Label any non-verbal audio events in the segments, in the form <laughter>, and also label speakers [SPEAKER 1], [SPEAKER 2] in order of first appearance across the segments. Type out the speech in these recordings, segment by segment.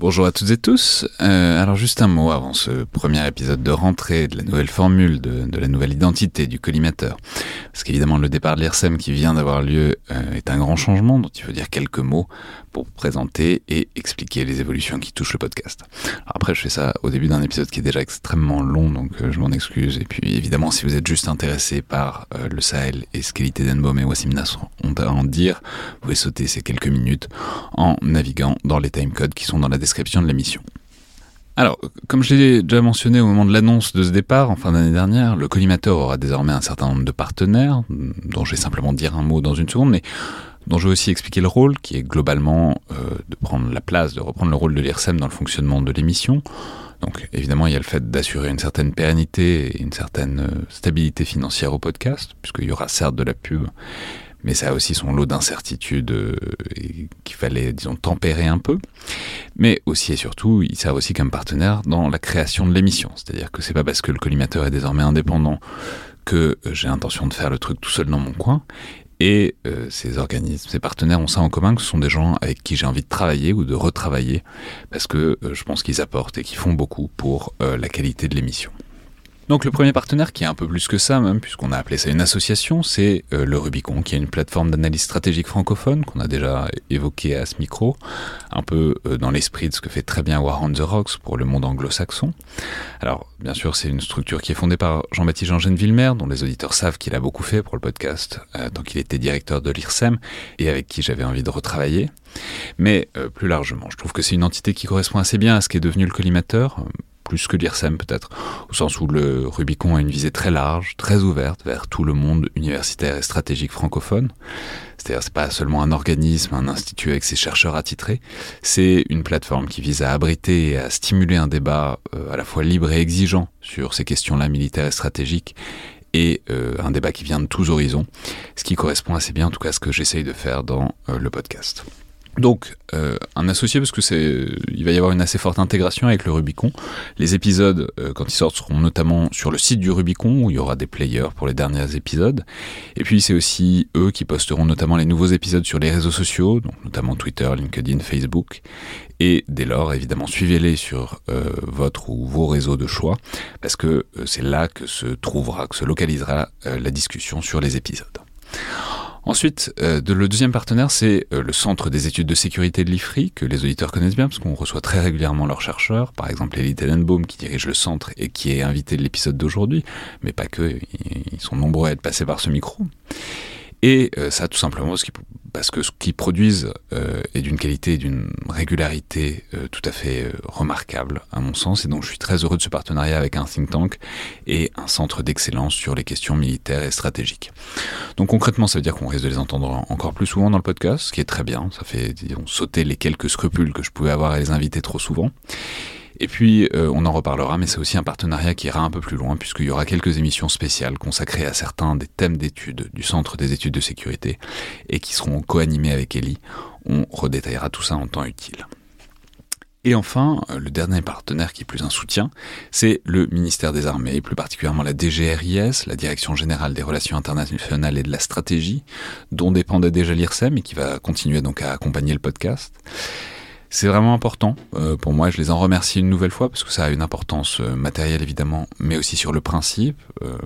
[SPEAKER 1] Bonjour à toutes et tous. Euh, alors juste un mot avant ce premier épisode de rentrée de la nouvelle formule, de, la nouvelle identité du collimateur. Parce qu'évidemment le départ de l'IRSEM qui vient d'avoir lieu euh, est un grand changement dont il faut dire quelques mots pour présenter et expliquer les évolutions qui touchent le podcast. après, je fais ça au début d'un épisode qui est déjà extrêmement long, donc euh, je m'en excuse. Et puis, évidemment, si vous êtes juste intéressé par euh, le Sahel et ce qu'Elite Denbom et Wassim Nasr ont à en dire, vous pouvez sauter ces quelques minutes en naviguant dans les timecodes qui sont dans la description de l'émission. Alors, comme je l'ai déjà mentionné au moment de l'annonce de ce départ en fin d'année dernière, le collimateur aura désormais un certain nombre de partenaires, dont je vais simplement dire un mot dans une seconde, mais dont je vais aussi expliquer le rôle, qui est globalement euh, de prendre la place, de reprendre le rôle de l'IRSEM dans le fonctionnement de l'émission. Donc évidemment, il y a le fait d'assurer une certaine pérennité et une certaine euh, stabilité financière au podcast, puisqu'il y aura certes de la pub, mais ça a aussi son lot d'incertitudes euh, qu'il fallait, disons, tempérer un peu. Mais aussi et surtout, il sert aussi comme partenaire dans la création de l'émission. C'est-à-dire que c'est pas parce que le collimateur est désormais indépendant que j'ai l'intention de faire le truc tout seul dans mon coin. Et euh, ces organismes, ces partenaires ont ça en commun que ce sont des gens avec qui j'ai envie de travailler ou de retravailler parce que euh, je pense qu'ils apportent et qu'ils font beaucoup pour la qualité de l'émission. Donc le premier partenaire, qui est un peu plus que ça même, puisqu'on a appelé ça une association, c'est euh, le Rubicon, qui est une plateforme d'analyse stratégique francophone qu'on a déjà évoqué à ce micro, un peu euh, dans l'esprit de ce que fait très bien War on the Rocks pour le monde anglo-saxon. Alors bien sûr, c'est une structure qui est fondée par Jean-Baptiste Jean Villemer, dont les auditeurs savent qu'il a beaucoup fait pour le podcast, euh, tant qu'il était directeur de l'IRSEM, et avec qui j'avais envie de retravailler. Mais plus largement, je trouve que c'est une entité qui correspond assez bien à ce qui est devenu le collimateur, plus que l'IRSEM peut-être, au sens où le Rubicon a une visée très large, très ouverte vers tout le monde universitaire et stratégique francophone. C'est-à-dire c'est pas seulement un organisme, un institut avec ses chercheurs attitrés, c'est une plateforme qui vise à abriter et à stimuler un débat euh, à la fois libre et exigeant sur ces questions-là militaires et stratégiques et euh, un débat qui vient de tous horizons, ce qui correspond assez bien en tout cas à ce que j'essaye de faire dans euh, le podcast. Donc, euh, un associé, parce que c'est, il va y avoir une assez forte intégration avec le Rubicon. Les épisodes, euh, quand ils sortent, seront notamment sur le site du Rubicon, où il y aura des players pour les derniers épisodes. Et puis, c'est aussi eux qui posteront notamment les nouveaux épisodes sur les réseaux sociaux, donc notamment Twitter, LinkedIn, Facebook. Et dès lors, évidemment, suivez-les sur euh, votre ou vos réseaux de choix, parce que c'est là que se trouvera, que se localisera la discussion sur les épisodes. Ensuite, euh, le deuxième partenaire, c'est euh, le Centre des études de sécurité de l'IFRI, que les auditeurs connaissent bien, parce qu'on reçoit très régulièrement leurs chercheurs, par exemple Elie Tenenbaum, qui dirige le centre et qui est invité de l'épisode d'aujourd'hui, mais pas que, ils sont nombreux à être passés par ce micro. Et euh, ça, tout simplement parce que ce qu'ils produisent euh, est d'une qualité et d'une régularité euh, tout à fait remarquable, à mon sens. Et donc, je suis très heureux de ce partenariat avec un think tank et un centre d'excellence sur les questions militaires et stratégiques. Donc, concrètement, ça veut dire qu'on risque de les entendre encore plus souvent dans le podcast, ce qui est très bien. Ça fait, disons, sauter les quelques scrupules que je pouvais avoir à les inviter trop souvent. Et puis, euh, on en reparlera, mais c'est aussi un partenariat qui ira un peu plus loin, puisqu'il y aura quelques émissions spéciales consacrées à certains des thèmes d'études du Centre des études de sécurité, et qui seront co-animées avec Ellie. On redétaillera tout ça en temps utile. Et enfin, euh, le dernier partenaire qui est plus un soutien, c'est le ministère des Armées, plus particulièrement la DGRIS, la Direction Générale des Relations Internationales et de la Stratégie, dont dépendait déjà l'IRSEM et qui va continuer donc à accompagner le podcast. C'est vraiment important euh, pour moi. Je les en remercie une nouvelle fois parce que ça a une importance euh, matérielle évidemment, mais aussi sur le principe. Euh,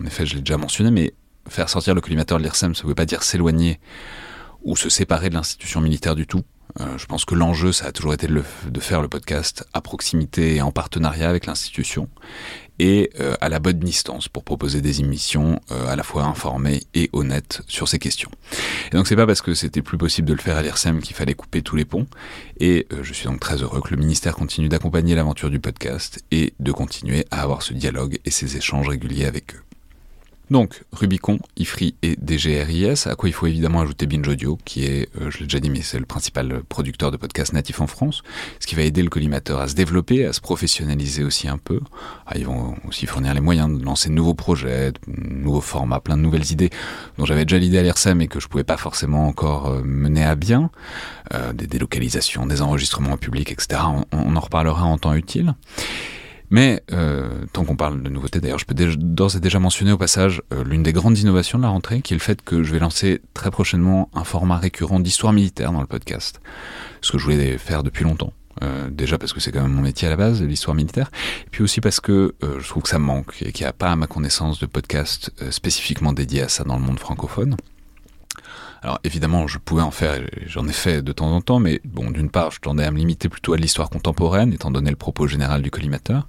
[SPEAKER 1] en effet, je l'ai déjà mentionné, mais faire sortir le collimateur de l'IRSEM, ça ne veut pas dire s'éloigner ou se séparer de l'institution militaire du tout. je pense que l'enjeu, ça a toujours été de, de, faire le podcast à proximité et en partenariat avec l'institution et euh, à la bonne distance pour proposer des émissions euh, à la fois informées et honnêtes sur ces questions. Et donc c'est pas parce que c'était plus possible de le faire à l'IRSEM qu'il fallait couper tous les ponts. Et euh, je suis donc très heureux que le ministère continue d'accompagner l'aventure du podcast et de continuer à avoir ce dialogue et ces échanges réguliers avec eux. Donc, Rubicon, IFRI et DGRIS, à quoi il faut évidemment ajouter Binge Audio, qui est, euh, je l'ai déjà dit, mais c'est le principal producteur de podcasts natifs en France, ce qui va aider le collimateur à se développer, à se professionnaliser aussi un peu. Ah, ils vont aussi fournir les moyens de lancer de nouveaux projets, de nouveaux formats, plein de nouvelles idées dont j'avais déjà l'idée à l'IRSEM et que je pouvais pas forcément encore euh, mener à bien, euh, des délocalisations, des enregistrements en public, etc. On, on en reparlera en temps utile. Mais euh, tant qu'on parle de nouveautés, d'ailleurs, je peux d'ores et déjà mentionner au passage euh, l'une des grandes innovations de la rentrée, qui est le fait que je vais lancer très prochainement un format récurrent d'histoire militaire dans le podcast, ce que je voulais faire depuis longtemps. Euh, déjà parce que c'est quand même mon métier à la base, l'histoire militaire, et puis aussi parce que je trouve que ça me manque et qu'il n'y a pas à ma connaissance de podcast spécifiquement dédié à ça dans le monde francophone. Alors évidemment, je pouvais en faire, j'en ai fait de temps en temps, mais bon, d'une part, je tendais à me limiter plutôt à l'histoire contemporaine, étant donné le propos général du collimateur.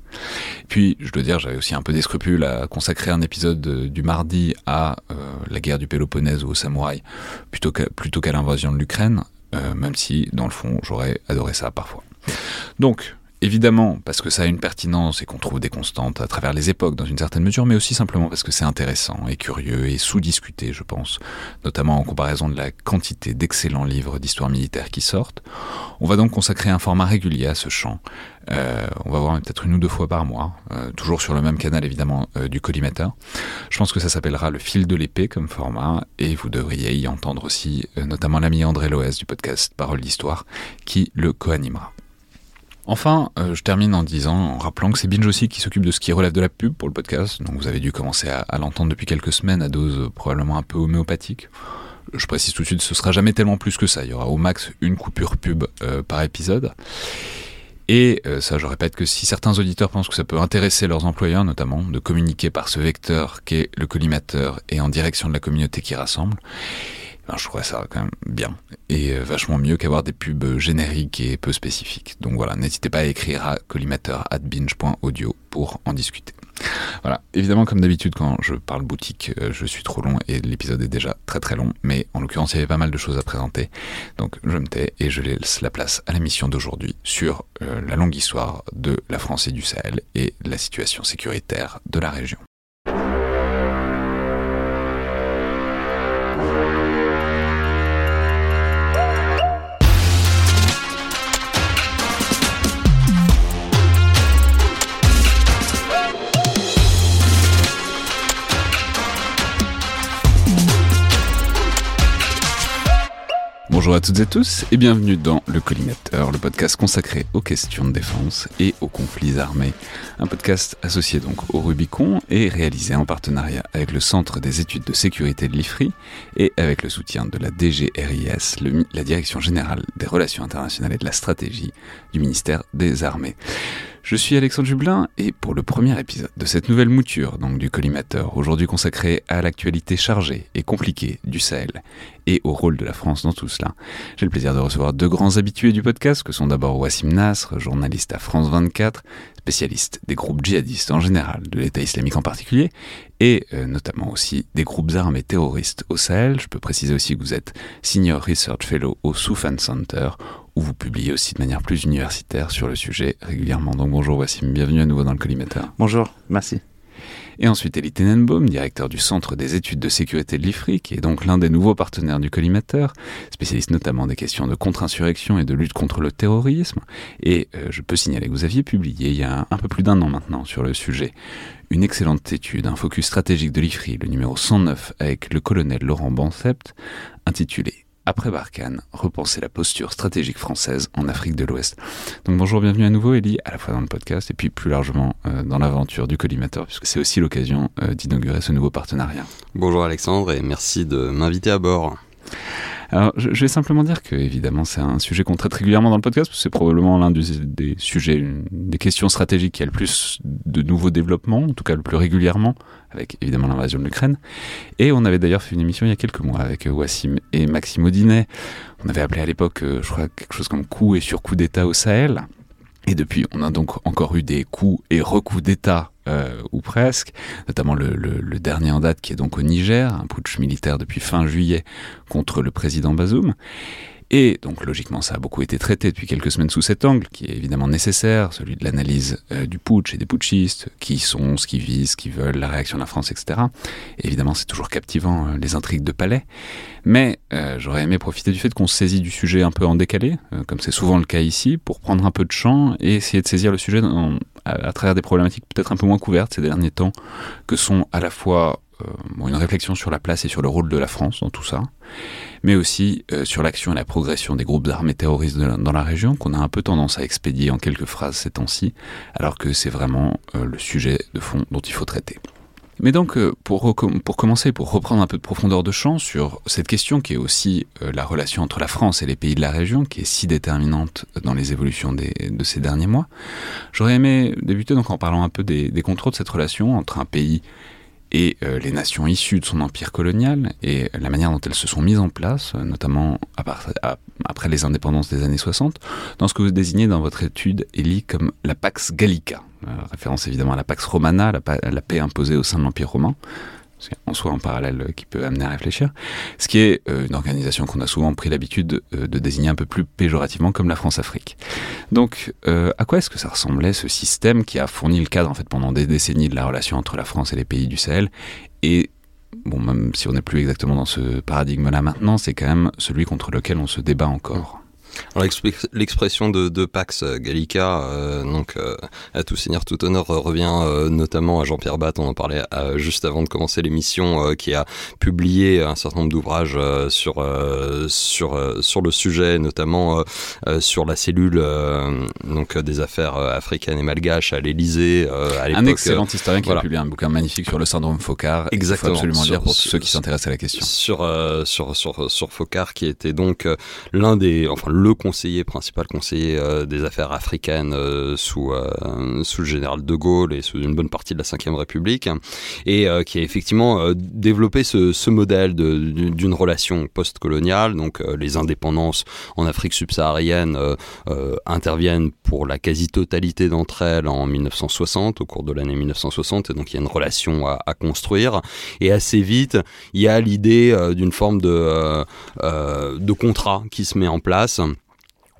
[SPEAKER 1] Puis, je dois dire, j'avais aussi un peu des scrupules à consacrer un épisode du mardi à euh, la guerre du Péloponnèse ou aux samouraïs, plutôt qu'à, plutôt l'invasion de l'Ukraine, euh, même si, dans le fond, j'aurais adoré ça parfois. Donc, Évidemment, parce que ça a une pertinence et qu'on trouve des constantes à travers les époques dans une certaine mesure, mais aussi simplement parce que c'est intéressant et curieux et sous-discuté, je pense, notamment en comparaison de la quantité d'excellents livres d'histoire militaire qui sortent. On va donc consacrer un format régulier à ce champ. Euh, on va voir peut-être une ou deux fois par mois, euh, toujours sur le même canal évidemment euh, du collimateur. Je pense que ça s'appellera le fil de l'épée comme format, et vous devriez y entendre aussi notamment l'ami André Loès du podcast Parole d'Histoire, qui le co-animera. Enfin, euh, je termine en disant, en rappelant que c'est Binge aussi qui s'occupe de ce qui relève de la pub pour le podcast. Donc vous avez dû commencer à, l'entendre depuis quelques semaines à dose euh, probablement un peu homéopathique. Je précise tout de suite, ce sera jamais tellement plus que ça. Il y aura au max une coupure pub euh, par épisode. Et ça, je répète que si certains auditeurs pensent que ça peut intéresser leurs employeurs, notamment, de communiquer par ce vecteur qu'est le collimateur et en direction de la communauté qui rassemble, je trouvais ça quand même bien et euh, vachement mieux qu'avoir des pubs génériques et peu spécifiques. Donc voilà, n'hésitez pas à écrire à collimateur@binge.audio pour en discuter. Voilà, évidemment comme d'habitude quand je parle boutique, euh, je suis trop long et l'épisode est déjà très très long, mais en l'occurrence il y avait pas mal de choses à présenter. Donc je me tais et je laisse la place à la mission d'aujourd'hui sur euh, la longue histoire de la France et du Sahel et la situation sécuritaire de la région. Bonjour à toutes et tous et bienvenue dans Le Collimateur, le podcast consacré aux questions de défense et aux conflits armés. Un podcast associé donc au Rubicon et réalisé en partenariat avec le Centre des études de sécurité de l'IFRI et avec le soutien de la DGRIS, la Direction générale des relations internationales et de la stratégie du ministère des Armées. Je suis Alexandre Jublin et pour le premier épisode de cette nouvelle mouture donc du collimateur, aujourd'hui consacré à l'actualité chargée et compliquée du Sahel et au rôle de la France dans tout cela, j'ai le plaisir de recevoir deux grands habitués du podcast que sont d'abord Wassim Nasr, journaliste à France 24, spécialiste des groupes djihadistes en général, de l'État islamique en particulier, et euh, notamment aussi des groupes armés terroristes au Sahel. Je peux préciser aussi que vous êtes Senior Research Fellow au Soufan Center, où vous publiez aussi de manière plus universitaire sur le sujet régulièrement. Donc bonjour Wassim, bienvenue à nouveau dans le collimateur.
[SPEAKER 2] Bonjour, merci.
[SPEAKER 1] Et ensuite Elie Tenenbaum, directeur du Centre des études de sécurité de l'IFRI, qui est donc l'un des nouveaux partenaires du collimateur, spécialiste notamment des questions de contre-insurrection et de lutte contre le terrorisme. Et euh, je peux signaler que vous aviez publié il y a un peu plus d'un an maintenant sur le sujet une excellente étude, un focus stratégique de l'IFRI, le numéro 109, avec le colonel Laurent Bansept, intitulé après Barkhane, repenser la posture stratégique française en Afrique de l'Ouest. Donc bonjour, bienvenue à nouveau Elie, à la fois dans le podcast et puis plus largement euh, dans l'aventure du collimateur, puisque c'est aussi l'occasion euh, d'inaugurer ce nouveau partenariat.
[SPEAKER 2] Bonjour Alexandre et merci de m'inviter à bord.
[SPEAKER 1] Alors, je, vais simplement dire que, évidemment, c'est un sujet qu'on traite régulièrement dans le podcast, c'est probablement l'un des, sujets, des questions stratégiques qui a le plus de nouveaux développements, en tout cas le plus régulièrement, avec évidemment l'invasion de l'Ukraine. Et on avait d'ailleurs fait une émission il y a quelques mois avec Wassim et Maxime Audinet. On avait appelé à l'époque, euh, je crois, quelque chose comme coup et sur coup d'État au Sahel. Et depuis, on a donc encore eu des coups et recoups d'État, euh, ou presque, notamment le, le, dernier en date qui est donc au Niger, un putsch militaire depuis fin juillet contre le président Bazoum. Et donc logiquement, ça a beaucoup été traité depuis quelques semaines sous cet angle, qui est évidemment nécessaire, celui de l'analyse euh, du putsch et des putschistes, qui sont, ce qu'ils visent, ce qu'ils veulent, la réaction de la France, etc. évidemment, c'est toujours captivant, euh, les intrigues de palais. Mais euh, j'aurais aimé profiter du fait qu'on se saisit du sujet un peu en décalé, comme c'est souvent le cas ici, pour prendre un peu de champ et essayer de saisir le sujet à, travers des problématiques peut-être un peu moins couvertes ces derniers temps, que sont à la fois une réflexion sur la place et sur le rôle de la France dans tout ça, mais aussi euh, sur l'action et la progression des groupes armés terroristes dans la région, qu'on a un peu tendance à expédier en quelques phrases ces temps-ci, alors que c'est vraiment euh, le sujet de fond dont il faut traiter. Mais donc, euh, pour, pour commencer, pour reprendre un peu de profondeur de champ sur cette question qui est aussi la relation entre la France et les pays de la région, qui est si déterminante dans les évolutions de ces derniers mois, j'aurais aimé débuter donc en parlant un peu des, des contrôles de cette relation entre un pays et euh, les nations issues de son empire colonial et la manière dont elles se sont mises en place, euh, notamment après les indépendances des années 60, dans ce que vous désignez dans votre étude, Elie, comme la Pax Gallica, euh, référence évidemment à la Pax Romana, la paix imposée au sein de l'Empire romain, en soi un parallèle qui peut amener à réfléchir, ce qui est euh, une organisation qu'on a souvent pris l'habitude euh, de, désigner un peu plus péjorativement comme la France-Afrique. Donc, euh, à quoi est-ce que ça ressemblait ce système qui a fourni le cadre en fait pendant des décennies de la relation entre la France et les pays du Sahel? Et bon, même si on n'est plus exactement dans ce paradigme-là maintenant, c'est quand même celui contre lequel on se débat encore.
[SPEAKER 2] L'expression de, de, Pax Gallica, euh, donc euh, à tout seigneur tout honneur, euh, revient notamment à Jean-Pierre Batt. On en parlait juste avant de commencer l'émission, qui a publié un certain nombre d'ouvrages sur sur sur le sujet, notamment sur la cellule donc des affaires africaines et malgaches à l'Élysée.
[SPEAKER 1] un excellent historien qui a publié un bouquin magnifique sur le syndrome Focard. Exactement. Il faut absolument lire pour ceux qui s'intéressent à la question.
[SPEAKER 2] Sur sur sur sur Focard, qui était donc l'un des enfin le conseiller, principal conseiller euh, des affaires africaines euh, sous, euh, sous le général de Gaulle et sous une bonne partie de la Ve République, et qui a effectivement développé ce, modèle d'une relation post-coloniale. Donc les indépendances en Afrique subsaharienne interviennent pour la quasi-totalité d'entre elles en 1960, au cours de l'année 1960, et donc il y a une relation à, à construire. Et assez vite, il y a l'idée d'une forme de, de contrat qui se met en place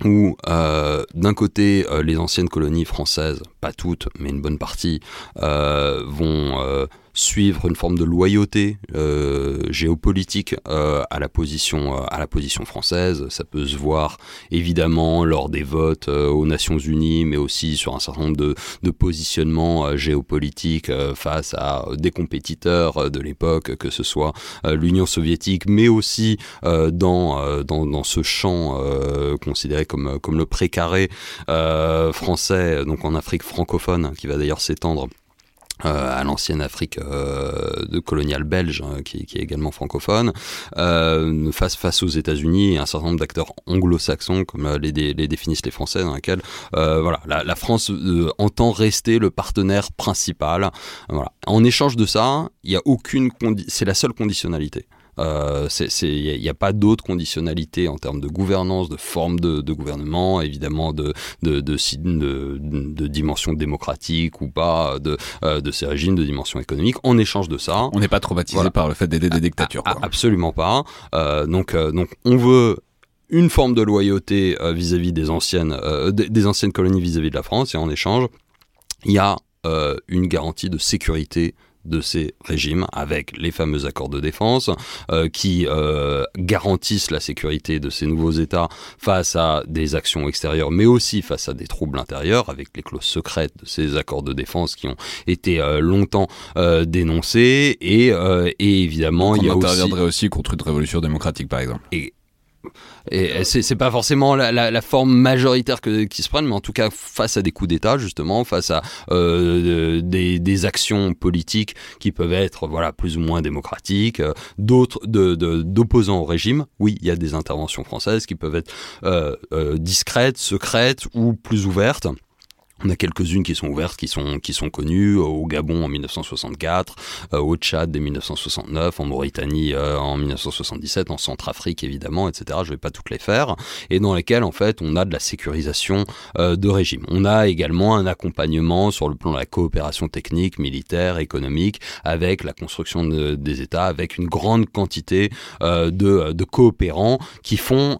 [SPEAKER 2] où euh, d'un côté euh, les anciennes colonies françaises, pas toutes, mais une bonne partie, euh, vont suivre une forme de loyauté euh, géopolitique euh, à la position euh, à la position française. Ça peut se voir évidemment lors des votes aux Nations Unies, mais aussi sur un certain nombre de, de positionnements géopolitiques face à des compétiteurs de l'époque, que ce soit l'Union soviétique, mais aussi dans, dans, dans ce champ considéré comme comme le précaré français, donc en Afrique francophone, qui va d'ailleurs s'étendre euh, à l'ancienne Afrique euh, de coloniale belge, hein, qui, qui, est également francophone, euh, face, face aux États-Unis et un certain nombre d'acteurs anglo-saxons, comme euh, les, les, définissent les Français, dans lesquels euh, voilà, la, la France entend rester le partenaire principal. Voilà. En échange de ça, il y a aucune c'est la seule conditionnalité. Il euh, n'y a, pas d'autres conditionnalités en termes de gouvernance, de forme de, gouvernement, évidemment de, de, de, de, dimension démocratique ou pas de, euh, de ces régimes, de dimension économique. En échange de ça...
[SPEAKER 1] On n'est pas traumatisé par le fait d'aider des dictatures.
[SPEAKER 2] Absolument pas. Euh, donc, donc on veut une forme de loyauté vis-à-vis des anciennes des, anciennes colonies vis-à-vis -vis de la France et en échange il y a une garantie de sécurité de ces régimes avec les fameux accords de défense euh, qui euh, garantissent la sécurité de ces nouveaux États face à des actions extérieures mais aussi face à des troubles intérieurs avec les clauses secrètes de ces accords de défense qui ont été euh, longtemps dénoncés et, et évidemment
[SPEAKER 1] il y a interviendrait aussi... contre une révolution démocratique par exemple.
[SPEAKER 2] Et et c'est pas forcément la, forme majoritaire que, qui se prennent, mais en tout cas face à des coups d'État justement, face à euh, des, actions politiques qui peuvent être voilà plus ou moins démocratiques, euh, d'autres d'opposants au régime. Oui, il y a des interventions françaises qui peuvent être euh, discrètes, secrètes ou plus ouvertes. On a quelques-unes qui sont ouvertes, qui sont, qui sont connues, au Gabon en 1964, euh, au Tchad dès 1969, en Mauritanie euh, en 1977, en Centrafrique évidemment, etc. Je vais pas toutes les faire, et dans lesquelles en fait on a de la sécurisation euh, de régime. On a également un accompagnement sur le plan de la coopération technique, militaire, économique, avec la construction des États, avec une grande quantité de, de, coopérants qui font,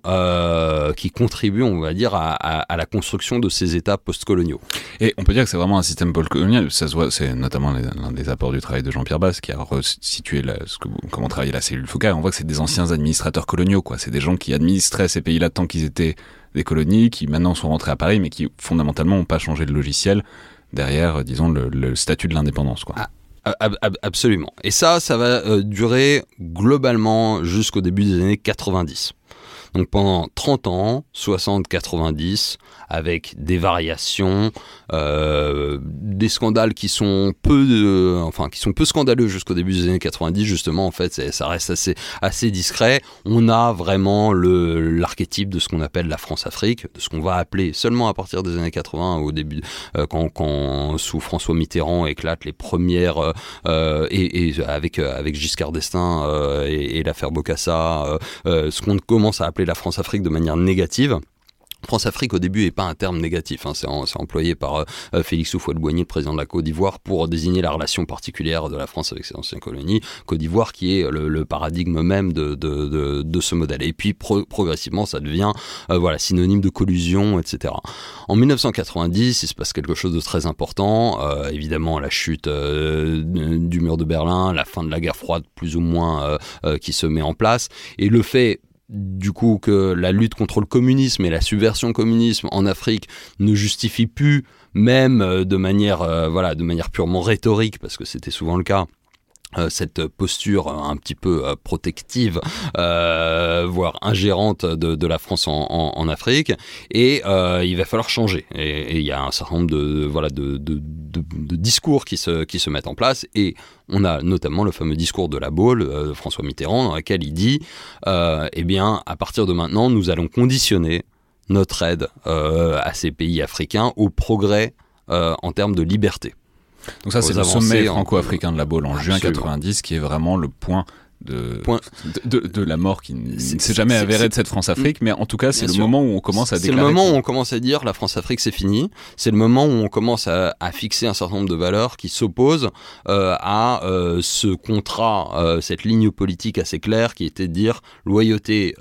[SPEAKER 2] qui contribuent, on va dire, à, à la construction de ces États postcoloniaux.
[SPEAKER 1] Et on peut dire que c'est vraiment un système colonial. Ça se voit, c'est notamment l'un des apports du travail de Jean-Pierre Basse qui a resitué que, comment travailler la cellule Foucault. On voit que c'est des anciens administrateurs coloniaux, quoi. C'est des gens qui administraient ces pays-là tant qu'ils étaient des colonies, qui maintenant sont rentrés à Paris, mais qui fondamentalement n'ont pas changé de logiciel derrière, disons, le, statut de l'indépendance, quoi.
[SPEAKER 2] Ah, absolument. Et ça, ça va euh, durer globalement jusqu'au début des années 90. Donc pendant 30 ans, 60, 90, avec des variations, euh, des scandales qui sont peu, enfin qui sont peu scandaleux jusqu'au début des années 90 justement. En fait, ça reste assez discret. On a vraiment l'archétype de ce qu'on appelle la France-Afrique, de ce qu'on va appeler seulement à partir des années 80, au début, euh, quand, sous François Mitterrand éclatent les premières euh, et, et, avec avec Giscard d'Estaing et, et l'affaire Bocassa, ce qu'on commence à appeler la France-Afrique de manière négative. France-Afrique au début n'est pas un terme négatif, hein. c'est employé par euh, euh, Félix Houphouët-Boigny, président de la Côte d'Ivoire, pour désigner la relation particulière de la France avec ses anciennes colonies. Côte d'Ivoire qui est le, paradigme même de, ce modèle. Et puis progressivement, ça devient euh, voilà synonyme de collusion, etc. En 1990, il se passe quelque chose de très important. évidemment, la chute du mur de Berlin, la fin de la guerre froide plus ou moins qui se met en place, et le fait du coup que la lutte contre le communisme et la subversion communisme en Afrique ne justifie plus même euh, de manière euh, voilà de manière purement rhétorique parce que c'était souvent le cas cette posture un petit peu protective, voire ingérante de, la France en, Afrique, et il va falloir changer. Et il y a un certain nombre de discours qui se mettent en place, et on a notamment le fameux discours de la Baule euh, de François Mitterrand dans lequel il dit euh, eh bien, à partir de maintenant, nous allons conditionner notre aide euh, à ces pays africains au progrès en termes de liberté.
[SPEAKER 1] Donc ça, c'est le sommet franco-africain de la Baule en juin 90 qui est vraiment le point de, de, de, la mort qui ne s'est jamais avérée de cette France-Afrique, mais en tout cas, c'est le moment où on commence à déclarer.
[SPEAKER 2] C'est le moment où on commence à dire la France-Afrique, c'est fini. C'est le moment où on commence à, à, fixer un certain nombre de valeurs qui s'opposent euh, à euh, ce contrat, euh, cette ligne politique assez claire qui était de dire loyauté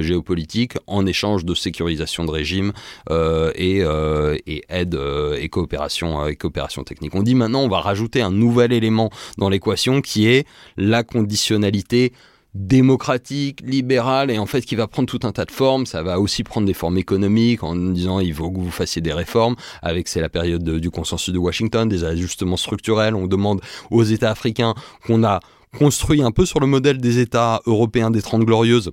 [SPEAKER 2] géopolitique en échange de sécurisation de régime et, et, aide et coopération, et coopération technique. On dit maintenant, on va rajouter un nouvel élément dans l'équation qui est la conditionnalité démocratique, libérale, et en fait qui va prendre tout un tas de formes. Ça va aussi prendre des formes économiques en disant il faut que vous fassiez des réformes. Avec c'est la période du consensus de Washington, des ajustements structurels. On demande aux États africains qu'on a construit un peu sur le modèle des États européens des Trente Glorieuses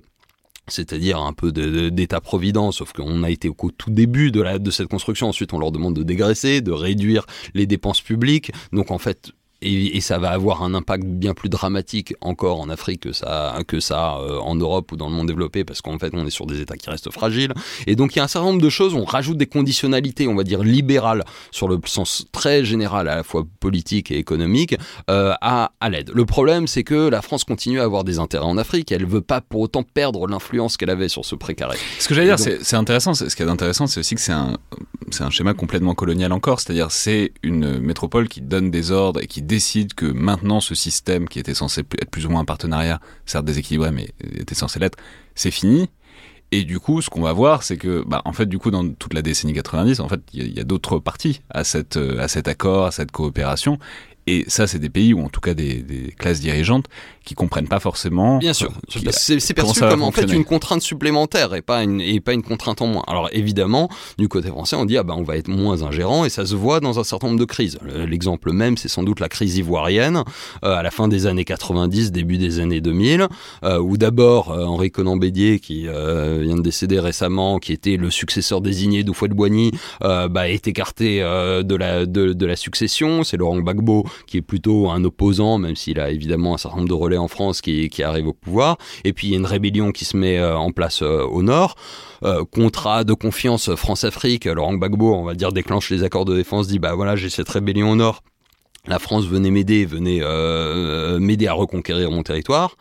[SPEAKER 2] c'est-à-dire un peu d'état-providence, sauf qu'on a été au tout début de, de cette construction. Ensuite, on leur demande de dégraisser, de réduire les dépenses publiques. Donc, en fait, et, ça va avoir un impact bien plus dramatique encore en Afrique que ça, que ça euh, en Europe ou dans le monde développé, parce qu'en fait on est sur des États qui restent fragiles. Et donc il y a un certain nombre de choses, on rajoute des conditionnalités, on va dire libérales, sur le sens très général, à la fois politique et économique, euh, à, à l'aide. Le problème c'est que la France continue à avoir des intérêts en Afrique, elle veut pas pour autant perdre l'influence qu'elle avait sur ce précaré.
[SPEAKER 1] Ce que j'allais dire, c'est intéressant, ce qui est intéressant, c'est aussi que c'est un, un schéma complètement colonial encore, c'est-à-dire c'est une métropole qui donne des ordres et qui décide que maintenant ce système qui était censé être plus ou moins un partenariat, certes déséquilibré, mais était censé l'être, c'est fini. Et du coup, ce qu'on va voir, c'est que, bah, en fait, dans toute la décennie 90, en fait, il y a, d'autres parties à cette, à cet accord, à cette coopération. Et ça, c'est des pays où, en tout cas, des, des classes dirigeantes qui comprennent pas forcément.
[SPEAKER 2] Bien sûr. C'est perçu comme en fait une contrainte supplémentaire et pas une, et pas une contrainte en moins. Alors évidemment, du côté français, on dit ah ben on va être moins ingérant et ça se voit dans un certain nombre de crises. L'exemple même, c'est sans doute la crise ivoirienne euh, à la fin des années 90, début des années 2000, euh, où d'abord euh, Henri Conan Bédier, qui euh, vient de décéder récemment, qui était le successeur désigné d'Oufouet-de-Boigny, bah, est écarté de la de, de la succession. C'est Laurent Gbagbo qui est plutôt un opposant, même s'il a évidemment un certain nombre de relais en France qui, qui arrive au pouvoir. Et puis il y a une rébellion qui se met euh, en place euh, au nord. Euh, contrat de confiance France-Afrique, Laurent Gbagbo, on va dire, déclenche les accords de défense, dit bah voilà, j'ai cette rébellion au nord. La France venait m'aider, venait m'aider à reconquérir mon territoire.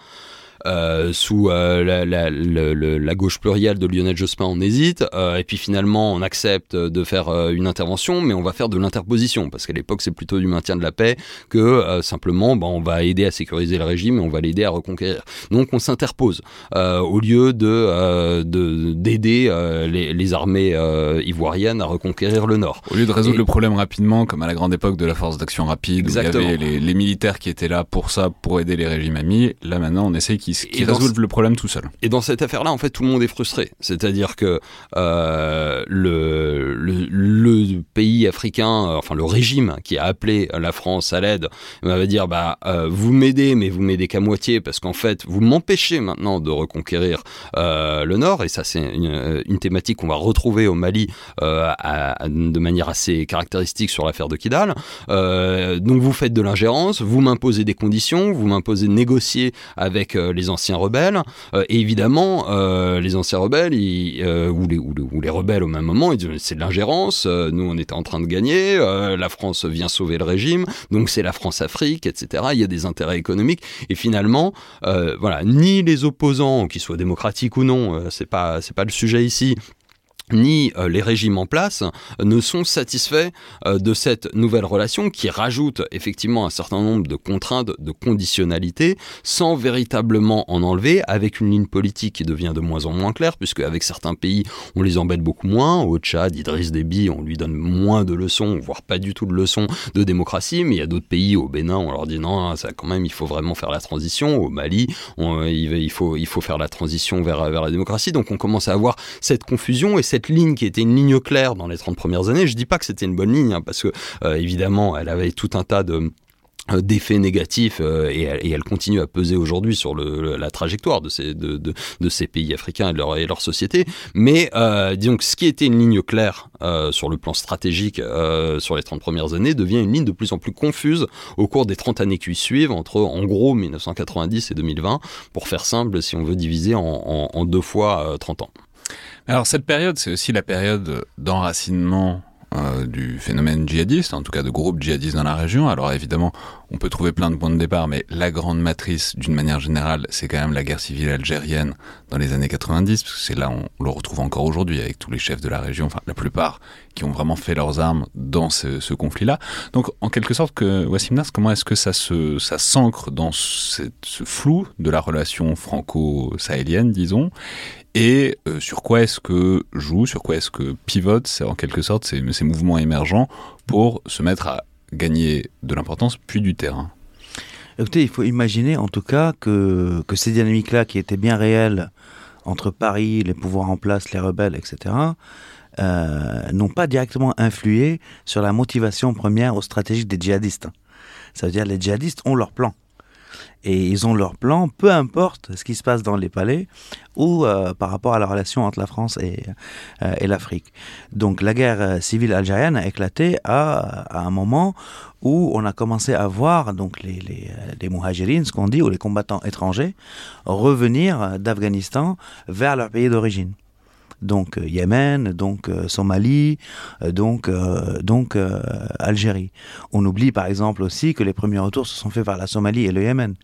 [SPEAKER 2] Euh, sous euh, la, la, la, gauche plurielle de Lionel Jospin, on hésite, euh, et puis finalement on accepte de faire une intervention, mais on va faire de l'interposition, parce qu'à l'époque c'est plutôt du maintien de la paix que simplement bah, on va aider à sécuriser le régime et on va l'aider à reconquérir. Donc on s'interpose au lieu de d'aider les, les, armées ivoiriennes à reconquérir le nord.
[SPEAKER 1] Au lieu de résoudre le problème rapidement, comme à la grande époque de la force d'action rapide, où il y avait les, les, militaires qui étaient là pour ça, pour aider les régimes amis, là maintenant on essaie qu'ils qui, résolvent le problème tout seul.
[SPEAKER 2] Et dans cette affaire-là, en fait, tout le monde est frustré. C'est-à-dire que euh, le, le, pays africain, euh, enfin le régime qui a appelé la France à l'aide, va dire bah euh, vous m'aidez, mais vous m'aidez qu'à moitié parce qu'en fait vous m'empêchez maintenant de reconquérir euh, le Nord. Et ça, c'est une, une, thématique qu'on va retrouver au Mali euh, à, de manière assez caractéristique sur l'affaire de Kidal. donc vous faites de l'ingérence, vous m'imposez des conditions, vous m'imposez de négocier avec les les anciens rebelles. Euh, et évidemment, euh, les anciens rebelles, euh, ou, les, rebelles au même moment, ils disent c'est de l'ingérence, nous on était en train de gagner, la France vient sauver le régime, donc c'est la France-Afrique, etc. Il y a des intérêts économiques. Et finalement, voilà, ni les opposants, qu'ils soient démocratiques ou non, c'est pas, c'est pas le sujet ici, ni euh, les régimes en place ne sont satisfaits euh, de cette nouvelle relation qui rajoute effectivement un certain nombre de contraintes, de conditionnalités, sans véritablement en enlever, avec une ligne politique qui devient de moins en moins claire, puisque avec certains pays, on les embête beaucoup moins. Au Tchad, Idriss Déby, on lui donne moins de leçons, voire pas du tout de leçons de démocratie, mais il y a d'autres pays, au Bénin, on leur dit non, ça quand même, il faut vraiment faire la transition. Au Mali, il, faut, il faut faire la transition vers, vers la démocratie. Donc on commence à avoir cette confusion et cette cette ligne qui était une ligne claire dans les 30 premières années, je dis pas que c'était une bonne ligne, hein, parce que euh, évidemment, elle avait tout un tas de euh, d'effets négatifs euh, et, elle, continue à peser aujourd'hui sur le, la trajectoire de ces, pays africains et leur, et société. Mais disons que ce qui était une ligne claire sur le plan stratégique sur les 30 premières années devient une ligne de plus en plus confuse au cours des 30 années qui suivent, entre en gros 1990 et 2020, pour faire simple si on veut diviser en deux fois 30 ans.
[SPEAKER 1] Alors cette période, c'est aussi la période d'enracinement euh, du phénomène djihadiste, en tout cas de groupes djihadistes dans la région. Alors évidemment, on peut trouver plein de points de départ, mais la grande matrice, d'une manière générale, c'est quand même la guerre civile algérienne dans les années 90, parce que c'est là on, le retrouve encore aujourd'hui avec tous les chefs de la région, enfin la plupart, qui ont vraiment fait leurs armes dans ce, conflit-là. Donc en quelque sorte, Wassim Nas, comment est-ce que ça se ça s'ancre dans ce flou de la relation franco-sahélienne, disons, et euh, sur quoi est-ce que joue, sur quoi est-ce que pivote, c'est en quelque sorte ces, mouvements émergents pour se mettre à gagner de l'importance puis du terrain
[SPEAKER 3] Écoutez, il faut imaginer en tout cas que, ces dynamiques-là qui étaient bien réelles entre Paris, les pouvoirs en place, les rebelles, etc., euh, n'ont pas directement influé sur la motivation première ou stratégique des djihadistes. Ça veut dire les djihadistes ont leur plan et ils ont leur plan, peu importe ce qui se passe dans les palais ou euh, par rapport à la relation entre la France et, euh, l'Afrique. Donc la guerre euh, civile algérienne a éclaté à, un moment où on a commencé à voir donc les, les, ce qu'on dit, ou les combattants étrangers, revenir d'Afghanistan vers leur pays d'origine donc euh, Yémen, donc euh, Somalie, euh, donc, donc Algérie. On oublie par exemple aussi que les premiers retours se sont faits vers la Somalie et le Yémen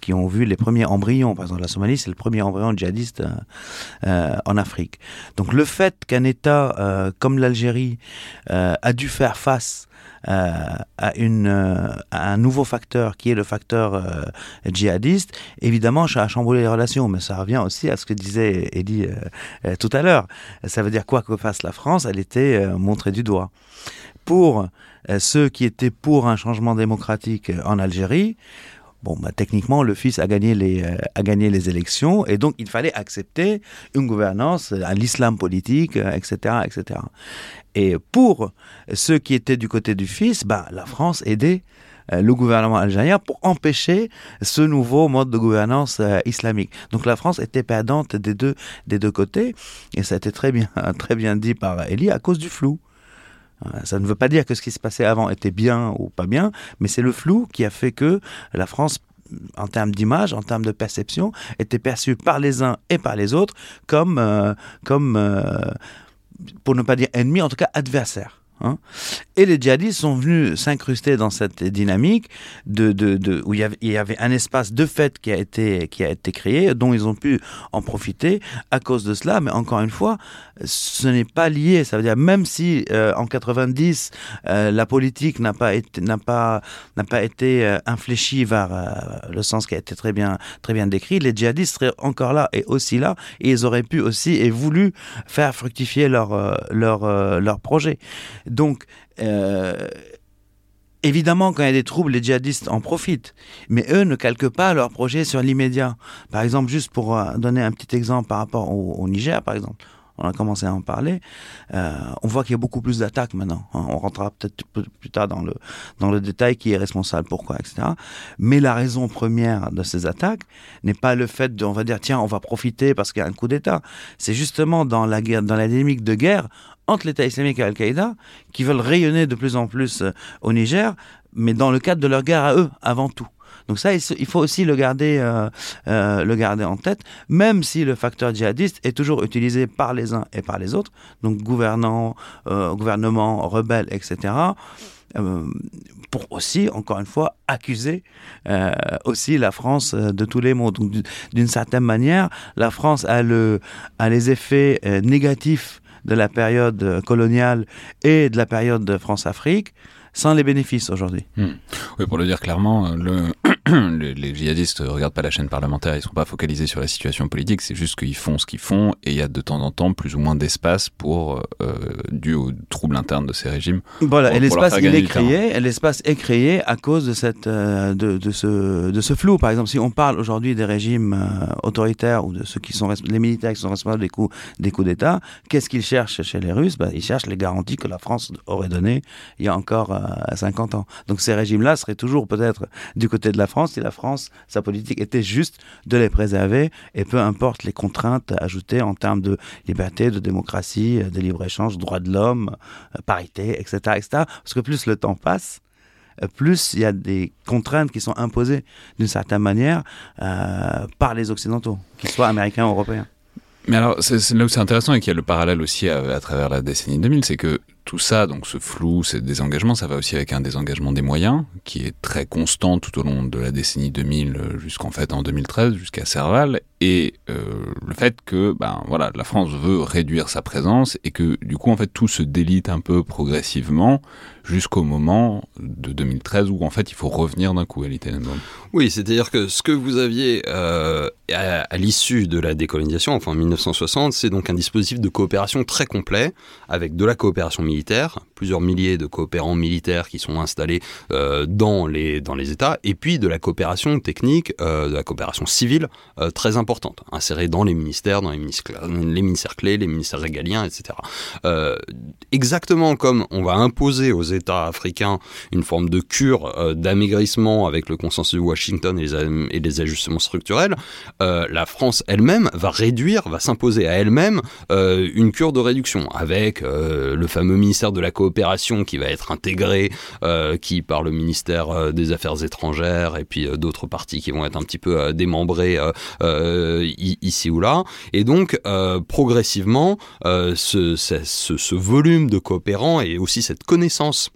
[SPEAKER 3] qui ont vu les premiers embryons. Par exemple, la Somalie, c'est le premier embryon djihadiste euh, en Afrique. Donc le fait qu'un État euh, comme l'Algérie euh, a dû faire face à, une, à un nouveau facteur qui est le facteur djihadiste, évidemment, ça a chamboulé les relations, mais ça revient aussi à ce que disait Eddie tout à l'heure. Ça veut dire quoi que fasse la France, elle était montrée du doigt pour ceux qui étaient pour un changement démocratique en Algérie, Bon, bah, techniquement, le fils a gagné, les, a gagné les élections et donc il fallait accepter une gouvernance à l'islam politique, etc., etc. Et pour ceux qui étaient du côté du fils, bah, la France aidait euh, le gouvernement algérien pour empêcher ce nouveau mode de gouvernance euh, islamique. Donc la France était perdante des deux, des deux côtés, et ça a été très bien, <laughs> très bien dit par Elie, à cause du flou. Euh, ça ne veut pas dire que ce qui se passait avant était bien ou pas bien, mais c'est le flou qui a fait que la France en termes d'image, en termes de perception, était perçue par les uns et par les autres comme, comme pour ne pas dire ennemi, en tout cas adversaire. Hein. Et les djihadistes sont venus s'incruster dans cette dynamique de, de, de où il y, avait, un espace de fait qui a, été, qui a été créé, dont ils ont pu en profiter à cause de cela. Mais encore une fois, ce n'est pas lié. Ça veut dire même si euh, en 90 euh, la politique n'a pas été n'a pas n'a pas été euh, infléchie vers le sens qui a été très bien très bien décrit, les djihadistes seraient encore là et aussi là et ils auraient pu aussi et voulu faire fructifier leur leur leur projet. Donc Évidemment, quand il y a des troubles, les djihadistes en profitent. Mais eux ne calquent pas leur projet sur l'immédiat. Par exemple, juste pour donner un petit exemple par rapport au Niger, par exemple on a commencé à en parler, euh, on voit qu'il y a beaucoup plus d'attaques maintenant. Hein. On rentrera peut-être plus tard dans le, dans le détail qui est responsable, pourquoi, etc. Mais la raison première de ces attaques n'est pas le fait de, on va dire, tiens, on va profiter parce qu'il y a un coup d'État. C'est justement dans la guerre, dans la dynamique de guerre entre l'État islamique et Al-Qaïda, qui veulent rayonner de plus en plus euh, au Niger, mais dans le cadre de leur guerre à eux, avant tout. Donc ça, il faut aussi le garder, euh, euh, le garder en tête, même si le facteur djihadiste est toujours utilisé par les uns et par les autres, donc gouvernants, euh, gouvernement, rebelles, etc. pour aussi, encore une fois, accuser aussi la France de tous les maux. Donc, d'une certaine manière, la France a, le, a les effets négatifs de la période coloniale et de la période de France-Afrique sans les bénéfices aujourd'hui.
[SPEAKER 1] Hmm. Oui, pour le dire clairement, le, <clears throat> les, djihadistes regardent pas la chaîne parlementaire, ils sont pas focalisés sur la situation politique, c'est juste qu'ils font ce qu'ils font et il y a de temps en temps plus ou moins d'espace pour euh, dû aux troubles internes de ces régimes.
[SPEAKER 3] Voilà, et l'espace il est créé, l'espace est créé à cause de cette euh, de, de, ce de ce flou. Par exemple, si on parle aujourd'hui des régimes euh, autoritaires ou de ceux qui sont les militaires qui sont responsables des coups des coups d'État, qu'est-ce qu'ils cherchent chez les Russes? Bah, Ils cherchent les garanties que la France aurait données il y a encore 50 ans. Donc ces régimes-là seraient toujours peut-être du côté de la France si la France, sa politique était juste de les préserver et peu importe les contraintes ajoutées en termes de liberté, de démocratie, de libre-échange, droits de l'homme, euh, parité, etc., etc. Parce que plus le temps passe, euh, plus il y a des contraintes qui sont imposées d'une certaine manière euh, par les Occidentaux, qu'ils soient américains ou européens.
[SPEAKER 1] Mais alors, c'est là où c'est intéressant et qu'il y a le parallèle aussi à, à, travers la décennie 2000, c'est que tout ça, donc ce flou, ces désengagements, ça va aussi avec un désengagement des moyens qui est très constant tout au long de la décennie 2000 euh, jusqu'en fait en 2013, jusqu'à Serval, et euh, le fait que ben voilà, la France veut réduire sa présence et que du coup en fait tout se délite un peu progressivement jusqu'au moment de 2013 où en fait il faut revenir d'un coup à l'Italie.
[SPEAKER 2] Oui, c'est-à-dire que ce que vous aviez euh, à, à l'issue de la décolonisation, enfin en 1960, c'est donc un dispositif de coopération très complet avec de la coopération militaire, plusieurs milliers de coopérants militaires qui sont installés euh, dans les dans les États, et puis de la coopération technique, euh, de la coopération civile euh, très importante, insérée dans les ministères, dans les ministères, clés, les ministères régaliens, etc. Exactement comme on va imposer aux États africains une forme de cure d'amaigrissement avec le consensus de Washington et les, et les ajustements structurels, la France elle-même va réduire, va s'imposer à elle-même une cure de réduction avec le fameux ministère de la coopération qui va être intégré, qui par le ministère des Affaires étrangères et puis d'autres parties qui vont être un petit peu démembrées ici ou là. Et donc progressivement, ce volume de coopérants et aussi cette connaissance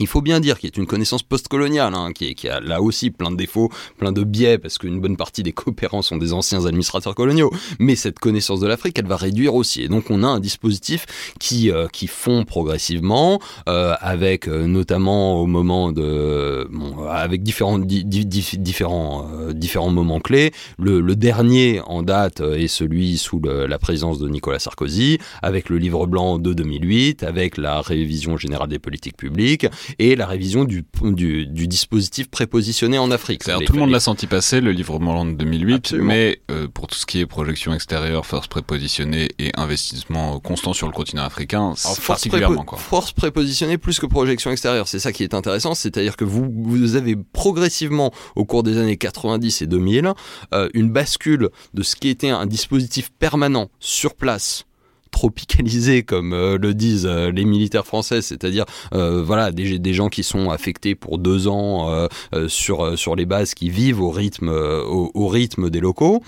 [SPEAKER 2] il faut bien dire qu'il est une connaissance postcoloniale, hein, qui, a là aussi plein de défauts, plein de biais, parce qu'une bonne partie des <laughs> coopérants sont des anciens administrateurs coloniaux. Mais cette connaissance de l'Afrique, elle va réduire aussi. Et donc on a un dispositif qui, euh, qui fond progressivement, euh, avec euh, notamment au moment de, bon, avec différents, di, di, différents, différents moments clés. Le, dernier en date est celui sous la présidence de Nicolas Sarkozy, avec le livre blanc de 2008, avec la révision générale des politiques publiques et la révision du, du, du dispositif prépositionné en Afrique.
[SPEAKER 1] tout le monde l'a senti passer, le livre blanc de 2008, Absolument. mais euh, pour tout ce qui est projection extérieure, force prépositionnée et investissement constant sur le continent africain,
[SPEAKER 2] force
[SPEAKER 1] particulièrement.
[SPEAKER 2] Prépo
[SPEAKER 1] quoi.
[SPEAKER 2] Force prépositionnée plus que projection extérieure, c'est ça qui est intéressant, c'est-à-dire que vous, vous avez progressivement, au cours des années 90 et 2000, euh, une bascule de ce qui était un dispositif permanent sur place tropicalisé comme euh, le disent euh, les militaires français, c'est-à-dire euh, voilà des, gens qui sont affectés pour deux ans sur les bases qui vivent au rythme des locaux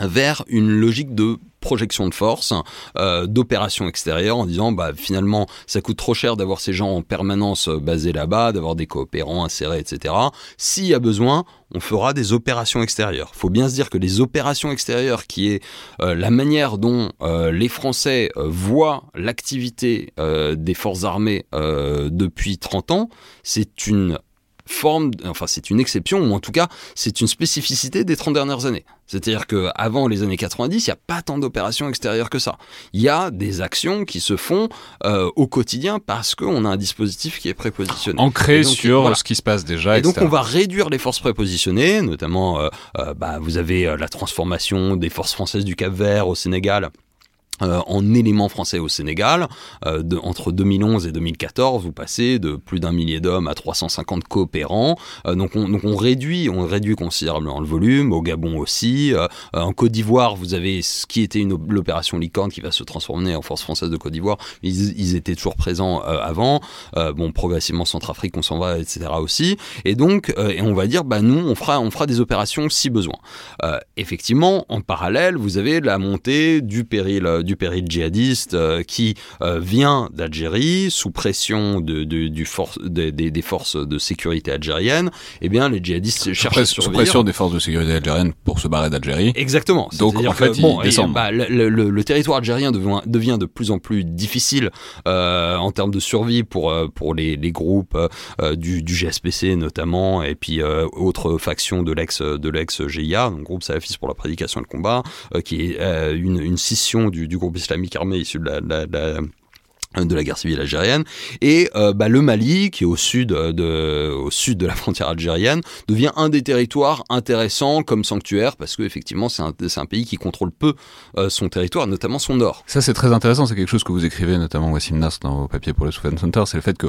[SPEAKER 2] vers une logique de projection de force, euh, d'opération extérieure en disant bah finalement ça coûte trop cher d'avoir ces gens en permanence basés là-bas, d'avoir des coopérants insérés, etc. S'il y a besoin, on fera des opérations extérieures. Faut bien se dire que les opérations extérieures, qui est euh, la manière dont euh, les Français euh, voient l'activité des forces armées depuis 30 ans, c'est une forme, enfin c'est une exception, ou en tout cas c'est une spécificité des 30 dernières années. C'est-à-dire qu'avant les années 90, il n'y a pas tant d'opérations extérieures que ça. Il y a des actions qui se font euh, au quotidien parce qu'on a un dispositif qui est prépositionné.
[SPEAKER 1] Ancré donc, sur voilà. ce qui se passe déjà.
[SPEAKER 2] Et
[SPEAKER 1] etc.
[SPEAKER 2] donc on va réduire les forces prépositionnées, notamment euh, euh, bah, vous avez la transformation des forces françaises du Cap Vert au Sénégal. Euh, en éléments français au Sénégal. Euh, entre 2011 et 2014, vous passez de plus d'un millier d'hommes à 350 coopérants. Euh, donc, on, réduit, on réduit considérablement le volume. Au Gabon aussi. en Côte d'Ivoire, vous avez ce qui était l'opération Licorne qui va se transformer en force française de Côte d'Ivoire. Ils, étaient toujours présents avant. bon, progressivement Centrafrique, on s'en va, etc. aussi. Et donc, on va dire, bah nous, on fera, on fera des opérations si besoin. effectivement, en parallèle, vous avez la montée du péril du péril djihadiste euh, qui euh, vient d'Algérie sous pression de, de, du force, de, de, des forces de sécurité algériennes. Eh bien, les djihadistes cherchent à survivre.
[SPEAKER 1] Sous pression des forces de sécurité algériennes pour se barrer d'Algérie.
[SPEAKER 2] Exactement.
[SPEAKER 1] Donc en fait,
[SPEAKER 2] que, bon,
[SPEAKER 1] ils descendent.
[SPEAKER 2] Bah, le, le, le, territoire algérien devient, devient, de plus en plus difficile euh, en termes de survie pour pour les, les groupes euh, du, du, GSPC notamment et puis euh, autres factions de l'ex de l'ex GIA, donc groupe salafiste pour la prédication et le combat, qui est une, une scission du, du groupe islamique armé issu de la, de la guerre civile algérienne. Et euh, bah, le Mali qui est au sud de au sud de la frontière algérienne devient un des territoires intéressants comme sanctuaire parce que effectivement c'est un, un pays qui contrôle peu euh, son territoire notamment son nord.
[SPEAKER 1] Ça c'est très intéressant. C'est quelque chose que vous écrivez notamment Wassim Nas dans vos papiers pour le Soudan Center. C'est le fait que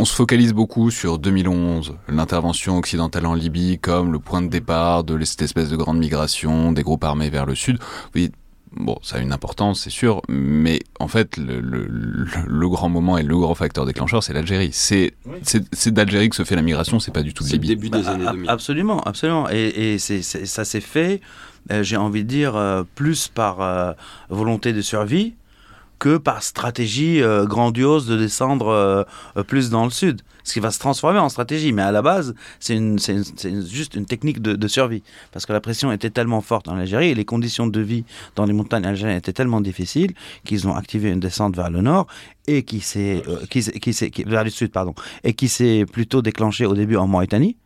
[SPEAKER 1] on se focalise beaucoup sur 2011, l'intervention occidentale en Libye comme le point de départ de cette espèce de grande migration des groupes armés vers le sud. Vous voyez, bon, ça a une importance, c'est sûr, mais en fait, le, le, le, grand moment et le grand facteur déclencheur, c'est l'Algérie. C'est oui. d'Algérie que se fait la migration, c'est pas du tout de Libye.
[SPEAKER 2] le début des bah, années 2000.
[SPEAKER 3] Absolument, absolument. Et, et c'est ça s'est fait, euh, j'ai envie de dire, euh, plus par euh, volonté de survie que par stratégie euh, grandiose de descendre euh, plus dans le sud. Ce qui va se transformer en stratégie. Mais à la base, c'est juste une technique de, survie. Parce que la pression était tellement forte en Algérie et les conditions de vie dans les montagnes algériennes étaient tellement difficiles qu'ils ont activé une descente vers le nord et qui s'est, euh, vers le sud, pardon, et qui s'est plutôt déclenché au début en Mauritanie.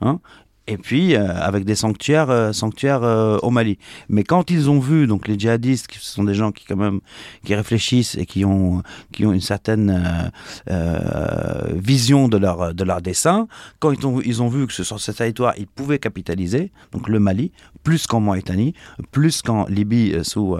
[SPEAKER 3] Hein, et puis euh, avec des sanctuaires, euh, sanctuaires euh, au Mali. Mais quand ils ont vu donc les djihadistes, qui sont des gens qui quand même qui réfléchissent et qui ont qui ont une certaine vision de leur de leur dessin, quand ils ont ils ont vu que sur ce territoire ils pouvaient capitaliser, donc le Mali, plus qu'en Mauritanie, plus qu'en Libye sous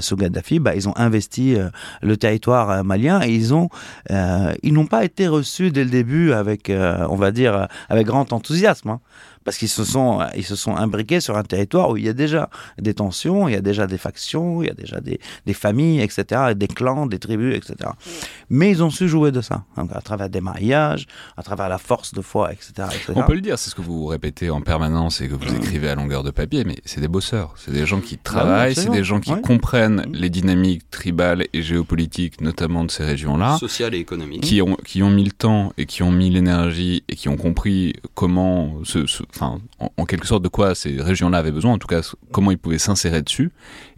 [SPEAKER 3] sous Gaddafi, bah, ils ont investi le territoire malien et ils ont ils n'ont pas été reçus dès le début avec on va dire avec grand enthousiasme. Hein parce qu'ils se sont ils se sont imbriqués sur un territoire où il y a déjà des tensions, il y a déjà des factions, il y a déjà des, des familles, etc., des clans, des tribus, etc. Mais ils ont su jouer de ça, donc à travers des mariages, à travers la force de foi, etc. etc.
[SPEAKER 1] On peut le dire, c'est ce que vous répétez en permanence et que vous écrivez à longueur de papier, mais c'est des bosseurs, c'est des gens qui travaillent, c'est des gens qui
[SPEAKER 3] Ouais.
[SPEAKER 1] comprennent
[SPEAKER 3] Mm.
[SPEAKER 1] les dynamiques tribales et géopolitiques, notamment de ces régions-là.
[SPEAKER 2] Social et économique.
[SPEAKER 1] qui ont, qui ont mis le temps et qui ont mis l'énergie et qui ont compris comment, enfin, en, en quelque sorte de quoi ces régions-là avaient besoin, en tout cas comment ils pouvaient s'insérer dessus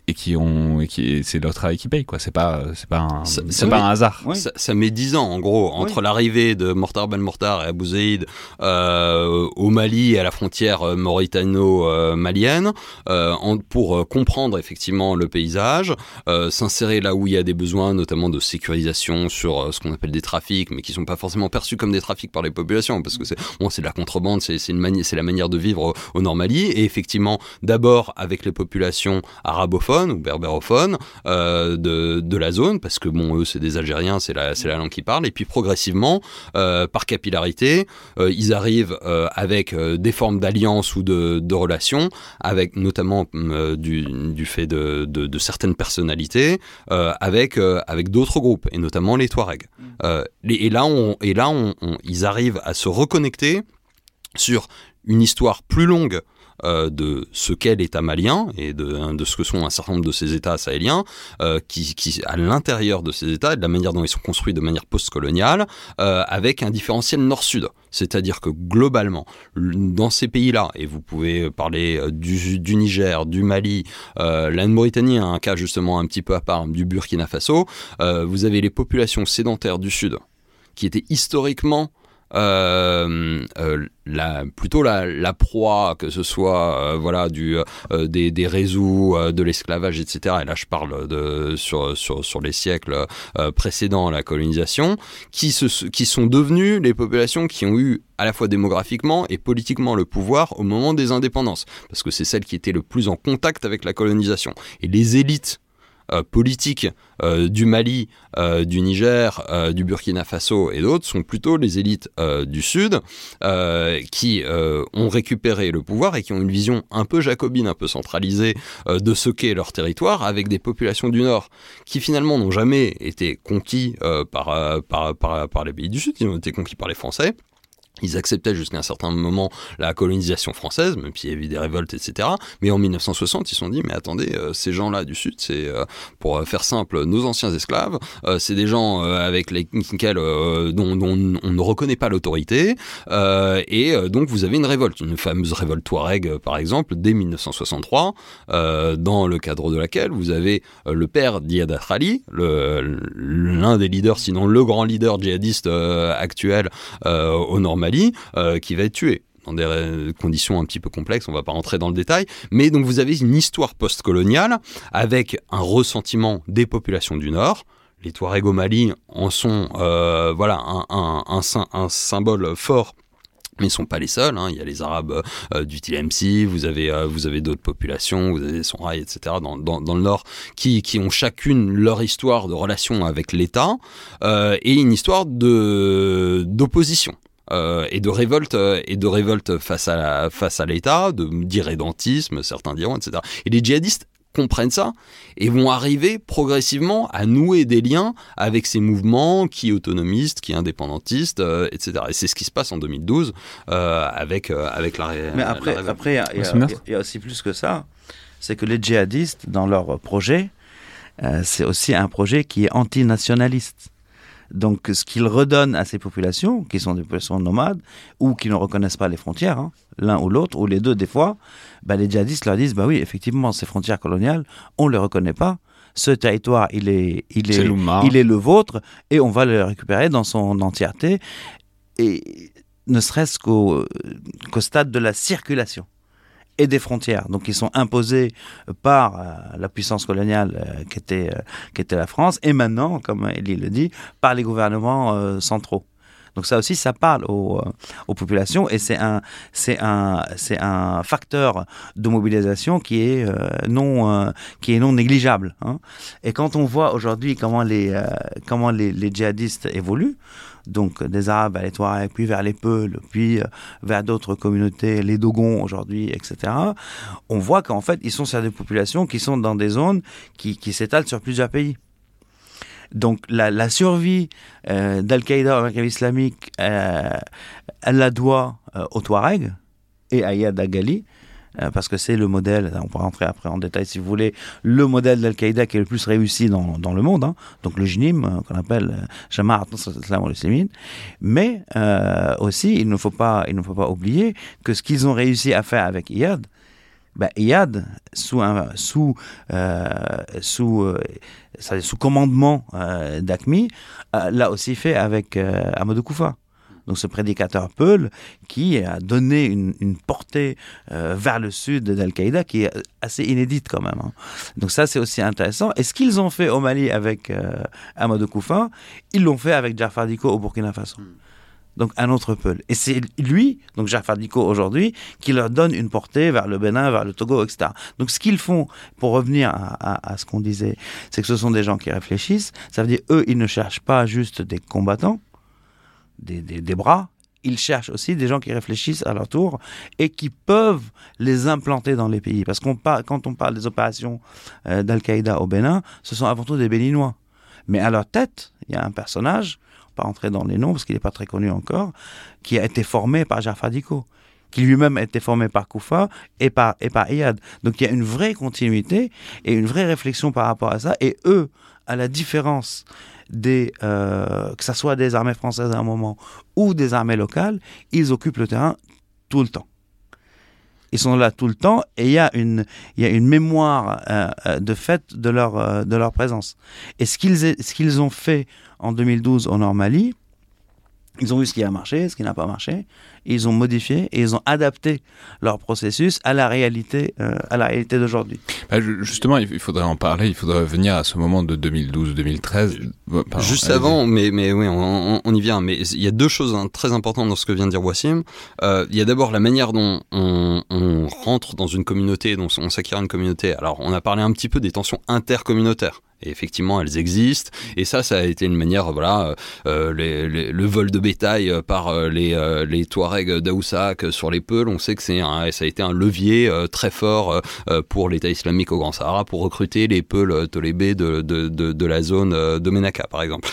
[SPEAKER 1] et qui ont, et qui, c'est leur travail qui paye, quoi. C'est pas, c'est pas un,
[SPEAKER 2] Ça-
[SPEAKER 1] c'est
[SPEAKER 2] ça
[SPEAKER 1] pas
[SPEAKER 2] met-
[SPEAKER 1] un hasard.
[SPEAKER 3] Oui.
[SPEAKER 2] Ça, ça met 10 ans en gros entre
[SPEAKER 3] Oui.
[SPEAKER 2] l'arrivée de Mortar Ben Mortar et Abou Zaïd euh, au Mali et à la frontière euh, mauritano-malienne euh, en- pour comprendre effectivement le paysage, euh, s'insérer là où il y a des besoins notamment de sécurisation sur ce qu'on appelle des trafics mais qui sont pas forcément perçus comme des trafics par les populations parce que c'est bon c'est de la contrebande, c'est c'est une mani- c'est la manière de vivre au, au Nord Mali et effectivement d'abord avec les populations arabophones ou berbérophones euh, de, de la zone, parce que bon, eux, c'est des Algériens, c'est la, la langue qu'ils parlent, et puis progressivement, euh, par capillarité, euh, ils arrivent avec des formes d'alliance ou de, de relations, avec notamment du, du fait de, de, de certaines personnalités, avec, avec d'autres groupes, et notamment les Touaregs. Les- et là, on, et là on, on- ils arrivent à se reconnecter sur une histoire plus longue euh, de ce qu'est l'État malien et de, de ce que sont un certain nombre de ces États sahéliens, euh, qui, à l'intérieur de ces États, de la manière dont ils sont construits de manière postcoloniale, euh, avec un différentiel nord-sud. C'est-à-dire que globalement, dans ces pays-là, et vous pouvez parler du, du Niger, du Mali, la Mauritanie a un cas justement un petit peu à part, du Burkina Faso, vous avez les populations sédentaires du Sud, qui étaient historiquement euh, euh, plutôt la, proie, que ce soit euh, voilà du des, des réseaux, de l'esclavage, etc. Et là, je parle sur sur, sur les siècles précédents la colonisation, qui se qui sont devenues les populations qui ont eu à la fois démographiquement et politiquement le pouvoir au moment des indépendances, parce que c'est celles qui étaient le plus en contact avec la colonisation. Et les élites politiques euh, du Mali, euh, du Niger, euh, du Burkina Faso et d'autres sont plutôt les élites euh, du Sud euh, qui euh, ont récupéré le pouvoir et qui ont une vision un peu jacobine, un peu centralisée euh, de ce qu'est leur territoire, avec des populations du Nord qui finalement n'ont jamais été conquis euh, par, euh, par, par, par les pays du Sud, ils ont été conquis par les Français. Ils acceptaient jusqu'à un certain moment la colonisation française, même s'il y avait des révoltes, etc. Mais en 1960, ils se sont dit, mais attendez, euh, ces gens-là du Sud, c'est, euh, pour euh, faire simple, nos anciens esclaves, c'est des gens avec lesquels, dont, on ne reconnaît pas l'autorité, et donc vous avez une révolte, une fameuse révolte Touareg, par exemple, dès 1963, euh, dans le cadre de laquelle vous avez le père d'Iyad Ali, le- l'un des leaders, sinon le grand leader djihadiste actuel au Nord Euh, qui va être tué dans des euh, conditions un petit peu complexes, on va pas rentrer dans le détail, mais donc vous avez une histoire post-coloniale avec un ressentiment des populations du Nord. Les Touaregs au Mali en sont euh, voilà un, un, un, sym- un symbole fort mais ils sont pas les seuls. Hein. Il y a les Arabes du TLMC, vous avez avez d'autres populations, vous avez Songhai, etc. Dans, dans, le Nord, qui, qui ont chacune leur histoire de relation avec l'État et une histoire d'opposition. Euh, et de révolte euh, et de révolte face à la- face à l'État, de d'irrédentisme, certains diront, etc. Et les djihadistes comprennent ça et vont arriver progressivement à nouer des liens avec ces mouvements qui autonomistes, qui indépendantistes, euh, etc. Et c'est ce qui se passe en 2012 euh, avec euh, avec la.
[SPEAKER 3] Mais après, après, il y a- y, y aussi plus que ça. C'est que les djihadistes, dans leur projet, euh, c'est aussi un projet qui est antinationaliste. Donc, ce qu'ils redonnent à ces populations, qui sont des populations nomades, ou qui ne reconnaissent pas les frontières, hein, l'un ou l'autre, ou les deux des fois, bah, les djihadistes leur disent, bah oui, effectivement, ces frontières coloniales, on ne les reconnaît pas. Ce territoire, il est, il est, il est le vôtre, et on va le récupérer dans son entièreté, et ne serait-ce qu'au qu'au stade de la circulation et des frontières. Donc ils sont imposés par euh, la puissance coloniale euh, qui, était, euh, était la France, et maintenant, comme Elie le dit, par les gouvernements euh, centraux. Donc ça aussi, ça parle aux, populations et c'est un, un, un facteur de mobilisation qui est non, qui est non négligeable. Hein. Et quand on voit aujourd'hui comment les, comment les djihadistes évoluent, donc des Arabes les Touaregs, puis vers les Peuls, puis euh, vers d'autres communautés, les Dogons aujourd'hui, etc. On voit qu'en fait, ils sont sur des populations qui sont dans des zones qui, s'étalent sur plusieurs pays. Donc la, survie euh, d'Al-Qaïda Maghreb islamique, euh, elle la doit aux Touaregs et à Yad Agali, euh, parce que c'est le modèle, on pourra rentrer après en détail si vous voulez, le modèle d'Al-Qaïda qui est le plus réussi dans, dans le monde, hein. donc le JNIM, euh, qu'on appelle euh, Jamaat Islam al mais aussi, il ne, faut pas, il ne faut pas oublier que ce qu'ils ont réussi à faire avec Iyad, ben, Iyad, sous, un, sous, sous, sous commandement d'Akmi, l'a aussi fait avec Amadou Koufa donc ce prédicateur Peul, qui a donné une, portée euh, vers le sud d'Al-Qaïda qui est assez inédite quand même. Hein. Donc ça, c'est aussi intéressant. Et ce qu'ils ont fait au Mali avec euh, Amadou Koufa, ils l'ont fait avec Jafar Diko au Burkina Faso. Hmm. Donc un autre Peul. Et c'est lui, donc Jafar Diko aujourd'hui, qui leur donne une portée vers le Bénin, vers le Togo, etc. Donc ce qu'ils font, pour revenir à, à ce qu'on disait, c'est que ce sont des gens qui réfléchissent. Ça veut dire, eux, ils ne cherchent pas juste des combattants, des, bras, ils cherchent aussi des gens qui réfléchissent à leur tour et qui peuvent les implanter dans les pays. Parce qu'on quand on parle des opérations euh, d'Al-Qaïda au Bénin, ce sont avant tout des Béninois. Mais à leur tête, il y a un personnage, pas entrer dans les noms parce qu'il n'est pas très connu encore, qui a été formé par Jafar Diko qui lui-même a été formé par Koufa et par, et par Iyad. Donc il y a une vraie continuité et une vraie réflexion par rapport à ça. Et eux, à la différence des, euh, que ce soit des armées françaises à un moment ou des armées locales, ils occupent le terrain tout le temps. Ils sont là tout le temps et il y a une, il y a une mémoire euh, euh, de fait de leur, de leur présence. Et ce qu'ils, ce qu'ils ont fait en 2012 au Nord-Mali, ils ont vu ce qui a marché, ce qui n'a pas marché, ils ont modifié et ils ont adapté leur processus à la réalité, euh, à la réalité d'aujourd'hui.
[SPEAKER 1] Bah, justement, il faudrait en parler, il faudrait revenir à ce moment de 2012-2013.
[SPEAKER 2] Juste avant, mais, mais oui, on, on, y vient. Mais il y a deux choses hein, très importantes dans ce que vient de dire Wassim. Euh, il y a d'abord la manière dont on, on, rentre dans une communauté, dont on s'acquiert une communauté. Alors, on a parlé un petit peu des tensions intercommunautaires. Effectivement, elles existent. Et ça, ça a été une manière, voilà, euh, les, le vol de bétail euh, par euh, les, euh, Touaregs d'Aoussac sur les Peuls. On sait que c'est ça a été un levier très fort pour l'État islamique au Grand Sahara pour recruter les Peuls tolébés de, de, de, de la zone de Ménaka, par exemple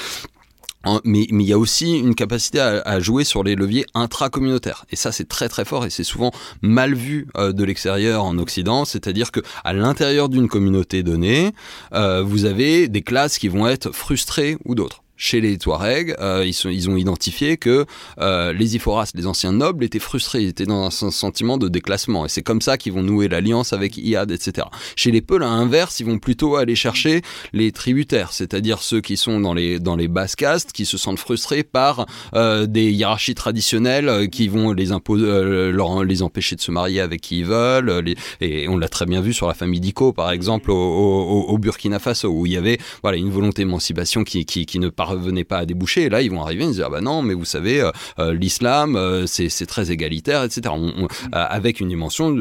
[SPEAKER 2] mais, mais il y a aussi une capacité à, jouer sur les leviers intracommunautaires. Et ça, c'est très très fort et c'est souvent mal vu euh, de l'extérieur en Occident. C'est-à-dire que à l'intérieur d'une communauté donnée, euh, vous avez des classes qui vont être frustrées ou d'autres chez les Touaregs, euh, ils, ils ont identifié que euh, les Iforas, les anciens nobles, étaient frustrés, ils étaient dans un sentiment de déclassement. Et c'est comme ça qu'ils vont nouer l'alliance avec Iad, etc. Chez les Peuls, à l'inverse, ils vont plutôt aller chercher les tributaires, c'est-à-dire ceux qui sont dans les, dans les basses castes, qui se sentent frustrés par euh, des hiérarchies traditionnelles euh, qui vont les, euh, les empêcher de se marier avec qui ils veulent. Les, et on l'a très bien vu sur la famille Diko, par exemple, au, Burkina Faso, où il y avait voilà, une volonté d'émancipation qui, qui, qui ne parvenait pas à déboucher. Et là, ils vont arriver et se dire, bah non, mais vous savez, euh, euh, l'islam, euh, c'est très égalitaire, etc. On, avec une dimension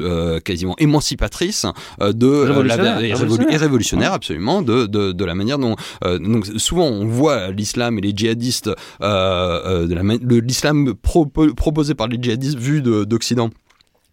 [SPEAKER 2] quasiment émancipatrice de
[SPEAKER 3] révolutionnaire,
[SPEAKER 2] la, et révolutionnaire, absolument, de, de, de, la manière dont donc souvent on voit l'islam et les djihadistes, l'islam proposé par les djihadistes vu d'Occident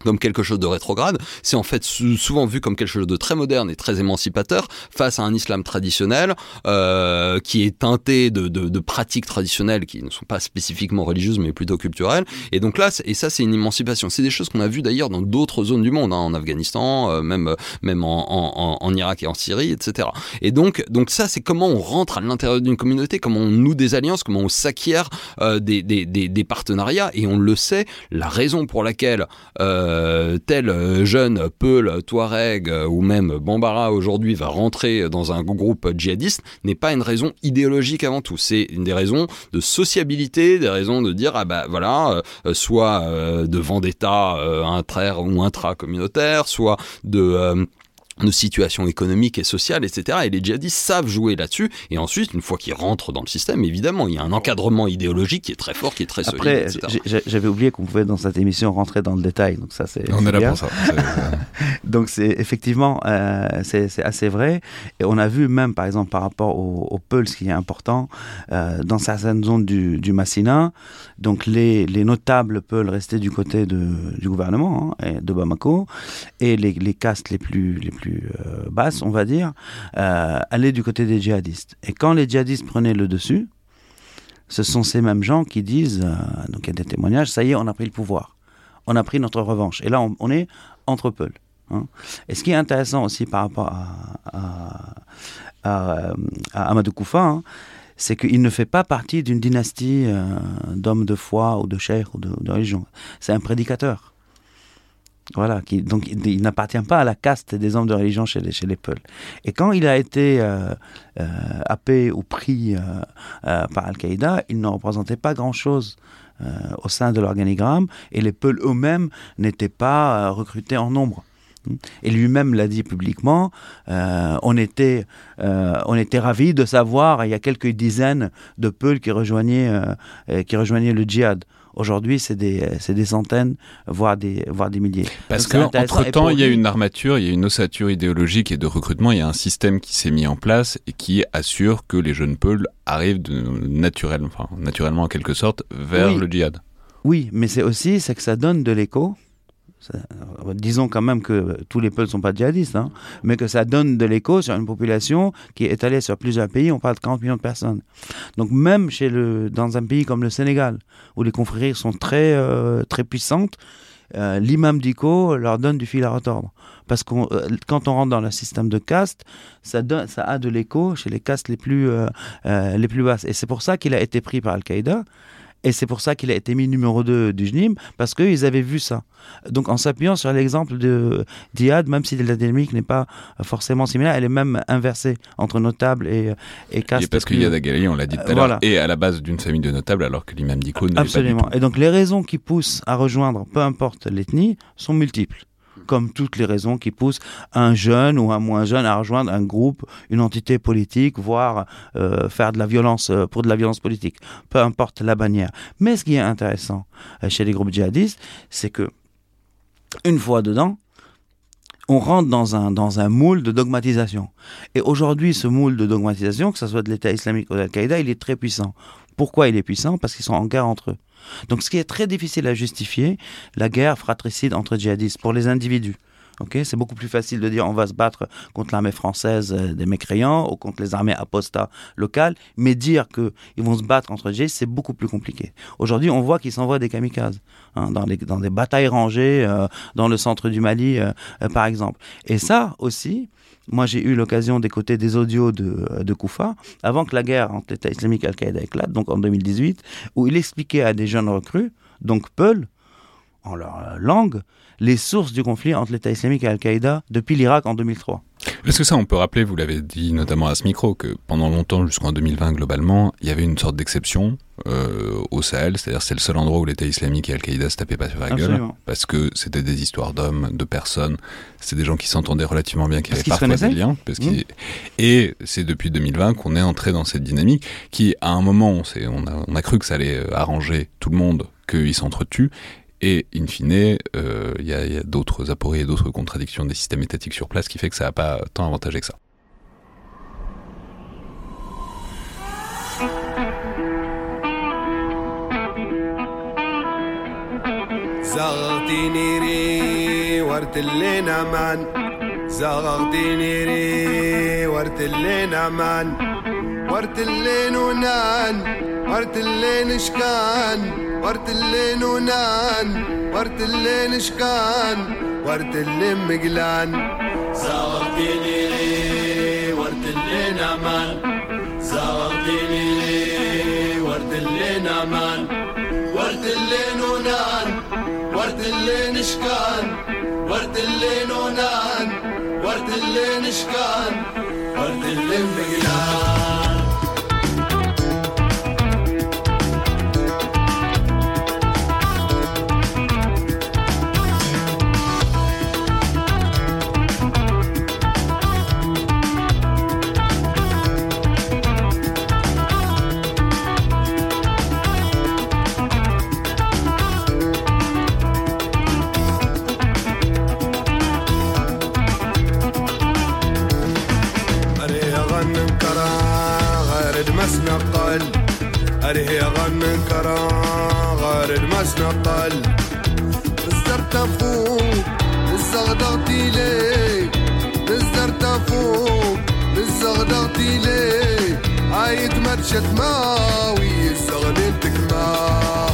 [SPEAKER 2] comme quelque chose de rétrograde, c'est en fait souvent vu comme quelque chose de très moderne et très émancipateur face à un islam traditionnel euh, qui est teinté de, de, de, pratiques traditionnelles qui ne sont pas spécifiquement religieuses mais plutôt culturelles. Et donc là, et ça c'est une émancipation. C'est des choses qu'on a vues d'ailleurs dans d'autres zones du monde, hein, en Afghanistan, euh, même même en, en, en, Irak et en Syrie, etc. Et donc donc ça c'est comment on rentre à l'intérieur d'une communauté, comment on noue des alliances, comment on s'acquiert euh, des, des, des, des, partenariats. Et on le sait, la raison pour laquelle euh, euh, tel euh, jeune Peul, Touareg euh, ou même Bambara aujourd'hui va rentrer dans un groupe djihadiste n'est pas une raison idéologique avant tout. C'est une des raisons de sociabilité, des raisons de dire ah bah voilà, soit de vendetta intra ou intra-communautaire, soit de nos situations économiques et sociales, etc. Et les djihadistes savent jouer là-dessus. Et ensuite, une fois qu'ils rentrent dans le système, évidemment, il y a un encadrement idéologique qui est très fort, qui est très solide.
[SPEAKER 3] Après, j'avais oublié qu'on pouvait dans cette émission rentrer dans le détail. Donc ça, c'est.
[SPEAKER 1] On est, là pour ça. <laughs>
[SPEAKER 3] donc c'est effectivement, euh, c'est assez vrai. Et on a vu même, par exemple, par rapport au, au Pulse, qui est important, euh, dans certaines zones du, du Massina, donc les, les notables peuvent rester du côté de, du gouvernement hein, de Bamako, et les, les castes les plus les plus euh, basse, on va dire, euh, aller du côté des djihadistes. Et quand les djihadistes prenaient le dessus, ce sont ces mêmes gens qui disent, euh, donc il y a des témoignages, ça y est, on a pris le pouvoir, on a pris notre revanche. Et là, on, est entre peuls. Hein. Et ce qui est intéressant aussi par rapport à, à, Amadou Koufa, hein, c'est qu'il ne fait pas partie d'une dynastie d'hommes de foi ou de chers ou de religion. C'est un prédicateur. Voilà, qui, donc il, n'appartient pas à la caste des hommes de religion chez les, chez les Peuls. Et quand il a été euh, euh happé ou pris euh, euh, par Al-Qaïda, il ne représentait pas grand-chose au sein de l'organigramme et les Peuls eux-mêmes n'étaient pas recrutés en nombre. Et lui-même l'a dit publiquement, on, était, était ravis de savoir, il y a quelques dizaines de Peuls qui rejoignaient, qui rejoignaient le djihad. Aujourd'hui, c'est des, des, centaines, voire des, voire des milliers.
[SPEAKER 1] Parce qu'entre-temps, il y a une armature, il y a une ossature idéologique et de recrutement, il y a un système qui s'est mis en place et qui assure que les jeunes peuls arrivent de, naturellement, enfin, naturellement en quelque sorte, vers le djihad.
[SPEAKER 3] Oui, mais c'est aussi c'est que ça donne de l'écho disons quand même que tous les peuples ne sont pas djihadistes, hein, mais que ça donne de l'écho sur une population qui est étalée sur plusieurs pays, on parle de 40 millions de personnes. Donc même chez le, dans un pays comme le Sénégal, où les confréries sont très, euh, très puissantes, euh, l'imam d'ICO leur donne du fil à retordre. Parce que quand on rentre dans le système de caste, ça, donne, ça a de l'écho chez les castes les plus, les plus basses. Et c'est pour ça qu'il a été pris par Al-Qaïda. Et c'est pour ça qu'il a été mis numéro 2 du JNIM, parce qu'ils avaient vu ça. Donc en s'appuyant sur l'exemple de d'IAD, même si la dynamique n'est pas forcément similaire, elle est même inversée entre notables et, et castes.
[SPEAKER 1] parce qu'il y a on l'a dit tout à l'heure, et à la base d'une famille de notables, alors que l'imam d'Iko ne
[SPEAKER 3] Absolument. Et donc les raisons qui poussent à rejoindre, peu importe l'ethnie, sont multiples comme toutes les raisons qui poussent un jeune ou un moins jeune à rejoindre un groupe, une entité politique, voire euh, faire de la violence euh, pour de la violence politique, peu importe la bannière. Mais ce qui est intéressant euh, chez les groupes djihadistes, c'est que une fois dedans, on rentre dans un, dans un moule de dogmatisation. Et aujourd'hui, ce moule de dogmatisation, que ce soit de l'État islamique ou d'Al-Qaïda, il est très puissant. Pourquoi il est puissant Parce qu'ils sont en guerre entre eux. Donc ce qui est très difficile à justifier, la guerre fratricide entre djihadistes pour les individus. Okay c'est beaucoup plus facile de dire on va se battre contre l'armée française euh, des mécréants ou contre les armées apostats locales, mais dire qu'ils vont se battre entre djihadistes, c'est beaucoup plus compliqué. Aujourd'hui, on voit qu'ils s'envoient des kamikazes hein, dans, des batailles rangées euh, dans le centre du Mali, euh, par exemple. Et ça aussi, moi, j'ai eu l'occasion d'écouter des audios de, Koufa avant que la guerre entre l'État islamique et Al-Qaïda éclate, donc en 2018, où il expliquait à des jeunes recrues, donc Peul, en leur langue, les sources du conflit entre l'État islamique et Al-Qaïda depuis l'Irak en 2003.
[SPEAKER 1] Est-ce que ça, on peut rappeler, vous l'avez dit notamment à ce micro, que pendant longtemps, jusqu'en 2020 globalement, il y avait une sorte d'exception euh, au Sahel, c'est-à-dire c'est le seul endroit où l'État islamique et Al-Qaïda se tapaient pas sur la gueule, parce que c'était des histoires d'hommes, de personnes, c'était des gens qui s'entendaient relativement bien, qui avaient parfois des liens. Parce mmh. Et c'est depuis 2020 qu'on est entré dans cette dynamique qui, à un moment, on, on, a, on a cru que ça allait euh, arranger tout le monde, qu'ils s'entretuent, et in fine, euh, il y a, a d'autres apories et d'autres contradictions des systèmes étatiques sur place qui fait que ça n'a pas tant avantagé que ça. زغطيني ري ورت اللينا مان زغطيني ري ورت اللينا مان ورت اللين ونان ورت اللين شكان ورد اللين ونان ورد اللين شكان ورد اللين مقلان زاورتيني ورد اللين أمان زاورتيني ورد اللين أمان ورد اللين ونان ورد اللين شكان ورد اللين ونان ورد اللين شكان ورد اللين مقلان
[SPEAKER 4] هي من غار المسنا قل. نزدر تفوق نزغدغتي ليك نزدر تفوق نزغدغتي ليك عايد مرشد ماوي الزغنين
[SPEAKER 1] تكماوي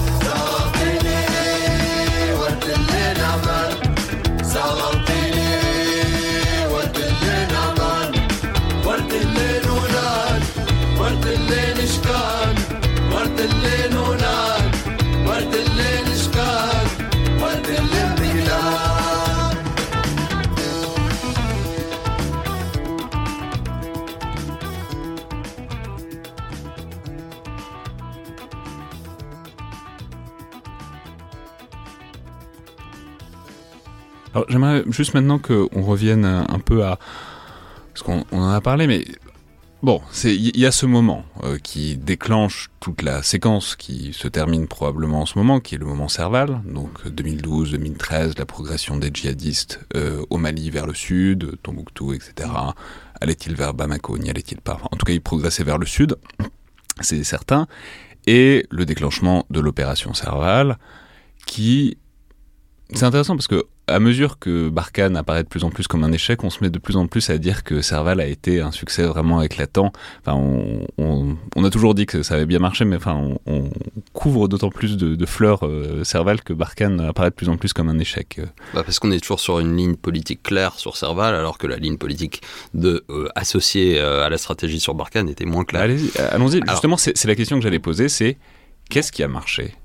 [SPEAKER 1] J'aimerais juste maintenant qu'on revienne un peu à... Parce qu'on en a parlé, mais Bon, il y a ce moment euh, qui déclenche toute la séquence qui se termine probablement en ce moment, qui est le moment Serval, donc 2012-2013, la progression des djihadistes euh, au Mali vers le sud, Tombouctou, etc. Allait-il vers Bamako, n'y allait-il pas? En tout cas, il progressait vers le sud, c'est certain. Et le déclenchement de l'opération Serval, qui... C'est intéressant parce que à mesure que Barkhane apparaît de plus en plus comme un échec, on se met de plus en plus à dire que Serval a été un succès vraiment éclatant. Enfin, on, a toujours dit que ça avait bien marché, mais enfin, on, couvre d'autant plus de, fleurs euh, Serval que Barkhane apparaît de plus en plus comme un échec.
[SPEAKER 2] Bah parce qu'on est toujours sur une ligne politique claire sur Serval, alors que la ligne politique de, euh, associée euh, à la stratégie sur Barkhane était moins claire.
[SPEAKER 1] Allons-y. Justement, c'est la question que j'allais poser, c'est qu'est-ce qui a marché?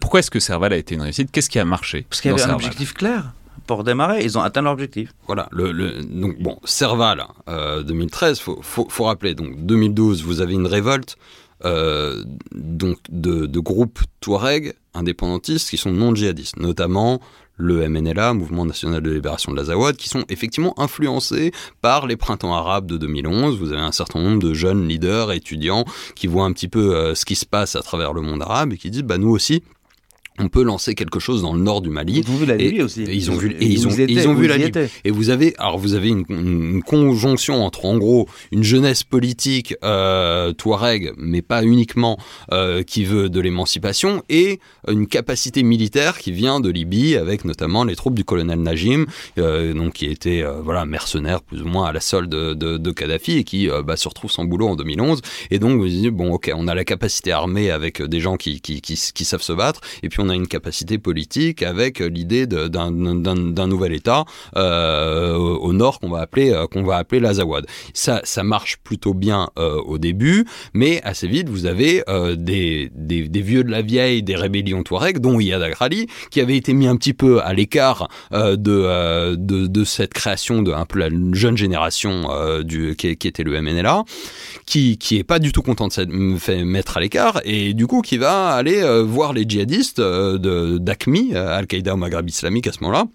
[SPEAKER 1] Pourquoi, est-ce que Serval a été une réussite? Qu'est-ce qui a marché
[SPEAKER 3] Parce qu'il y avait un objectif clair pour démarrer. Ils ont atteint leur objectif.
[SPEAKER 2] Voilà. Le, donc bon, Serval, 2013, euh, faut, faut, rappeler. Donc 2012, vous avez une révolte. Euh, donc de, de, groupes Touareg indépendantistes qui sont non djihadistes, notamment le MNLA, Mouvement National de Libération de l'Azawad, qui sont effectivement influencés par les printemps arabes de 2011. Vous avez un certain nombre de jeunes leaders, étudiants, qui voient un petit peu euh, ce qui se passe à travers le monde arabe et qui disent, bah nous aussi, on peut lancer quelque chose dans le nord du Mali.
[SPEAKER 3] Ils ont vu la Libye aussi.
[SPEAKER 2] ils ont vu, et ils ont, ils ont vu la Libye. Et vous avez, alors vous avez une, conjonction entre en gros une jeunesse politique euh, touareg, mais pas uniquement, euh, qui veut de l'émancipation, et une capacité militaire qui vient de Libye, avec notamment les troupes du colonel Najim, euh, donc qui était voilà mercenaire plus ou moins à la solde de, de, de Kadhafi et qui bah, se retrouve sans boulot en 2011. Et donc vous dites bon ok, on a la capacité armée avec des gens qui qui, qui, qui savent se battre, et puis on on a une capacité politique avec l'idée d'un nouvel État euh, au nord qu'on va appeler euh, qu'on va appeler l'Azawad. Ça, ça marche plutôt bien euh, au début, mais assez vite vous avez des, vieux de la vieille, des rébellions Touareg, dont Iyad Agrali, qui avait été mis un petit peu à l'écart de, de, cette création de peu la jeune génération du qui, était le MNLA, qui qui est pas du tout content de se mettre à l'écart et du coup qui va aller voir les djihadistes euh, d'ACMI, euh, Al-Qaïda au Maghreb islamique à ce moment-là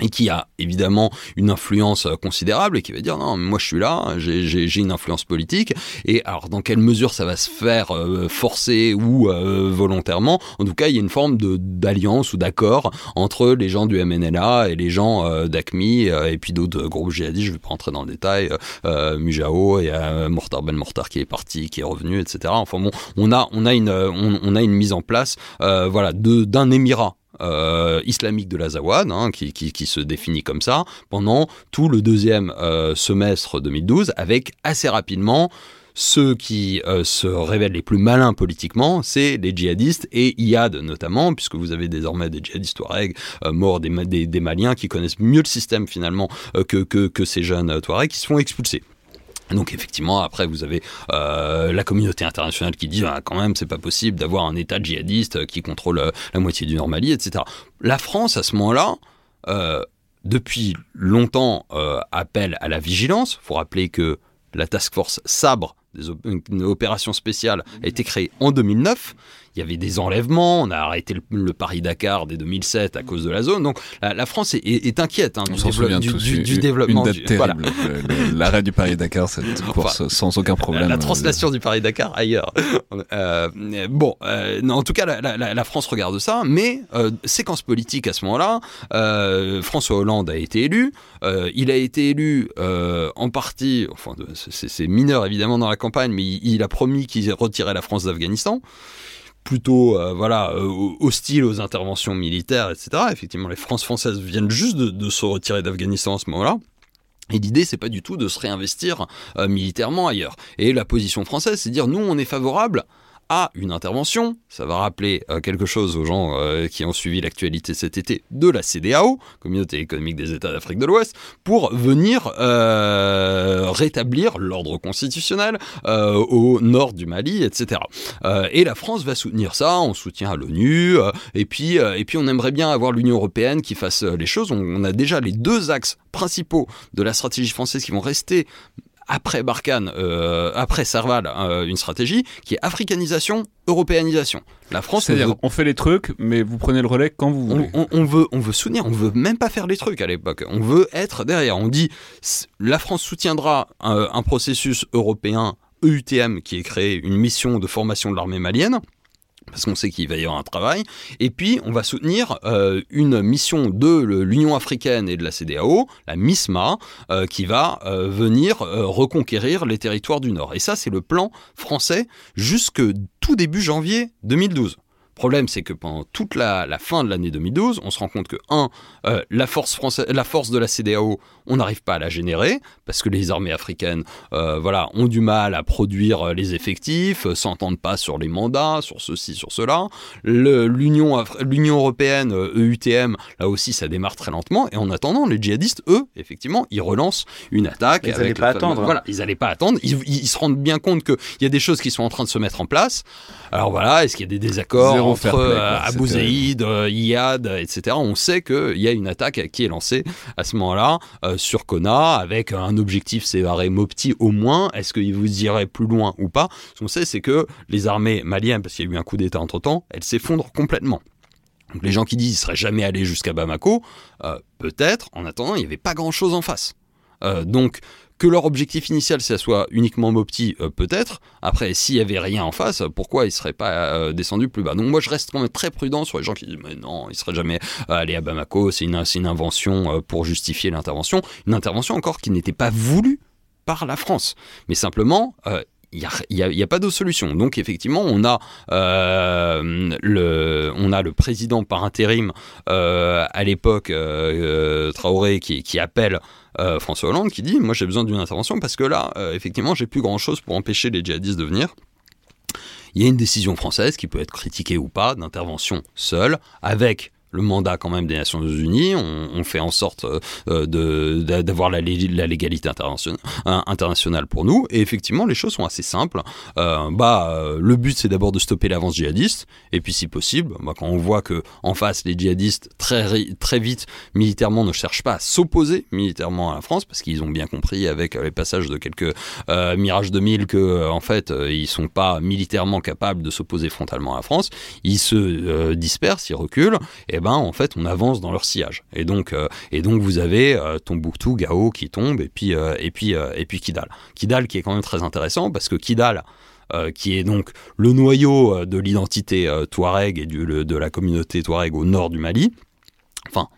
[SPEAKER 2] et qui a évidemment une influence euh, considérable et qui va dire non moi je suis là j'ai une influence politique. Et alors dans quelle mesure ça va se faire euh, forcer ou euh, volontairement en tout cas il y a une forme d'alliance ou d'accord entre les gens du MNLA et les gens euh, d'ACMI et puis d'autres groupes djihadistes. Je vais pas rentrer dans le détail Mujao et Mortar Ben Mortar qui est parti qui est revenu etc enfin bon on a on a une on a une mise en place voilà d'un émirat euh, islamique de l'Azawad, hein, qui, qui, se définit comme ça, pendant tout le deuxième euh, semestre 2012, avec assez rapidement ceux qui euh, se révèlent les plus malins politiquement, c'est les djihadistes et IAD notamment, puisque vous avez désormais des djihadistes Touareg morts, des, des, des, Maliens qui connaissent mieux le système finalement que, que, que, ces jeunes Touareg qui se font expulser. Donc effectivement, après vous avez euh, la communauté internationale qui dit ah, quand même c'est pas possible d'avoir un État djihadiste qui contrôle euh, la moitié du Normandie, etc. La France à ce moment-là, euh, depuis longtemps, appelle à la vigilance. Il faut rappeler que la task force Sabre, des une opération spéciale, a été créée en 2009. Il y avait des enlèvements, on a arrêté le, le Paris-Dakar dès 2007 à cause de la zone. Donc la, la France est, est- est inquiète hein, du,
[SPEAKER 1] souvient
[SPEAKER 2] du- du- du développement.
[SPEAKER 1] Une date terrible. le- le- L'arrêt du Paris-Dakar, cette course sans aucun problème.
[SPEAKER 2] La, la translation du Paris-Dakar ailleurs. <laughs> Euh, bon, euh, non, en tout cas, la, France regarde ça, mais euh, séquence politique à ce moment-là, euh, François Hollande a été élu. Euh, il a été élu euh, en partie, enfin, c'est mineur évidemment dans la campagne, mais il, il a promis qu'il retirait la France d'Afghanistan. Plutôt, euh, voilà, euh, hostile aux interventions militaires, etc. Effectivement, les France françaises viennent juste de, se retirer d'Afghanistan à ce moment-là. Et l'idée, c'est pas du tout de se réinvestir euh, militairement ailleurs. Et la position française, c'est dire nous, on est favorable à une intervention. Ça va rappeler euh, quelque chose aux gens euh, qui ont suivi l'actualité cet été de la CDAO, Communauté économique des États d'Afrique de l'Ouest, pour venir euh, rétablir l'ordre constitutionnel au nord du Mali, etc. Et la France va soutenir ça, on soutient l'ONU, et puis et puis on aimerait bien avoir l'Union européenne qui fasse les choses. On a déjà les deux axes principaux de la stratégie française qui vont rester après Barkhane, euh, après Serval, euh, une stratégie qui est africanisation, européanisation. La France
[SPEAKER 5] C'est-à-dire,
[SPEAKER 2] veut
[SPEAKER 5] on fait les trucs, mais vous prenez le relais quand vous voulez.
[SPEAKER 2] on- on veut, on veut soutenir, on veut même pas faire les trucs à l'époque. On veut être derrière. On dit, la France soutiendra un, un processus européen EUTM qui est créé, une mission de formation de l'armée malienne. Parce qu'on sait qu'il va y avoir un travail. Et puis, on va soutenir euh, une mission de l'Union africaine et de la CDAO, la MISMA, euh, qui va euh, venir reconquérir les territoires du Nord. Et ça, c'est le plan français jusque tout début janvier 2012. Le problème, c'est que pendant toute la, fin de l'année 2012, on se rend compte que, un, la, force française, la force de la CDAO, on n'arrive pas à la générer, parce que les armées africaines euh, voilà, ont du mal à produire euh, les effectifs, euh, s'entendent pas sur les mandats, sur ceci, sur cela. L'Union européenne, euh, EUTM, là aussi, ça démarre très lentement. Et en attendant, les djihadistes, eux, effectivement, ils relancent une attaque.
[SPEAKER 3] Ils
[SPEAKER 2] avec
[SPEAKER 3] allaient
[SPEAKER 2] le
[SPEAKER 3] pas attendre.
[SPEAKER 2] Voilà, ils n'allaient pas attendre. Ils, se rendent bien compte qu'il y a des choses qui sont en train de se mettre en place. Alors voilà, est-ce qu'il y a des désaccords
[SPEAKER 5] Zéro
[SPEAKER 2] entre
[SPEAKER 5] play,
[SPEAKER 2] euh, Abou euh, Iyad, etc. On sait qu'il y a une attaque qui est lancée à ce moment-là sur Kona avec un objectif séparé Mopti au moins. Est-ce qu'il vous irait plus loin ou pas? Ce qu'on sait, c'est que les armées maliennes, parce qu'il y a eu un coup d'État entre-temps, elles s'effondrent complètement. Donc les gens qui disent qu'ils seraient jamais allés jusqu'à Bamako, euh, peut-être, en attendant, il n'y avait pas grand-chose en face. Euh, donc, que leur objectif initial, ça soit uniquement Mopti, euh, peut-être. Après, s'il y avait rien en face, pourquoi ils seraient pas euh, descendus plus bas? Donc moi, je reste quand même très prudent sur les gens qui disent mais non, ils seraient jamais euh, allés à Bamako. C'est une, invention pour justifier l'intervention. Une intervention encore qui n'était pas voulue par la France, mais simplement. il n'y a, pas d'autre solution. Donc effectivement, on a, le, président par intérim à l'époque, Traoré, qui appelle euh, François Hollande, qui dit, moi j'ai besoin d'une intervention parce que là, euh, effectivement, j'ai plus grand-chose pour empêcher les djihadistes de venir. Il y a une décision française qui peut être critiquée ou pas d'intervention seule, avec le mandat quand même des Nations Unies. On, fait en sorte euh, d'a- d'avoir la, lé- la légalité internationale, hein, internationale pour nous. Et effectivement, les choses sont assez simples. Euh, bah, euh, le but, c'est d'abord de stopper l'avance djihadiste. Et puis, si possible, bah, quand on voit que en face, les djihadistes très très vite militairement ne cherchent pas à s'opposer militairement à la France, parce qu'ils ont bien compris avec euh, les passages de quelques euh, Mirage 2000 que euh, en fait, euh, ils sont pas militairement capables de s'opposer frontalement à la France. Ils se euh, dispersent, ils reculent. Ben, en fait, on avance dans leur sillage. Et donc, euh, et donc, vous avez euh, Tombouctou, Gao qui tombe, et puis euh, et puis euh, et puis Kidal. Kidal qui est quand même très intéressant parce que Kidal qui est donc le noyau de l'identité touareg et de la communauté touareg au nord du Mali. Enfin,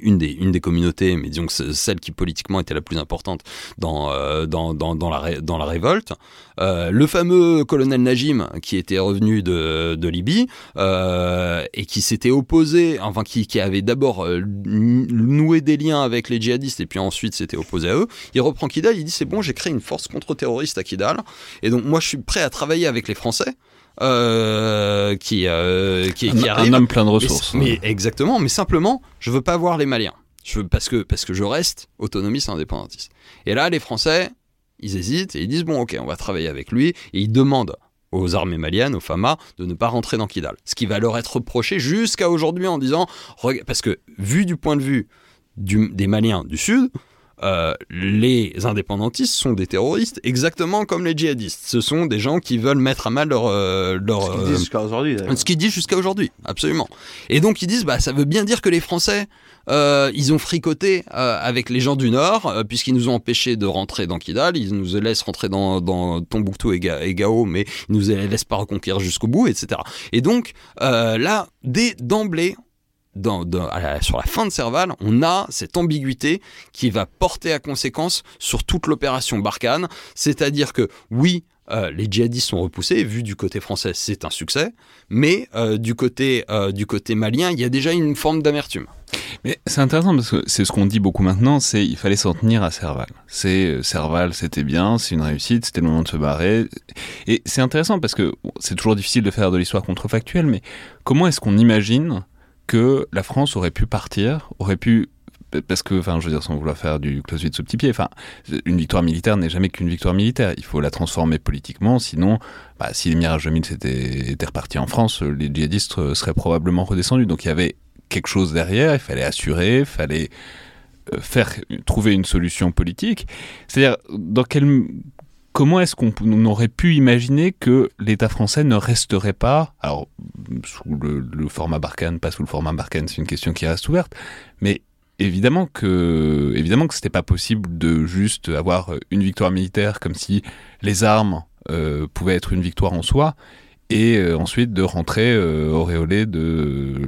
[SPEAKER 2] une des, une des communautés, mais disons que celle qui politiquement était la plus importante dans, euh, dans, dans, dans la, dans la révolte. Euh, le fameux colonel Najim, qui était revenu de, de Libye, euh, et qui s'était opposé, enfin qui, qui avait d'abord noué des liens avec les djihadistes, et puis ensuite s'était opposé à eux, il reprend Kidal, il dit c'est bon, j'ai créé une force contre-terroriste à Kidal, et donc moi je suis prêt à travailler avec les Français. Euh, qui, euh, qui, qui
[SPEAKER 1] Un, homme plein de ressources.
[SPEAKER 2] Mais, exactement, mais simplement, je veux pas voir les Maliens. Je veux, parce, que, parce que je reste autonomiste indépendantiste. Et là, les Français, ils hésitent et ils disent bon, ok, on va travailler avec lui. Et ils demandent aux armées maliennes, aux FAMA, de ne pas rentrer dans Kidal. Ce qui va leur être reproché jusqu'à aujourd'hui en disant, parce que vu du point de vue du- des Maliens du Sud, euh, les indépendantistes sont des terroristes, exactement comme les djihadistes. Ce sont des gens qui veulent mettre à mal leur... euh, leur
[SPEAKER 3] Ce qu'ils
[SPEAKER 2] euh,
[SPEAKER 3] disent jusqu'à aujourd'hui.
[SPEAKER 2] ce qu'ils disent jusqu'à aujourd'hui, absolument. Et donc ils disent, bah ça veut bien dire que les Français, euh, ils ont fricoté euh, avec les gens du Nord, euh, puisqu'ils nous ont empêchés de rentrer dans Kidal, ils nous laissent rentrer dans, dans Tombouctou et, Ga- et Gao, mais ils nous laissent pas reconquérir jusqu'au bout, etc. Et donc euh, là, dès d'emblée, sur la fin de Serval, on a cette ambiguïté qui va porter à conséquence sur toute l'opération Barkhane. C'est-à-dire que oui, euh, les djihadistes sont repoussés, vu du côté français, c'est un succès, mais euh, du, côté, euh, du côté malien, il y a déjà une forme d'amertume.
[SPEAKER 1] Mais c'est intéressant parce que c'est ce qu'on dit beaucoup maintenant, c'est il fallait s'en tenir à Serval. C'est Serval, c'était bien, c'est une réussite, c'était le moment de se barrer. Et c'est intéressant parce que c'est toujours difficile de faire de l'histoire contrefactuelle, mais comment est-ce qu'on imagine que la France aurait pu partir, aurait pu parce que, enfin, je veux dire, sans vouloir faire du Clausewitz au petit pied, enfin, une victoire militaire n'est jamais qu'une victoire militaire. Il faut la transformer politiquement, sinon, bah, si les Mirages 2000 étaient, étaient repartis en France, les djihadistes seraient probablement redescendus. Donc il y avait quelque chose derrière, il fallait assurer, il fallait euh, faire trouver une solution politique. C'est-à-dire dans quel comment est-ce qu'on on aurait pu imaginer que l'État français ne resterait pas alors sous le, le format Barkhane, pas sous le format Barkhane, c'est une question qui reste ouverte, mais évidemment que évidemment que c'était pas possible de juste avoir une victoire militaire comme si les armes euh, pouvaient être une victoire en soi et euh, ensuite de rentrer euh, auréolé de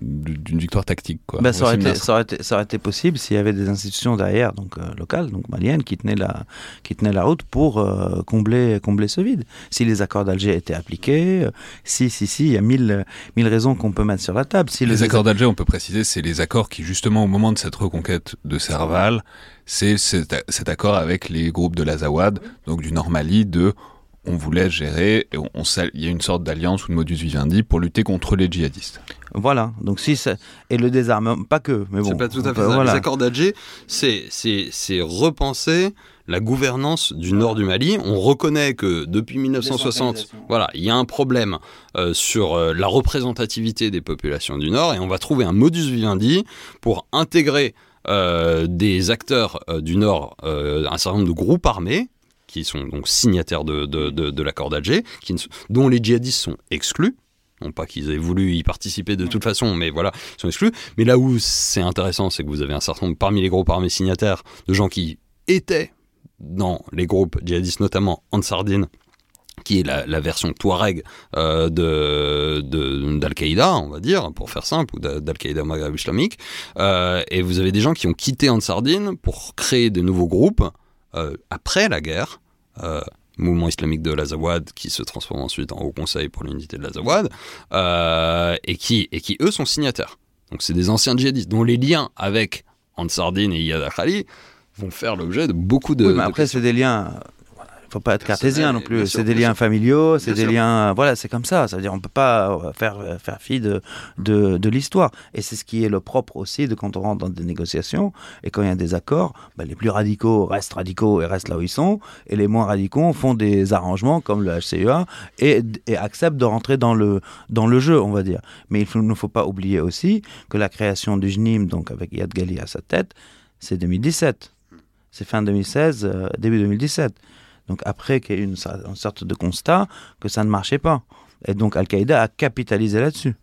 [SPEAKER 1] d'une victoire tactique quoi.
[SPEAKER 3] Bah, ça, aurait été,
[SPEAKER 1] une-
[SPEAKER 3] ça, aurait été, ça aurait été possible s'il y avait des institutions derrière, donc euh, locales, donc maliennes, qui tenaient la, qui tenaient la route pour euh, combler, combler ce vide. Si les accords d'Alger étaient appliqués, euh, si, si, si, il y a mille, mille raisons qu'on peut mettre sur la table. Si
[SPEAKER 1] les
[SPEAKER 3] le-
[SPEAKER 1] accords d'Alger, on peut préciser, c'est les accords qui, justement, au moment de cette reconquête de Serval, c'est cet, cet accord avec les groupes de l'Azawad, donc du Nord Mali, de on voulait gérer, et on, il y a une sorte d'alliance ou de modus vivendi pour lutter contre les djihadistes.
[SPEAKER 3] Voilà, donc si ça- et le désarmement, pas que, mais bon.
[SPEAKER 2] c'est pas tout à
[SPEAKER 3] on
[SPEAKER 2] fait
[SPEAKER 3] peut-
[SPEAKER 2] ça.
[SPEAKER 3] voilà.
[SPEAKER 2] Les accords d'Alger, c'est, c'est, c'est repenser la gouvernance du nord du Mali. On reconnaît que depuis 1960,
[SPEAKER 3] Décentralisation.
[SPEAKER 2] voilà, il y a un problème euh, sur euh, la représentativité des populations du nord et on va trouver un modus vivendi pour intégrer euh, des acteurs euh, du nord, euh, un certain nombre de groupes armés qui sont donc signataires de, de, de- l'accord d'Alger, dont les djihadistes sont exclus. Non pas qu'ils aient voulu y participer de toute façon, mais voilà, ils sont exclus. Mais là où c'est intéressant, c'est que vous avez un certain nombre, parmi les groupes armés signataires, de gens qui étaient dans les groupes djihadistes, notamment Ansardine, qui est la, version Touareg euh, d'Al-Qaïda, on va dire, pour faire simple, ou d'A- d'Al-Qaïda au Maghreb islamique. Euh, et vous avez des gens qui ont quitté Ansardine pour créer de nouveaux groupes après la guerre. Euh, mouvement islamique de l'Azawad qui se transforme ensuite en Haut Conseil pour l'unité de l'Azawad euh, et, qui, et qui eux sont signataires. Donc c'est des anciens djihadistes dont les liens avec Ansardine et Iyad Akhali vont faire l'objet de beaucoup de...
[SPEAKER 3] Oui, mais après, c'est des liens. Euh, Il faut pas être cartésien non plus. C'est des liens familiaux, c'est des
[SPEAKER 2] sûr.
[SPEAKER 3] liens. Voilà, c'est comme ça. Ça veut dire on peut pas euh, faire euh, faire fi de de, de l'histoire. Et c'est ce qui est le propre aussi de quand on rentre dans des négociations et quand il y a des accords, bah, les plus radicaux restent radicaux et restent là où ils sont, et les moins radicaux font des arrangements comme le HCEA et, et acceptent de rentrer dans le dans le jeu, on va dire. Mais il ne faut pas oublier aussi que la création du JNIM, donc avec Yad Gali à sa tête, c'est 2017. C'est fin 2016, euh, début 2017. Donc après qu'il y ait eu une, une sorte de constat que ça ne marchait pas. Et donc Al-Qaïda a capitalisé là-dessus.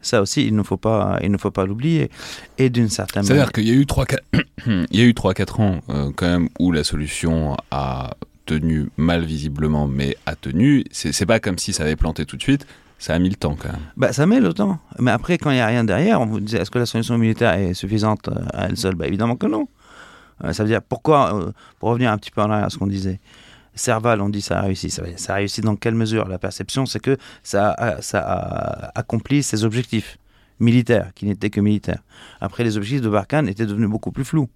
[SPEAKER 3] Ça aussi, il ne faut pas, il ne faut pas l'oublier. Et d'une certaine
[SPEAKER 1] C'est-à-dire
[SPEAKER 3] manière,
[SPEAKER 1] qu'il y a eu 3 <coughs> il y a eu 3 4 ans euh, quand même où la solution a tenu mal visiblement mais a tenu, c'est pas comme si ça avait planté tout de suite, ça a mis le temps quand même.
[SPEAKER 3] bah, ça met le temps. Mais après, quand il n'y a rien derrière, on vous disait, est-ce que la solution militaire est suffisante euh, à elle seule? Bah, Évidemment que non. Euh, ça veut dire, pourquoi, euh, pour revenir un petit peu en arrière à ce qu'on disait, Serval, on dit ça a réussi. Ça, a réussi dans quelle mesure? La perception, c'est que ça a, accompli ses objectifs militaires, qui n'étaient que militaires. Après, les objectifs de Barkhane étaient devenus beaucoup plus flous.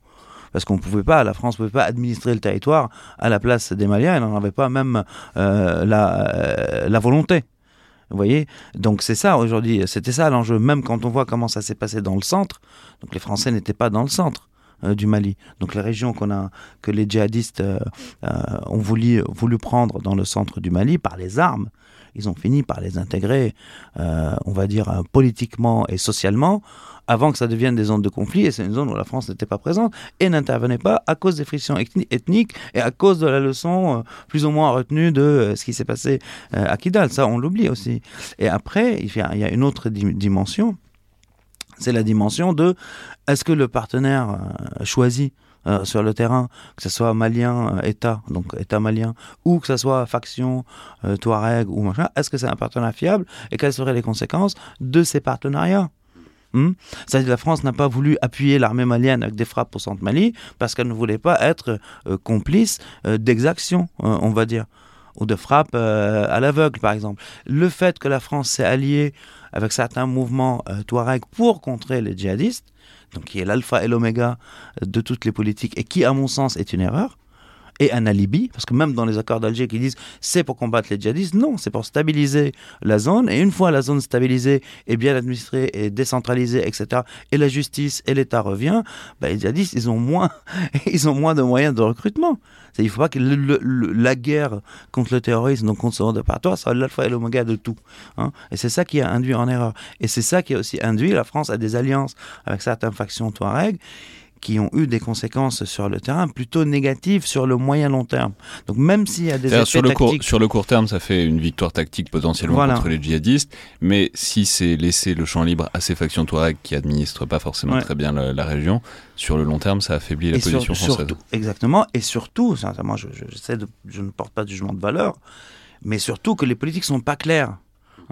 [SPEAKER 3] Parce qu'on pouvait pas, la France ne pouvait pas administrer le territoire à la place des Maliens, elle n'en avait pas même euh, la, euh, la volonté. Vous voyez? Donc c'est ça aujourd'hui, c'était ça l'enjeu. Même quand on voit comment ça s'est passé dans le centre, donc les Français n'étaient pas dans le centre. Euh, du Mali. Donc les régions que les djihadistes euh, euh, ont voulu, prendre dans le centre du Mali par les armes, ils ont fini par les intégrer, on va dire, politiquement et socialement, avant que ça devienne des zones de conflit. Et c'est une zone où la France n'était pas présente et n'intervenait pas à cause des frictions ethni- ethniques et à cause de la leçon plus ou moins retenue de ce qui s'est passé à Kidal. Ça, on l'oublie aussi. Et après, il y a, une autre dim- dimension. C'est la dimension de est-ce que le partenaire euh, choisi euh, sur le terrain, que ce soit malien, euh, État, donc État malien, ou que ce soit faction, Touareg ou machin, est-ce que c'est un partenaire fiable et quelles seraient les conséquences de ces partenariats? Hmm? C'est-à-dire la France n'a pas voulu appuyer l'armée malienne avec des frappes au centre Mali parce qu'elle ne voulait pas être complice d'exactions, on va dire, ou de frappes à l'aveugle, par exemple. Le fait que la France s'est alliée avec certains mouvements Touareg pour contrer les djihadistes, donc qui est l'alpha et l'oméga de toutes les politiques et qui, à mon sens, est une erreur et un alibi, parce que même dans les accords d'Alger qui disent c'est pour combattre les djihadistes, non, c'est pour stabiliser la zone, et une fois la zone stabilisée et bien administrée et décentralisée, etc., et la justice et l'État revient, bah, les djihadistes, ils ont moins, <laughs> ils ont moins de moyens de recrutement. Il ne faut pas que la guerre contre le terrorisme, donc contre ce répertoire, soit l'alpha et l'oméga de tout. hein. Et c'est ça qui a induit en erreur. Et c'est ça qui a aussi induit la France à des alliances avec certaines factions Touareg qui ont eu des conséquences sur le terrain plutôt négatives sur le moyen long terme. Donc même s'il y a des effets
[SPEAKER 1] sur, le court, sur le court terme, ça fait une victoire tactique potentiellement
[SPEAKER 3] Voilà.
[SPEAKER 1] contre les djihadistes, mais si c'est laisser le champ libre à ces factions Touareg qui administrent pas forcément
[SPEAKER 3] Ouais.
[SPEAKER 1] très bien la, la région, sur le long terme, ça affaiblit la
[SPEAKER 3] et sur-
[SPEAKER 1] position française.
[SPEAKER 3] surtout, exactement, et surtout, sincèrement, je, de- je ne porte pas de jugement de valeur, mais surtout que les politiques sont pas claires.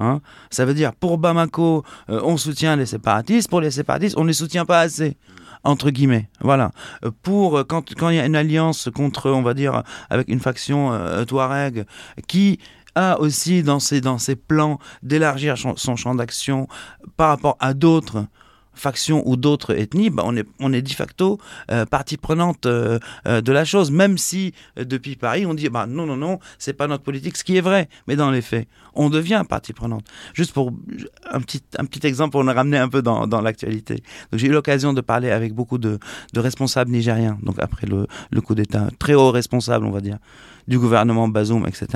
[SPEAKER 3] Hein ça veut dire, pour Bamako, euh, on soutient les séparatistes, pour les séparatistes, on ne les soutient pas assez. Entre guillemets, voilà. Euh, Pour euh, quand quand il y a une alliance contre, on va dire, avec une faction euh, Touareg qui a aussi dans ses dans ses plans d'élargir son, son champ d'action par rapport à d'autres factions ou d'autres ethnies, bah, on, est, on est de facto euh, partie prenante euh, euh, de la chose, même si depuis Paris on dit bah, non, non, non, c'est pas notre politique, ce qui est vrai, mais dans les faits, on devient partie prenante. Juste pour un petit, un petit exemple pour nous ramener un peu dans, dans l'actualité. J'ai eu l'occasion de parler avec beaucoup de, de responsables nigériens, donc après le, le coup d'État, très hauts responsables, on va dire, du gouvernement Bazoum, etc.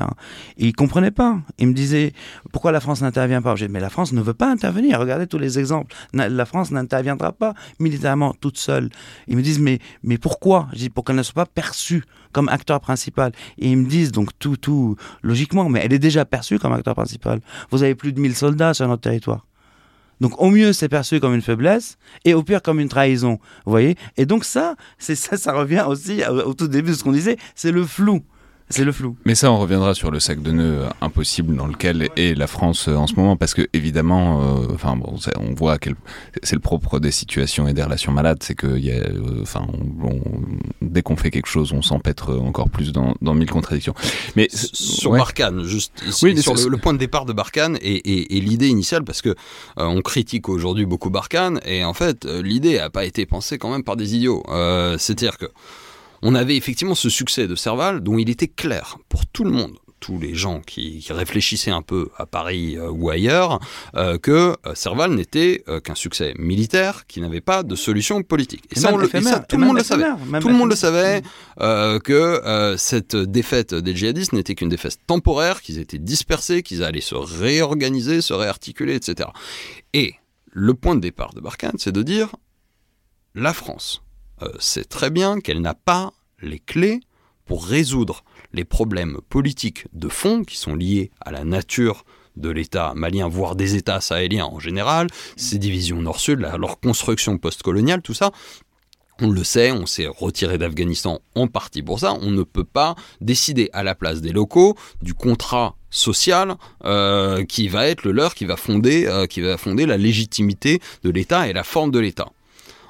[SPEAKER 3] Et ils comprenaient pas. Ils me disaient pourquoi la France n'intervient pas? J'ai mais la France ne veut pas intervenir. Regardez tous les exemples. La France n'interviendra pas militairement toute seule. Ils me disent mais mais pourquoi? Je dis pour qu'elle ne soit pas perçue comme acteur principal. Et ils me disent donc tout tout logiquement, mais elle est déjà perçue comme acteur principal. Vous avez plus de 1000 soldats sur notre territoire. Donc au mieux c'est perçu comme une faiblesse et au pire comme une trahison. Vous voyez? Et donc ça, c'est ça, ça revient aussi au, au tout début de ce qu'on disait, c'est le flou. C'est le flou.
[SPEAKER 1] Mais ça, on reviendra sur le sac de nœuds euh, impossible dans lequel est la France euh, en ce moment, parce que évidemment, euh, enfin bon, on voit quel c'est le propre des situations et des relations malades, c'est que il y a, euh, enfin, on- on- dès qu'on fait quelque chose, on s'empêtre encore plus dans, dans mille contradictions. Mais
[SPEAKER 2] sur
[SPEAKER 1] ouais.
[SPEAKER 2] Barkhane, juste
[SPEAKER 1] Oui,
[SPEAKER 2] sur le, le point de départ de Barkhane et, et- et l'idée initiale, parce que euh, on critique aujourd'hui beaucoup Barkhane, et en fait, l'idée n'a pas été pensée quand même par des idiots. Euh, C'est-à-dire que on avait effectivement ce succès de Serval, dont il était clair pour tout le monde. tous les gens qui, qui réfléchissaient un peu à Paris euh, ou ailleurs, euh, que euh, Serval n'était qu'un succès militaire qui n'avait pas de solution politique. Et,
[SPEAKER 3] Et
[SPEAKER 2] ça, on le- et ça,
[SPEAKER 3] éphémère,
[SPEAKER 2] tout
[SPEAKER 3] et
[SPEAKER 2] le monde le savait. Tout le monde le savait que cette défaite des djihadistes n'était qu'une défaite temporaire, qu'ils étaient dispersés, qu'ils allaient se réorganiser, se réarticuler, etc. Et le point de départ de Barkhane, c'est de dire la France sait très bien qu'elle n'a pas les clés pour résoudre les problèmes politiques de fond qui sont liés à la nature de l'État malien, voire des États sahéliens en général, ces divisions nord-sud, leur construction post-coloniale, tout ça. On le sait, on s'est retiré d'Afghanistan en partie pour ça. On ne peut pas décider à la place des locaux du contrat social euh, qui va être le leur, qui va fonder, euh, qui va fonder la légitimité de l'État et la forme de l'État.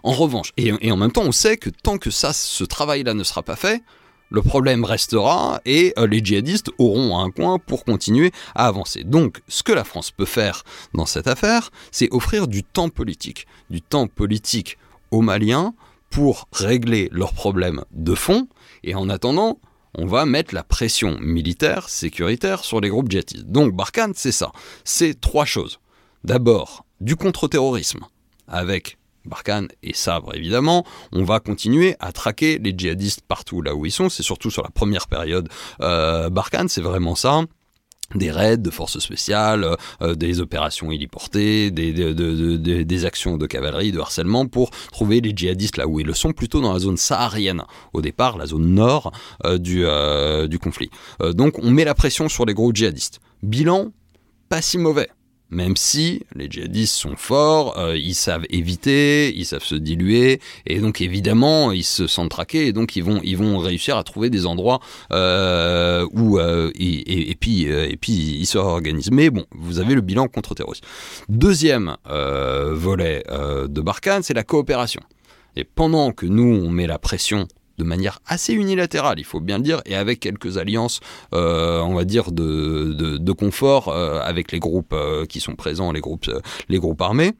[SPEAKER 2] En revanche, et, en même temps, on sait que tant que ça, ce travail-là ne sera pas fait, le problème restera et euh, les djihadistes auront un coin pour continuer à avancer. Donc, ce que la France peut faire dans cette affaire, c'est offrir du temps politique, du temps politique aux Maliens pour régler leurs problèmes de fond. Et en attendant, on va mettre la pression militaire, sécuritaire sur les groupes djihadistes. Donc, Barkhane, c'est ça. C'est trois choses. D'abord, du contre-terrorisme avec Barkhane est sabre évidemment, on va continuer à traquer les djihadistes partout là où ils sont, c'est surtout sur la première période euh, Barkhane, c'est vraiment ça des raids de forces spéciales, euh, des opérations héliportées, des, de- de- de- des actions de cavalerie, de harcèlement pour trouver les djihadistes là où ils le sont, plutôt dans la zone saharienne, au départ, la zone nord euh, du, euh, du conflit. Euh, donc on met la pression sur les gros djihadistes. Bilan, pas si mauvais. Même si les djihadistes sont forts, euh, ils savent éviter, ils savent se diluer, et donc évidemment ils se sentent traqués, et donc ils vont ils vont réussir à trouver des endroits euh, où euh, et, et- et puis euh, et puis ils se réorganisent. Mais bon, vous avez le bilan contre-terroriste. Deuxième euh, volet euh, de Barkhane, c'est la coopération. Et pendant que nous on met la pression de manière assez unilatérale, il faut bien le dire, et avec quelques alliances, euh, on va dire, de, de, confort euh, avec les groupes euh, qui sont présents, les groupes, les groupes armés.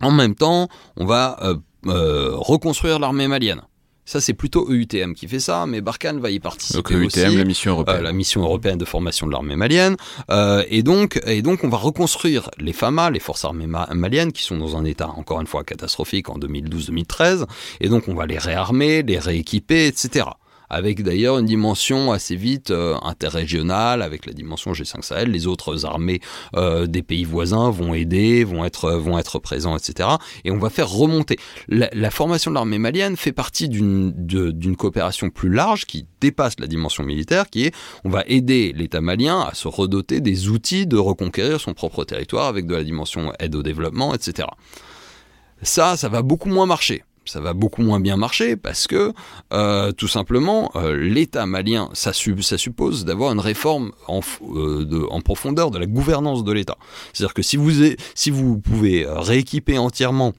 [SPEAKER 2] En même temps, on va reconstruire l'armée malienne. Ça, c'est plutôt EUTM qui fait ça, mais Barkhane va y participer
[SPEAKER 1] Donc le
[SPEAKER 2] aussi.
[SPEAKER 1] UTM, la mission
[SPEAKER 2] Euh,
[SPEAKER 1] européenne.
[SPEAKER 2] la mission européenne de formation de l'armée malienne. Euh, et, donc, et donc, on va reconstruire les FAMA, les forces armées ma- maliennes, qui sont dans un état, encore une fois, catastrophique en 2012-2013. Et donc, on va les réarmer, les rééquiper, etc. Avec d'ailleurs une dimension assez vite euh, interrégionale, avec la dimension G5 Sahel. Les autres armées euh, des pays voisins vont aider, vont être, vont être présents, etc. Et on va faire remonter. La, la formation de l'armée malienne fait partie d'une coopération plus large qui dépasse la dimension militaire, qui est on va aider l'État malien à se redoter des outils de reconquérir son propre territoire avec de la dimension aide au développement, etc. Ça, ça va beaucoup moins marcher. Ça va beaucoup moins bien marcher parce que euh, tout simplement euh, l'État malien, ça, su- ça suppose d'avoir une réforme euh, en profondeur de la gouvernance de l'État. C'est-à-dire que si vous, pouvez rééquiper entièrement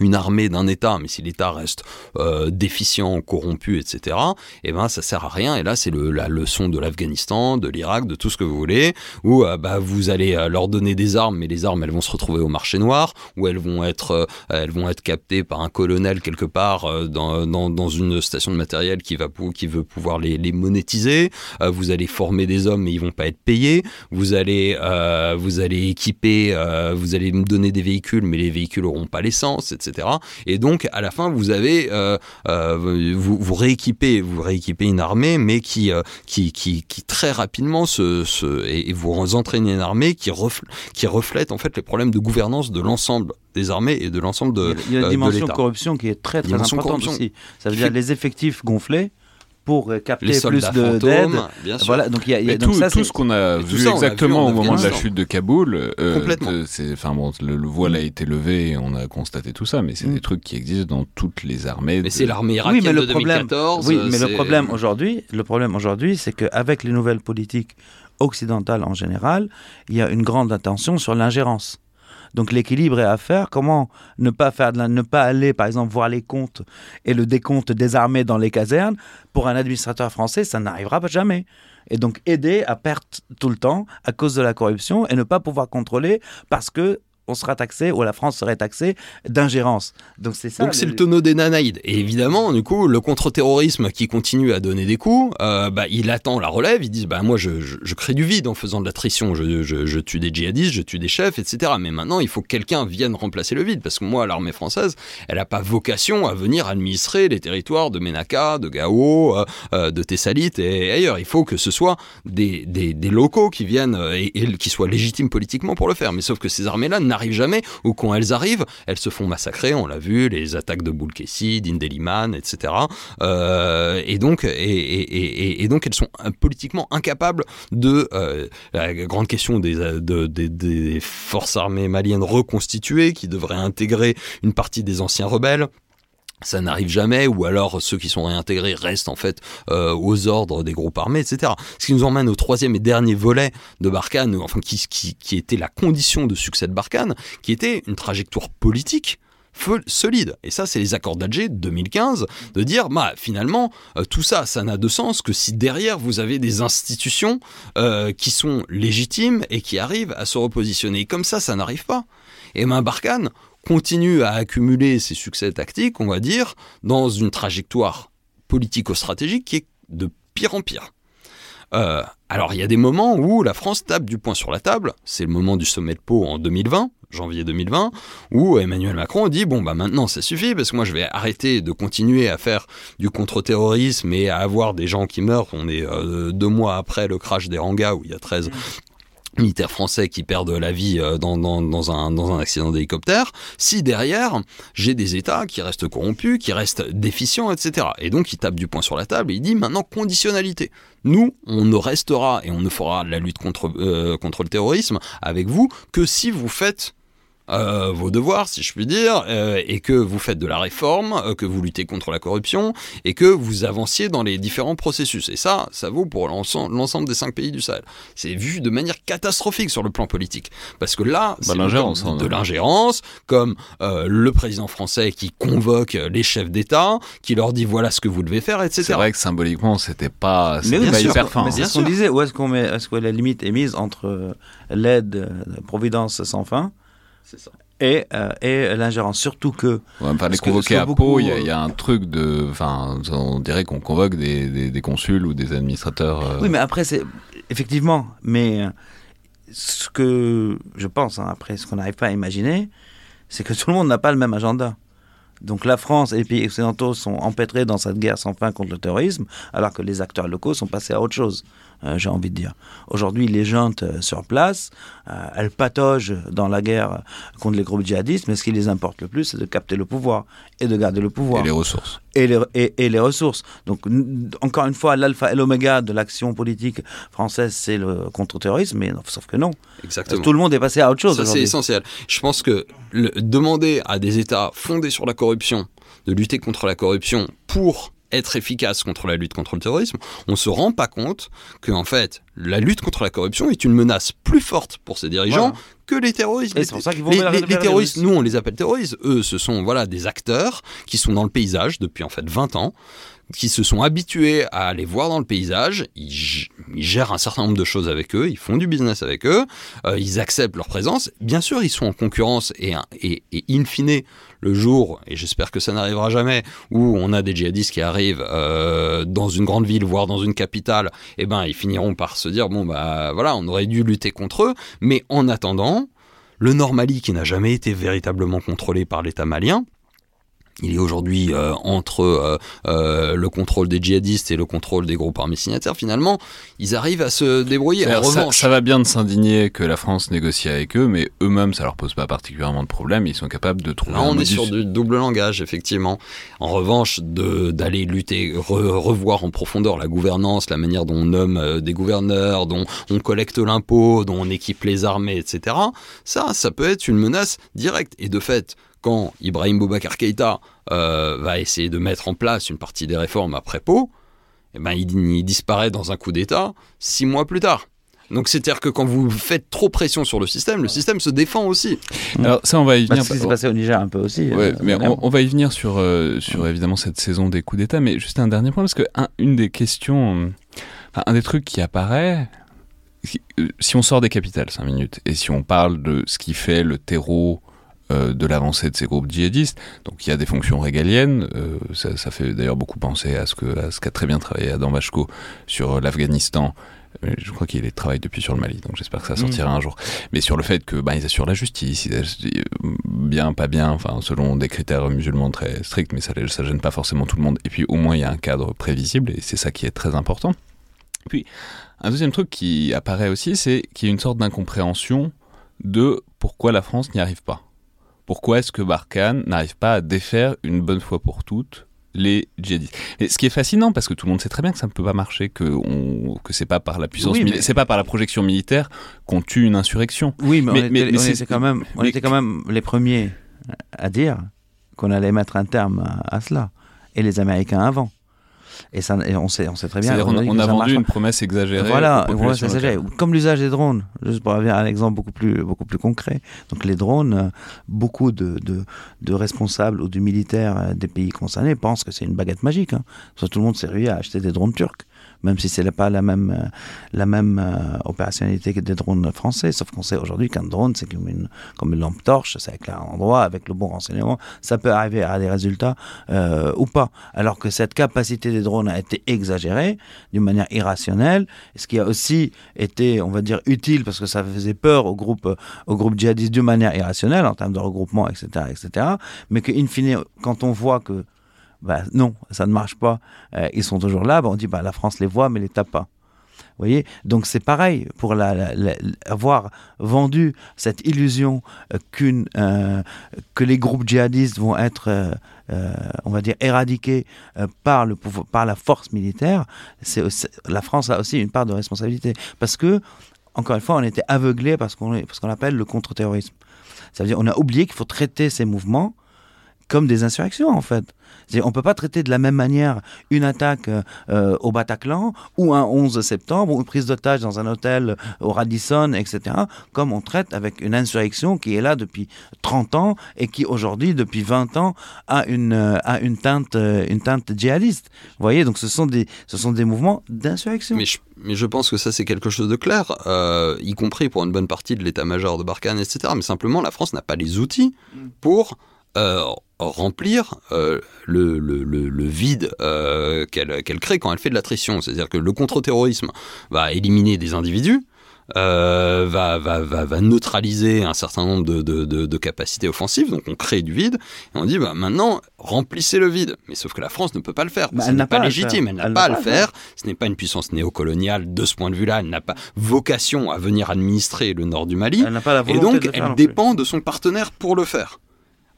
[SPEAKER 2] une armée d'un État, mais si l'État reste euh, déficient, corrompu, etc., eh ben ça sert à rien. Et là, c'est le- la leçon de l'Afghanistan, de l'Irak, de tout ce que vous voulez, où euh, bah, vous allez euh, leur donner des armes, mais les armes, elles vont se retrouver au marché noir, où elles vont être, elles vont être captées par un colonel quelque part dans, dans, dans une station de matériel qui va qui veut pouvoir les, les monétiser. Vous allez former des hommes, mais ils vont pas être payés. Vous allez, vous allez équiper, vous allez me donner des véhicules, mais les véhicules auront pas l'essence, etc. Et donc, à la fin, vous avez, euh, euh, vous, vous rééquipez, vous rééquipez une armée, mais qui, euh, qui, qui, qui très rapidement se, se et, vous entraînez une armée qui, refl- qui reflète en fait les problèmes de gouvernance de l'ensemble des armées et de l'ensemble de,
[SPEAKER 3] Il y a
[SPEAKER 2] de
[SPEAKER 3] dimension
[SPEAKER 2] l'État.
[SPEAKER 3] corruption qui est très très importante aussi. Ça veut dire les effectifs gonflés pour euh, capter plus de- d'aide.
[SPEAKER 2] fantômes, bien sûr.
[SPEAKER 3] Voilà, donc il y a, il y a-
[SPEAKER 1] Mais
[SPEAKER 3] donc
[SPEAKER 1] tout,
[SPEAKER 3] ça,
[SPEAKER 1] tout ce qu'on a vu
[SPEAKER 2] ça,
[SPEAKER 1] exactement
[SPEAKER 2] en
[SPEAKER 1] au moment de la chute de Kaboul, euh,
[SPEAKER 2] Complètement.
[SPEAKER 1] c'est, enfin bon, le, le voile a été levé et on a constaté tout ça, mais c'est
[SPEAKER 3] Mm.
[SPEAKER 1] des trucs qui existent dans toutes les armées.
[SPEAKER 2] Mais
[SPEAKER 1] de-
[SPEAKER 2] c'est l'armée
[SPEAKER 3] Oui,
[SPEAKER 2] irakienne
[SPEAKER 3] mais le
[SPEAKER 2] de
[SPEAKER 3] problème,
[SPEAKER 2] 2014.
[SPEAKER 3] oui,
[SPEAKER 2] euh,
[SPEAKER 3] mais le problème aujourd'hui, le problème aujourd'hui, c'est qu'avec les nouvelles politiques occidentales en général, il y a une grande attention sur l'ingérence. Donc l'équilibre est à faire. Comment ne pas faire ne pas aller, par exemple, voir les comptes et le décompte des armées dans les casernes? Pour un administrateur français, ça n'arrivera jamais. Et donc aider à perdre tout le temps à cause de la corruption et ne pas pouvoir contrôler parce que on sera taxé ou la France serait taxée d'ingérence. Donc c'est ça.
[SPEAKER 2] Donc c'est le tonneau des Nanaïdes. Et évidemment, du coup, le contre-terrorisme qui continue à donner des coups, euh, bah, il attend la relève. Ils disent, bah, moi, je, je, je crée du vide en faisant de l'attrition. Je, je, je tue des djihadistes, je tue des chefs, etc. Mais maintenant, il faut que quelqu'un vienne remplacer le vide. Parce que moi, l'armée française, elle n'a pas vocation à venir administrer les territoires de Ménaka, de Gao, euh, euh, de Thessalite et ailleurs. Il faut que ce soit des, des, des locaux qui viennent et, et qui soient légitimes politiquement pour le faire. Mais sauf que ces armées-là n'arrivent jamais, ou quand elles arrivent, elles se font massacrer, on l'a vu, les attaques de Boulkessi, d'Indeliman, etc. Euh, et, donc, elles sont euh, politiquement incapables de euh, la grande question des, de, des, des forces armées maliennes reconstituées qui devraient intégrer une partie des anciens rebelles ça n'arrive jamais, ou alors ceux qui sont réintégrés restent en fait euh, aux ordres des groupes armés, etc. Ce qui nous emmène au troisième et dernier volet de Barkhane, enfin qui, était la condition de succès de Barkhane, qui était une trajectoire politique solide. Et ça, c'est les accords d'Alger 2015, de dire, bah, finalement, euh, tout ça, ça n'a de sens que si derrière vous avez des institutions euh, qui sont légitimes et qui arrivent à se repositionner. Et comme ça, ça n'arrive pas. Et ben Barkhane continue à accumuler ses succès tactiques, on va dire, dans une trajectoire politico-stratégique qui est de pire en pire. Euh, alors il y a des moments où la France tape du poing sur la table. C'est le moment du sommet de Pau en 2020 janvier 2020, où Emmanuel Macron dit bon bah maintenant ça suffit parce que moi je vais arrêter de continuer à faire du contre-terrorisme et à avoir des gens qui meurent. On est euh, deux mois après le crash des Rangas où il y a 13 militaires français qui perdent la vie euh, dans, dans, un, dans un accident d'hélicoptère, si derrière, j'ai des États qui restent corrompus, qui restent déficients, etc. Et donc il tape du poing sur la table et il dit maintenant conditionnalité. Nous, on ne restera et on ne fera la lutte contre, euh, contre le terrorisme avec vous que si vous faites euh, vos devoirs, si je puis dire, euh, et que vous faites de la réforme, euh, que vous luttez contre la corruption, et que vous avanciez dans les différents processus. Et ça, ça vaut pour l'ensemble des cinq pays du Sahel. C'est vu de manière catastrophique sur le plan politique. Parce que là,
[SPEAKER 1] Bah,
[SPEAKER 2] c'est
[SPEAKER 1] l'ingérence,
[SPEAKER 2] de,
[SPEAKER 1] hein.
[SPEAKER 2] de l'ingérence, comme euh, le président français qui convoque les chefs d'État, qui leur dit voilà ce que vous devez faire, etc.
[SPEAKER 1] C'est vrai que symboliquement, c'était pas,
[SPEAKER 3] Mais oui,
[SPEAKER 1] pas
[SPEAKER 3] bien sûr.
[SPEAKER 1] hyper fin.
[SPEAKER 3] Mais
[SPEAKER 1] hein.
[SPEAKER 3] c'est ce qu'on disait. Où est-ce qu'on met, est-ce que la limite est mise entre euh, l'aide euh, de Providence sans fin
[SPEAKER 2] ça.
[SPEAKER 3] et, euh, et l'ingérence Surtout que
[SPEAKER 1] Ouais, enfin, les
[SPEAKER 3] Parce que-
[SPEAKER 1] convoquer à Pau,
[SPEAKER 3] beaucoup,
[SPEAKER 1] il y, a- il y a un truc de. Enfin, on dirait qu'on convoque des, des, des consuls ou des administrateurs. euh,
[SPEAKER 3] Oui, mais après, c'est effectivement. Mais euh, ce que je pense, hein, après, ce qu'on n'arrive pas à imaginer, c'est que <laughs> tout le monde n'a pas le même agenda. Donc la France et les pays occidentaux sont empêtrés dans cette guerre sans fin contre le terrorisme, alors que les acteurs locaux sont passés à autre chose, euh, j'ai envie de dire. Aujourd'hui, les juntes euh, sur place, euh, elles pataugent dans la guerre contre les groupes djihadistes, mais ce qui les importe le plus, c'est de capter le pouvoir et de garder le pouvoir
[SPEAKER 1] Et les ressources.
[SPEAKER 3] et les, et, et les ressources. Donc, encore une fois, l'alpha et l'oméga de l'action politique française, c'est le contre-terrorisme, mais sauf que non.
[SPEAKER 2] Exactement.
[SPEAKER 3] Tout le monde est passé à autre chose.
[SPEAKER 2] Ça, c'est essentiel. Je pense que le- demander à des États fondés sur la corruption de lutter contre la corruption pour être efficace contre la lutte contre le terrorisme, on se rend pas compte que en fait la lutte contre la corruption est une menace plus forte pour ces dirigeants
[SPEAKER 3] Voilà.
[SPEAKER 2] que les terroristes. Les-
[SPEAKER 3] c'est pour ça qu'ils vont
[SPEAKER 2] les, les- les terroristes, nous on les appelle terroristes, eux ce sont voilà des acteurs qui sont dans le paysage depuis en fait 20 ans qui se sont habitués à les voir dans le paysage, ils, gèrent un certain nombre de choses avec eux, ils font du business avec eux, euh, ils acceptent leur présence. Bien sûr, ils sont en concurrence et, in fine, le jour, et j'espère que ça n'arrivera jamais, où on a des djihadistes qui arrivent euh, dans une grande ville, voire dans une capitale, eh ben ils finiront par se dire bon bah voilà, on aurait dû lutter contre eux, mais en attendant, le Nord Mali qui n'a jamais été véritablement contrôlé par l'État malien. Il est aujourd'hui euh, entre euh, euh, le contrôle des djihadistes et le contrôle des groupes armés signataires. Finalement, ils arrivent à se débrouiller. En
[SPEAKER 1] C'est-à-dire, ça,
[SPEAKER 2] revanche,
[SPEAKER 1] ça va bien de s'indigner que la France négocie avec eux, mais eux-mêmes, ça leur pose pas particulièrement de problème. Ils sont capables de trouver
[SPEAKER 2] Là,
[SPEAKER 1] un
[SPEAKER 2] on est
[SPEAKER 1] modus.
[SPEAKER 2] sur du double langage, effectivement. En revanche, d'aller lutter, re- revoir en profondeur la gouvernance, la manière dont on nomme des gouverneurs, dont on collecte l'impôt, dont on équipe les armées, etc. Ça, ça peut être une menace directe. Et de fait, quand Ibrahim Boubacar Keïta euh, va essayer de mettre en place une partie des réformes après Pau, eh ben, il, il disparaît dans un coup d'État six mois plus tard. Donc c'est-à-dire que quand vous faites trop pression sur le système, le système se défend aussi.
[SPEAKER 1] Alors ça, on va y venir.
[SPEAKER 3] c'est ce qui s'est passé au Niger un peu aussi.
[SPEAKER 1] Ouais,
[SPEAKER 3] euh,
[SPEAKER 1] mais on, on va y venir sur, euh, sur évidemment cette saison des coups d'État, mais juste un dernier point, parce que un- une des questions, enfin, un des trucs qui apparaît, si- si on sort des capitales 5 minutes, et si on parle de ce qui fait le terreau euh, de l'avancée de ces groupes djihadistes, donc il y a des fonctions régaliennes, euh, ça, ça fait d'ailleurs beaucoup penser à ce qu'a très bien travaillé Adam Bachko sur l'Afghanistan, Euh, je crois qu'il travaille depuis sur le Mali, donc j'espère que ça sortira un jour. Mais sur le fait que bah, ils assurent la justice, ils assurent, bien, pas bien, enfin selon des critères musulmans très stricts, mais ça, ça gêne pas forcément tout le monde. Et puis au moins il y a un cadre prévisible et c'est ça qui est très important. Puis un deuxième truc qui apparaît aussi, c'est qu'il y a une sorte d'incompréhension de pourquoi la France n'y arrive pas. Pourquoi est-ce que Barkhane n'arrive pas à défaire une bonne fois pour toutes les djihadistes? Et ce qui est fascinant, parce que tout le monde sait très bien que ça ne peut pas marcher, que, on, que c'est pas par la puissance,
[SPEAKER 3] Oui,
[SPEAKER 1] mili-
[SPEAKER 3] mais-
[SPEAKER 1] c'est pas par la projection militaire qu'on tue une insurrection.
[SPEAKER 3] Oui, mais,
[SPEAKER 1] Mais-
[SPEAKER 3] on, était,
[SPEAKER 1] mais- mais
[SPEAKER 3] on
[SPEAKER 1] c'est-
[SPEAKER 3] était quand même, on était quand même les premiers à dire qu'on allait mettre un terme à, à cela. Et les Américains avant. Et, ça, et on, sait, on sait très bien.
[SPEAKER 1] On, on a
[SPEAKER 3] marche
[SPEAKER 1] vendu une promesse exagérée.
[SPEAKER 3] Voilà, voilà, exagéré. comme l'usage des drones, juste pour avoir un exemple beaucoup plus, beaucoup plus concret. Donc les drones, beaucoup de, de, de responsables ou de militaires euh, des pays concernés pensent que c'est une baguette magique. Hein. Parce que tout le monde s'est rué à acheter des drones turcs. Même si c'est pas la même, euh, la même euh, opérationnalité que des drones français. Sauf qu'on sait aujourd'hui qu'un drone, c'est comme une, comme une lampe torche, ça éclaire un endroit avec le bon renseignement, ça peut arriver à des résultats euh, ou pas. Alors que cette capacité des drones a été exagérée d'une manière irrationnelle, ce qui a aussi été, on va dire, utile parce que ça faisait peur au groupe, au groupe djihadiste d'une manière irrationnelle en termes de regroupement, etc., etc. Mais qu'in fine, quand on voit que bah, non, ça ne marche pas, euh, ils sont toujours là, bah, on dit bah, la France les voit mais les tape pas. Vous voyez? Donc c'est pareil pour avoir vendu cette illusion euh, euh, que les groupes djihadistes vont être, on va dire, éradiqués par la force militaire. La France a aussi une part de responsabilité parce que encore une fois, on était aveuglé parce qu'on parce qu'on appelle le contre-terrorisme. Ça veut dire on a oublié qu'il faut traiter ces mouvements comme des insurrections en fait. On ne peut pas traiter de la même manière une attaque euh, euh, au Bataclan ou un 11 septembre ou une prise d'otage dans un hôtel au Radisson, etc. comme on traite avec une insurrection qui est là depuis 30 ans et qui aujourd'hui, depuis 20 ans, a une, euh, a une, teinte, euh, une teinte djihadiste. Vous voyez, donc ce sont des, ce sont des mouvements d'insurrection.
[SPEAKER 2] Mais je, mais je pense que ça, c'est quelque chose de clair, euh, y compris pour une bonne partie de l'état-major de Barkhane, etc. Mais simplement, la France n'a pas les outils pour euh, remplir euh, le, le- le- le vide euh, qu'elle crée quand elle fait de l'attrition. C'est-à-dire que le contre-terrorisme va éliminer des individus, euh, va, va, va, va neutraliser un certain nombre de, de, de- de capacités offensives, donc on crée du vide, et on dit bah, maintenant remplissez le vide. Mais sauf que la France ne peut pas le faire,
[SPEAKER 3] Bah,
[SPEAKER 2] ce
[SPEAKER 3] elle
[SPEAKER 2] n'est pas, légitime, elle n'a pas à le
[SPEAKER 3] pas à le
[SPEAKER 2] faire, ce n'est pas une puissance néocoloniale de ce point de vue-là, elle n'a pas vocation à venir administrer le nord du Mali,
[SPEAKER 3] Elle n'a pas la
[SPEAKER 2] et donc elle dépend de son partenaire pour le faire.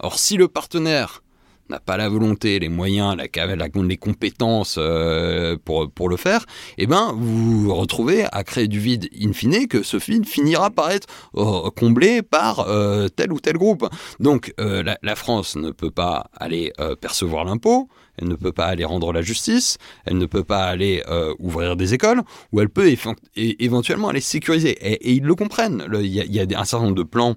[SPEAKER 2] Or si le partenaire n'a pas la volonté, les moyens, la, la- les compétences euh, pour, pour le faire, eh ben vous vous retrouvez à créer du vide in fine que ce vide finira par être euh, comblé par euh, tel ou tel groupe. Donc la, France ne peut pas aller percevoir l'impôt, elle ne peut pas aller rendre la justice, elle ne peut pas aller ouvrir des écoles, ou elle peut éventuellement aller sécuriser. Et, ils le comprennent. Il y, a- un certain nombre de plans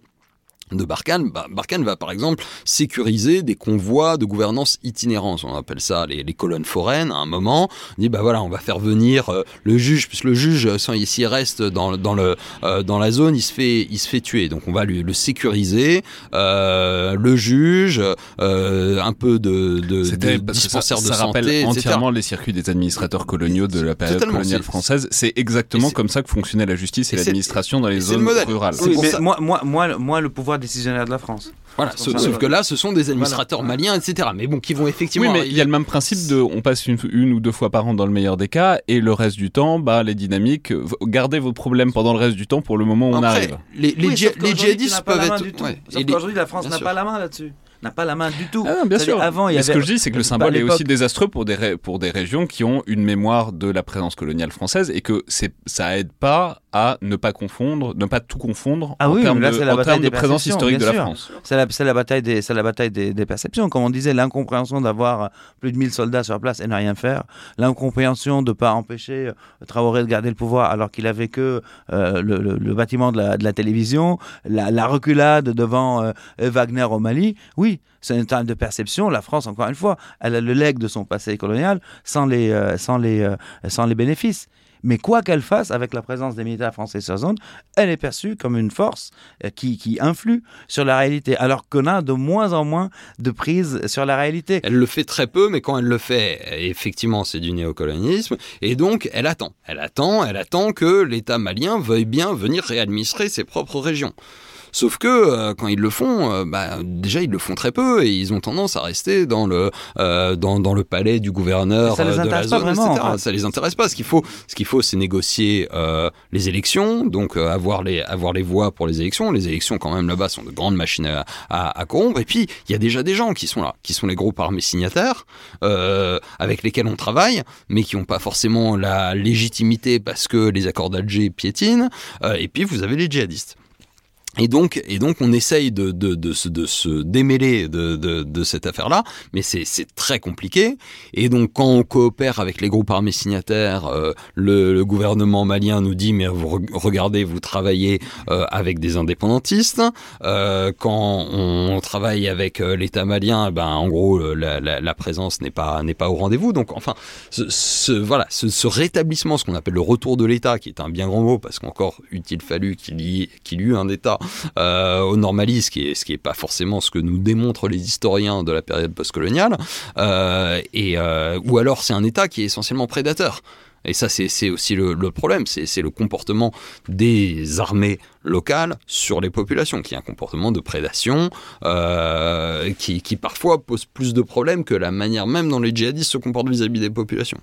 [SPEAKER 2] de Barkhane, bah, Barkhane va par exemple sécuriser des convois de gouvernance itinérance. On appelle ça les, les colonnes foraines. À un moment, on dit bah voilà, on va faire venir euh, le juge, puisque le juge, euh, s'il reste dans, dans le euh, dans la zone, il se fait il se fait tuer. Donc on va lui, le sécuriser, euh, le juge, euh, un peu de, de,
[SPEAKER 1] C'était
[SPEAKER 2] de
[SPEAKER 1] parce que ça,
[SPEAKER 2] de
[SPEAKER 1] ça rappelle
[SPEAKER 2] santé, etc.
[SPEAKER 1] entièrement les circuits des administrateurs coloniaux de la période
[SPEAKER 2] Totalement,
[SPEAKER 1] coloniale française. C'est exactement comme ça que fonctionnait la justice et, l'administration dans les
[SPEAKER 2] le
[SPEAKER 1] zones rurales.
[SPEAKER 3] Oui, mais moi, moi, moi, le pouvoir décisionnaire de la France.
[SPEAKER 2] Voilà, sauf,
[SPEAKER 3] pour ça.
[SPEAKER 2] sauf que là, ce sont des administrateurs maliens, etc. Mais bon, qui vont effectivement.
[SPEAKER 1] Oui, mais il y a le même principe de on passe une, une ou deux fois par an dans le meilleur des cas et le reste du temps, bah, les dynamiques, gardez vos problèmes pendant le reste du temps pour le moment où on arrive.
[SPEAKER 2] les,
[SPEAKER 3] Oui,
[SPEAKER 2] djihadistes peuvent être. ouais.
[SPEAKER 3] Sauf qu'aujourd'hui, la France n'a pas la main là-dessus. N'a pas la main du tout.
[SPEAKER 1] Ah, bien sûr.
[SPEAKER 3] Avant, il y
[SPEAKER 1] Mais
[SPEAKER 3] avait.
[SPEAKER 1] ce que je dis, c'est que le symbole est aussi désastreux pour des, ré- pour des régions qui ont une mémoire de la présence coloniale française et que c'est, ça aide pas à ne pas confondre, ne pas tout confondre
[SPEAKER 3] Ah
[SPEAKER 1] en
[SPEAKER 3] oui,
[SPEAKER 1] termes
[SPEAKER 3] là,
[SPEAKER 1] de,
[SPEAKER 3] c'est la
[SPEAKER 1] en
[SPEAKER 3] bataille
[SPEAKER 1] termes de
[SPEAKER 3] des
[SPEAKER 1] présence historique de la
[SPEAKER 3] sûr.
[SPEAKER 1] France.
[SPEAKER 3] C'est la, bataille, des, c'est la bataille des, des perceptions. Comme on disait, l'incompréhension d'avoir plus de 1000 soldats sur place et ne rien faire. L'incompréhension de ne pas empêcher euh, Traoré de garder le pouvoir alors qu'il avait que euh, le, le- le bâtiment de la, de la télévision. La, la reculade devant euh, Wagner au Mali. Oui, c'est une terme de perception. La France, encore une fois, elle a le legs de son passé colonial sans les, euh, sans les, euh, sans les bénéfices. Mais quoi qu'elle fasse, avec la présence des militaires français sur zone, elle est perçue comme une force euh, qui, qui influe sur la réalité, alors qu'on a de moins en moins de prise sur la réalité.
[SPEAKER 2] Elle le fait très peu, mais quand elle le fait, effectivement, c'est du néocolonialisme. Et donc, elle attend. Elle attend, elle attend que l'État malien veuille bien venir réadministrer ses propres régions. Sauf que euh, quand ils le font, euh, bah, déjà ils le font très peu et ils ont tendance à rester dans le euh, dans, dans le palais du gouverneur
[SPEAKER 3] Ça les
[SPEAKER 2] de la zone,
[SPEAKER 3] vraiment,
[SPEAKER 2] etc. Ça les intéresse pas. Ce qu'il faut, ce qu'il faut, c'est négocier les élections, donc avoir les avoir les voix pour les élections. Les élections, quand même là-bas, sont de grandes machines à, à, à corrompre. Et puis il y a déjà des gens qui sont là, qui sont les groupes armés signataires avec lesquels on travaille, mais qui n'ont pas forcément la légitimité parce que les accords d'Alger piétinent. Et puis vous avez les djihadistes. Et donc, et donc, on essaye de, de, de, se, de se démêler de, de, de cette affaire-là, mais c'est très compliqué. Et donc, quand on coopère avec les groupes armés signataires, euh, le, le, gouvernement malien nous dit mais vous regardez, vous travaillez euh, avec des indépendantistes. Euh, quand on travaille avec euh, l'État malien, ben en gros, la, la, la présence n'est pas n'est pas au rendez-vous. Donc, enfin, ce, ce voilà, ce, ce, rétablissement, ce qu'on appelle le retour de l'État, qui est un bien grand mot, parce qu'encore eût-il fallu qu'il y, qu'il y eut un État euh, au normalisme, ce qui est ce qui pas forcément ce que nous démontrent les historiens de la période postcoloniale, euh, et euh, ou alors c'est un État qui est essentiellement prédateur. Et ça, c'est aussi le, problème, c'est le comportement des armées locales sur les populations, qui est un comportement de prédation euh, qui, parfois pose plus de problèmes que la manière même dont les djihadistes se comportent vis-à-vis -vis des populations.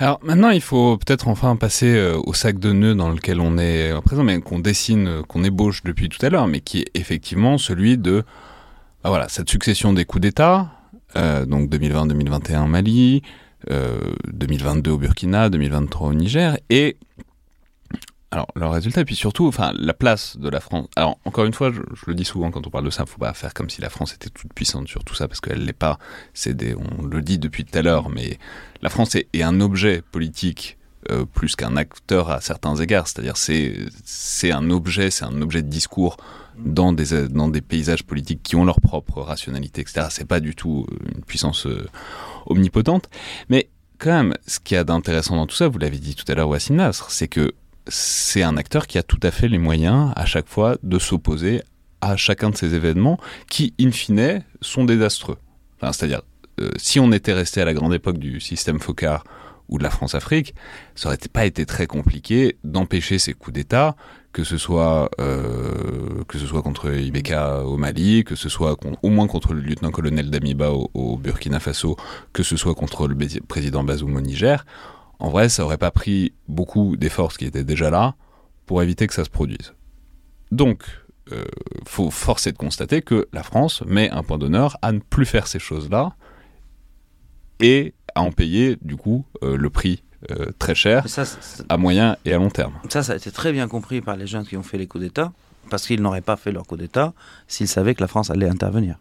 [SPEAKER 1] Alors maintenant, il faut peut-être enfin passer euh, au sac de nœuds dans lequel on est à présent, mais qu'on dessine, euh, qu'on ébauche depuis tout à l'heure, mais qui est effectivement celui de bah voilà, cette succession des coups d'État, euh, donc 2020-2021 Mali, euh, 2022 au Burkina, 2023 au Niger, et alors, le résultat, et puis surtout, enfin, la place de la France. Alors, encore une fois, je, le dis souvent quand on parle de ça, faut pas faire comme si la France était toute puissante sur tout ça, parce qu'elle l'est pas. C'est des, on le dit depuis tout à l'heure, mais la France est, un objet politique euh, plus qu'un acteur à certains égards. C'est-à-dire, c'est, c'est un objet, c'est un objet de discours dans des, dans des paysages politiques qui ont leur propre rationalité, etc. C'est pas du tout une puissance euh, omnipotente. Mais quand même, ce qu'il y a d'intéressant dans tout ça, vous l'avez dit tout à l'heure, Wassim Nasr, c'est que c'est un acteur qui a tout à fait les moyens à chaque fois de s'opposer à chacun de ces événements qui, in fine, sont désastreux. C'est-à-dire, euh, si on était resté à la grande époque du système Focard ou de la France-Afrique, ça aurait pas été très compliqué d'empêcher ces coups d'État, que ce soit euh, que ce soit contre Ibeka au Mali, que ce soit au moins contre le lieutenant-colonel Damiba au, au, Burkina Faso, que ce soit contre le président Bazoum au Niger en vrai, ça aurait pas pris beaucoup des forces qui étaient déjà là pour éviter que ça se produise. Donc, euh, faut forcer de constater que la France met un point d'honneur à ne plus faire ces choses-là et à en payer, du coup, euh, le prix euh, très cher
[SPEAKER 3] ça,
[SPEAKER 1] à moyen et à long terme.
[SPEAKER 3] Ça, ça a été très bien compris par les jeunes qui ont fait les coups d'État, parce qu'ils n'auraient pas fait leur coup d'État s'ils savaient que la France allait intervenir.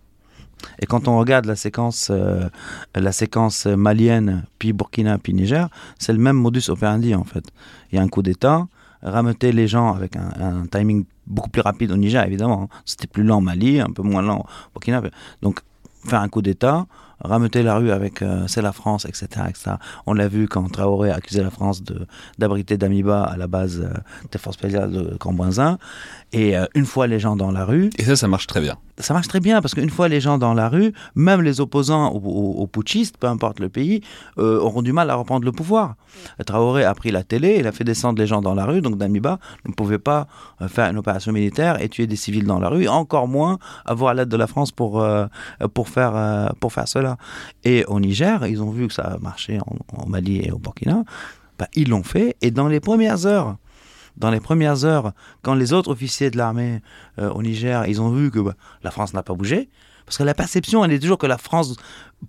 [SPEAKER 3] Et quand on regarde la séquence, euh, la séquence malienne, puis Burkina, puis Niger, c'est le même modus operandi en fait. Il y a un coup d'État, rameuter les gens avec un, un, timing beaucoup plus rapide au Niger évidemment. C'était plus lent au Mali, un peu moins lent au Burkina. Donc faire un coup d'État, rameuter la rue avec euh, c'est la France, etc., etc. On l'a vu quand Traoré a accusé la France d'abriter Damiba à la base euh, des forces spéciales de Cambouinzin. Et euh, une fois les gens dans la rue.
[SPEAKER 1] Et ça, ça marche très bien.
[SPEAKER 3] Ça marche très bien parce qu'une fois les gens dans la rue, même les opposants aux, aux, aux putschistes, peu importe le pays, auront du mal à reprendre le pouvoir. Traoré a pris la télé, il a fait descendre les gens dans la rue, donc Damiba ne pouvait pas faire une opération militaire et tuer des civils dans la rue, et encore moins avoir l'aide de la France pour, pour, faire, pour faire cela. Et au Niger, ils ont vu que ça a marché en, en Mali et au Burkina, bah, ils l'ont fait, et dans les premières heures, dans les premières heures, quand les autres officiers de l'armée euh, au Niger, ils ont vu que bah, la France n'a pas bougé, parce que la perception, elle est toujours que la France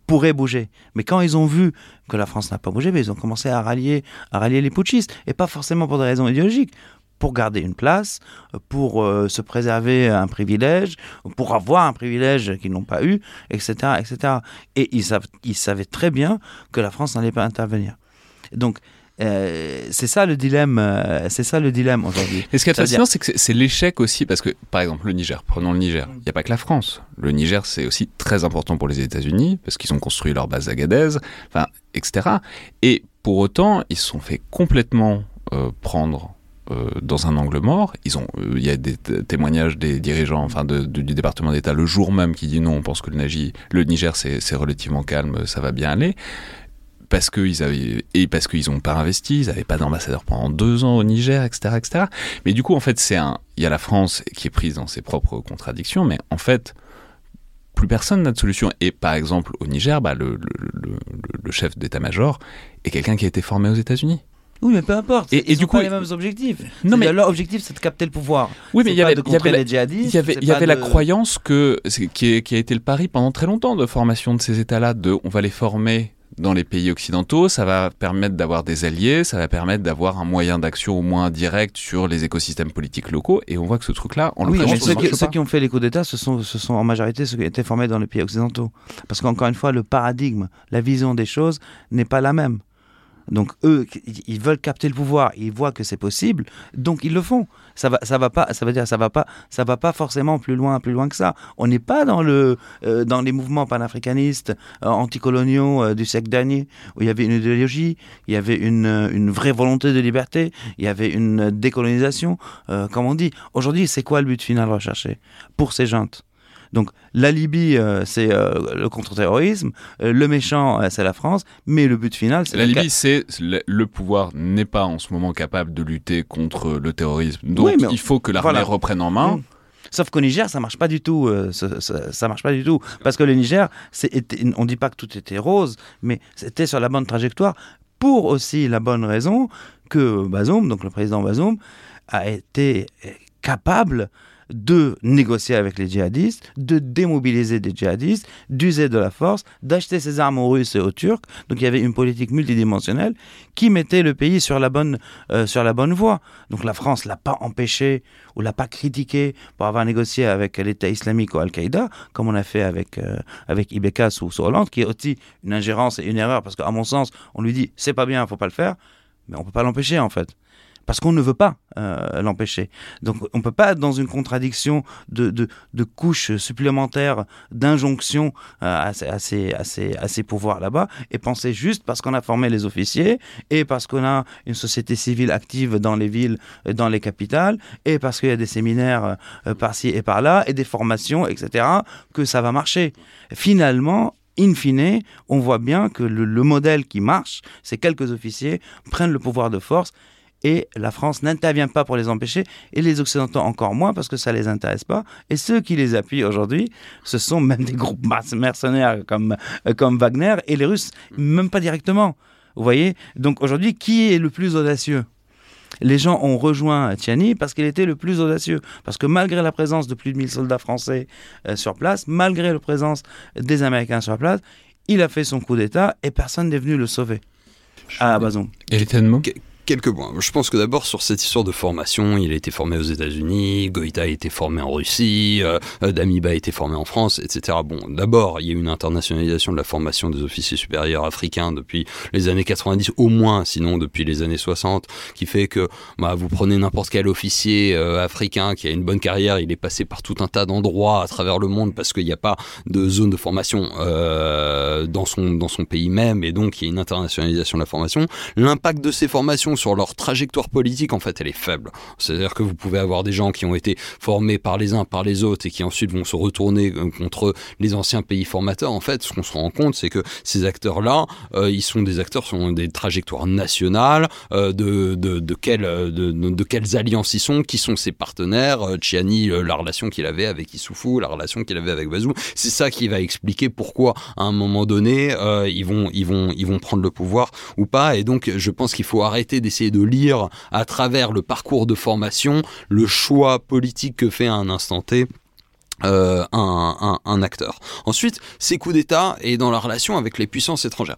[SPEAKER 3] pourrait bouger. Mais quand ils ont vu que la France n'a pas bougé, bah, ils ont commencé à rallier, à rallier les putschistes, et pas forcément pour des raisons idéologiques, pour garder une place, pour euh, se préserver un privilège, pour avoir un privilège qu'ils n'ont pas eu, etc., etc. Et ils, savent, ils savaient très bien que la France n'allait pas intervenir. Donc, euh, c'est ça le dilemme, euh, c'est ça le dilemme aujourd'hui.
[SPEAKER 1] Et ce qui est fascinant, c'est que c'est l'échec aussi, parce que par exemple le Niger, prenons le Niger, il n'y a pas que la France. Le Niger, c'est aussi très important pour les États-Unis, parce qu'ils ont construit leur base à Gadez, enfin, etc. Et pour autant, ils se sont fait complètement euh, prendre dans un angle mort. Ils ont, il y a des témoignages des dirigeants, enfin du département d'État le jour même qui dit non, on pense que le, Nagi, le Niger c'est relativement calme, ça va bien aller parce qu'ils avaient et parce qu'ils n'ont pas investi, ils n'avaient pas d'ambassadeur pendant deux ans au Niger, etc., etc. Mais du coup, en fait, c'est un, il y a la France qui est prise dans ses propres contradictions, mais en fait, plus personne n'a de solution. Et par exemple, au Niger, bah, le chef d'état-major est quelqu'un qui a été formé aux États-Unis.
[SPEAKER 3] Oui, mais peu importe.
[SPEAKER 1] Et, et du coup,
[SPEAKER 3] les mêmes objectifs.
[SPEAKER 1] Non, mais
[SPEAKER 3] leur objectif, c'est de capter le pouvoir.
[SPEAKER 1] Oui, mais il y avait,
[SPEAKER 3] y avait, la, il y
[SPEAKER 1] avait, y avait la croyance que qui, est, qui a été le pari pendant très longtemps de formation de ces États-là, de on va les former dans les pays occidentaux, ça va permettre d'avoir des alliés, ça va permettre d'avoir un moyen d'action au moins direct sur les écosystèmes politiques locaux. Et on voit que ce truc-là, on
[SPEAKER 3] Oui,
[SPEAKER 1] le
[SPEAKER 3] mais ceux, qui, ceux
[SPEAKER 1] pas.
[SPEAKER 3] qui ont fait les coups d'État, ce sont, ce sont en majorité ceux qui étaient formés dans les pays occidentaux. Parce qu'encore une fois, le paradigme, la vision des choses n'est pas la même. Donc eux, ils- veulent capter le pouvoir, ils voient que c'est possible, donc ils le font. Ça va, ça va pas, ça veut dire, ça va pas, ça va pas forcément plus loin, plus loin que ça. On n'est pas dans le, euh, dans les mouvements panafricanistes, euh, anticoloniaux euh, du siècle dernier, où il y avait une idéologie, il y avait une, euh, une vraie volonté de liberté, il y avait une décolonisation, euh, comme on dit. Aujourd'hui, c'est quoi le but final recherché pour ces gens donc la Libye, euh, c'est euh, le contre-terrorisme, euh, le méchant, c'est la France, mais le but final, c'est
[SPEAKER 1] La Libye, c'est le, le pouvoir n'est pas en ce moment capable de lutter contre le terrorisme. Donc
[SPEAKER 3] Oui, mais
[SPEAKER 1] il faut que l'armée
[SPEAKER 3] voilà.
[SPEAKER 1] reprenne en main.
[SPEAKER 3] Mm. Sauf qu'au Niger, ça marche pas du tout. euh, ça, ça- ça marche pas du tout. Parce que le Niger, on dit pas que tout était rose, mais c'était sur la bonne trajectoire pour aussi la bonne raison que Bazoum, donc le président Bazoum, a été capable de négocier avec les djihadistes, de démobiliser des djihadistes, d'user de la force, d'acheter ses armes aux Russes et aux Turcs. Donc il y avait une politique multidimensionnelle qui mettait le pays sur la bonne, euh, sur la bonne voie. Donc la France l'a pas empêché ou l'a pas critiqué pour avoir négocié avec l'État islamique ou Al-Qaïda, comme on a fait avec, euh, avec Ibeka sous, Hollande, qui est aussi une ingérence et une erreur, parce qu'à mon sens, on lui dit c'est pas bien, faut pas le faire, mais on peut pas l'empêcher en fait. Parce qu'on ne veut pas euh, l'empêcher. Donc on peut pas être dans une contradiction de, de, de couches supplémentaires d'injonctions euh, à, ces- à, ces, à, ces, pouvoirs là-bas et penser juste parce qu'on a formé les officiers et parce qu'on a une société civile active dans les villes, dans les capitales et parce qu'il y a des séminaires euh, par-ci et par-là et des formations, etc., que ça va marcher. Finalement, in fine, on voit bien que le, le modèle qui marche, c'est quelques officiers prennent le pouvoir de force et la France n'intervient pas pour les empêcher, et les Occidentaux encore moins parce que ça les intéresse pas. Et ceux qui les appuient aujourd'hui, ce sont même des groupes <laughs> mercenaires comme, euh, comme Wagner, et les Russes, même pas directement. Vous voyez? Donc aujourd'hui, qui est le plus audacieux? Les gens ont rejoint Tiani parce qu'il était le plus audacieux. Parce que malgré la présence de plus de 1000 soldats français euh, sur place, malgré la présence des Américains sur place, il a fait son coup d'État et personne n'est venu le sauver.
[SPEAKER 5] Et les Tenmo
[SPEAKER 2] Quelques points. Je pense que d'abord sur cette histoire de formation, il a été formé aux États-Unis, Goïta a été formé en Russie, euh, euh, Damiba a été formé en France, etc. Bon, d'abord, il y a eu une internationalisation de la formation des officiers supérieurs africains depuis les années 90, au moins, sinon depuis les années 60, qui fait que bah, vous prenez n'importe quel officier euh, africain qui a une bonne carrière, il est passé par tout un tas d'endroits à travers le monde parce qu'il n'y a pas de zone de formation dans son dans son pays même, et donc il y a une internationalisation de la formation. L'impact de ces formations sur leur trajectoire politique, en fait, elle est faible. C'est-à-dire que vous pouvez avoir des gens qui ont été formés par les uns, par les autres, et qui ensuite vont se retourner euh, contre les anciens pays formateurs. En fait, ce qu'on se rend compte, c'est que ces acteurs-là, euh, ils sont des acteurs sur des trajectoires nationales, euh, de, de, de, quelles, de, de, quelles alliances ils sont, qui sont ses partenaires. Euh, Chiani, la relation qu'il avait avec Issoufou, la relation qu'il avait avec Bazoum, c'est ça qui va expliquer pourquoi, à un moment donné, ils, vont, ils, vont, ils vont prendre le pouvoir ou pas. Et donc, je pense qu'il faut arrêter d'essayer de lire à travers le parcours de formation le choix politique que fait à un instant T euh, un, acteur. Ensuite, ces coups d'État et dans la relation avec les puissances étrangères.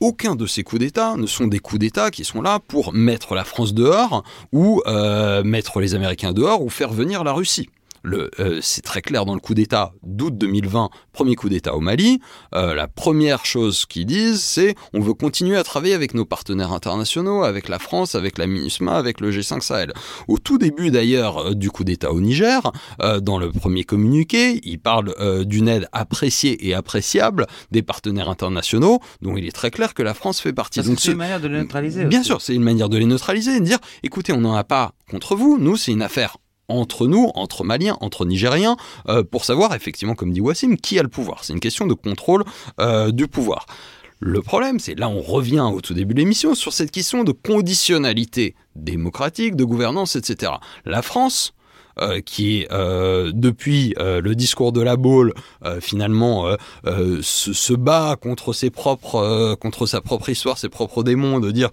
[SPEAKER 2] Aucun de ces coups d'État ne sont des coups d'État qui sont là pour mettre la France dehors ou euh, mettre les Américains dehors ou faire venir la Russie. Euh, c'est très clair dans le coup d'État d'août 2020, premier coup d'État au Mali. Euh, la première chose qu'ils disent, c'est on veut continuer à travailler avec nos partenaires internationaux, avec la France, avec la MINUSMA, avec le G5 Sahel. Au tout début d'ailleurs euh, du coup d'État au Niger, euh, dans le premier communiqué, ils parlent euh, d'une aide appréciée et appréciable des partenaires internationaux, dont il est très clair que la France fait partie.
[SPEAKER 3] Parce
[SPEAKER 2] Donc
[SPEAKER 3] que c'est
[SPEAKER 2] ce-
[SPEAKER 3] une manière de les neutraliser.
[SPEAKER 2] Bien
[SPEAKER 3] aussi.
[SPEAKER 2] sûr, c'est une manière de les neutraliser et de dire, écoutez, on n'en a pas contre vous, nous, c'est une affaire entre nous, entre Maliens, entre Nigériens, euh, pour savoir effectivement, comme dit Wassim, qui a le pouvoir. C'est une question de contrôle euh, du pouvoir. Le problème, c'est là on revient au tout début de l'émission sur cette question de conditionnalité démocratique, de gouvernance, etc. La France, euh, qui est depuis le discours de la Baule finalement se, se bat contre ses propres contre sa propre histoire, ses propres démons, de dire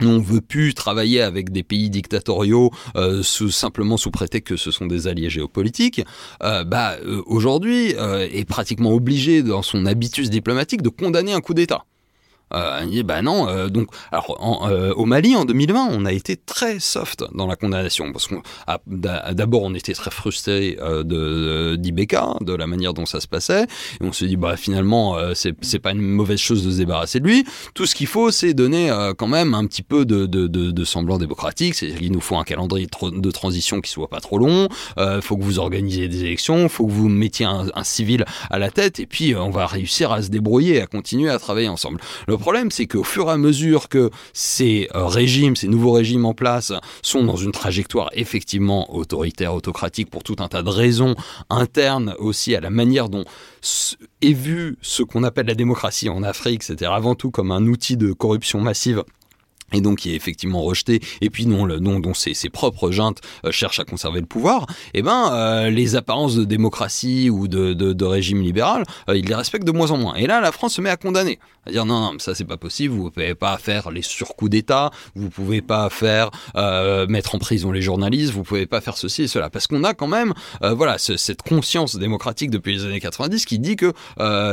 [SPEAKER 2] on veut plus travailler avec des pays dictatoriaux euh, sous, simplement sous prétexte que ce sont des alliés géopolitiques. Euh, bah aujourd'hui euh, est pratiquement obligé dans son habitus diplomatique de condamner un coup d'État. Euh, il dit, bah non, euh, donc, alors, euh, au Mali, en 2020, on a été très soft dans la condamnation, parce qu'on d'abord, on était très frustré euh, d'Ibeka, de la manière dont ça se passait, et on se dit, bah finalement, c'est c'est pas une mauvaise chose de se débarrasser de lui. Tout ce qu'il faut, c'est donner quand même un petit peu de, de, semblant démocratique, c'est qu'il nous faut un calendrier de transition qui soit pas trop long, il faut que vous organisiez des élections, faut que vous mettiez un, civil à la tête, et puis on va réussir à se débrouiller, à continuer à travailler ensemble. Le problème, c'est qu'au fur et à mesure que ces euh, régimes, ces nouveaux régimes en place sont dans une trajectoire effectivement autoritaire, autocratique, pour tout un tas de raisons internes aussi à la manière dont est vu ce qu'on appelle la démocratie en Afrique, c'est-à-dire avant tout comme un outil de corruption massive et donc qui est effectivement rejeté, et puis dont, ses, propres juntes euh, cherchent à conserver le pouvoir, eh ben euh, les apparences de démocratie ou de, régime libéral, euh, ils les respectent de moins en moins. Et là, la France se met à condamner, à dire non, non, ça c'est pas possible, vous pouvez pas faire les surcoûts d'État, vous pouvez pas faire euh, mettre en prison les journalistes, vous pouvez pas faire ceci et cela, parce qu'on a quand même, voilà, ce- cette conscience démocratique depuis les années 90 qui dit que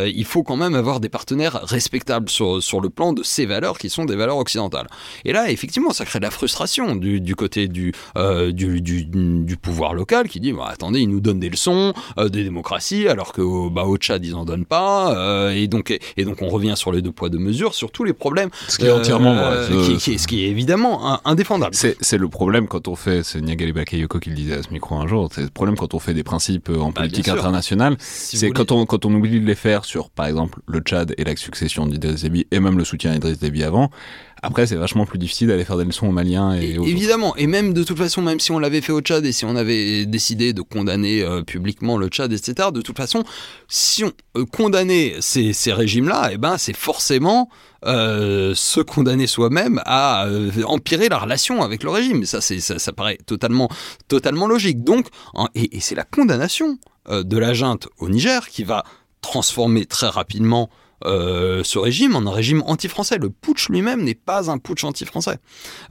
[SPEAKER 2] il faut quand même avoir des partenaires respectables sur le plan de ces valeurs qui sont des valeurs occidentales. Et là, effectivement, ça crée de la frustration du, du côté du, euh, du, du, du pouvoir local qui dit bah, attendez, ils nous donnent des leçons euh, de démocratie alors que au- bah, au Tchad, ils en donnent pas. euh, et, donc, et donc, on revient sur les deux poids, deux mesures, sur tous les problèmes.
[SPEAKER 1] Ce qui est entièrement vrai.
[SPEAKER 2] euh, qui, qui est- ce qui est évidemment indéfendable.
[SPEAKER 1] C'est c'est le problème quand on fait, c'est Niagali Bakayoko qui le disait à ce micro un jour, c'est le problème quand on fait des principes euh, en
[SPEAKER 2] Bah,
[SPEAKER 1] politique internationale,
[SPEAKER 2] Si
[SPEAKER 1] c'est quand on, quand on oublie de les faire sur, par exemple, le Tchad et la succession d'Idriss Déby et même le soutien à Idriss Déby avant, après c'est vachement plus difficile d'aller faire des leçons aux Maliens et,
[SPEAKER 2] Et-
[SPEAKER 1] aux autres.
[SPEAKER 2] Évidemment, et même de toute façon, même si on l'avait fait au Tchad et si on avait décidé de condamner euh, publiquement le Tchad, etc., de toute façon, si on euh, condamnait ces, ces régimes-là, eh ben, c'est forcément euh, se condamner soi-même à euh, empirer la relation avec le régime. Ça, c'est, ça, ça paraît totalement, totalement logique. Donc, et, et c'est la condamnation euh, de la junte au Niger qui va transformer très rapidement euh, ce régime en un régime anti-français. Le putsch lui-même n'est pas un putsch anti-français.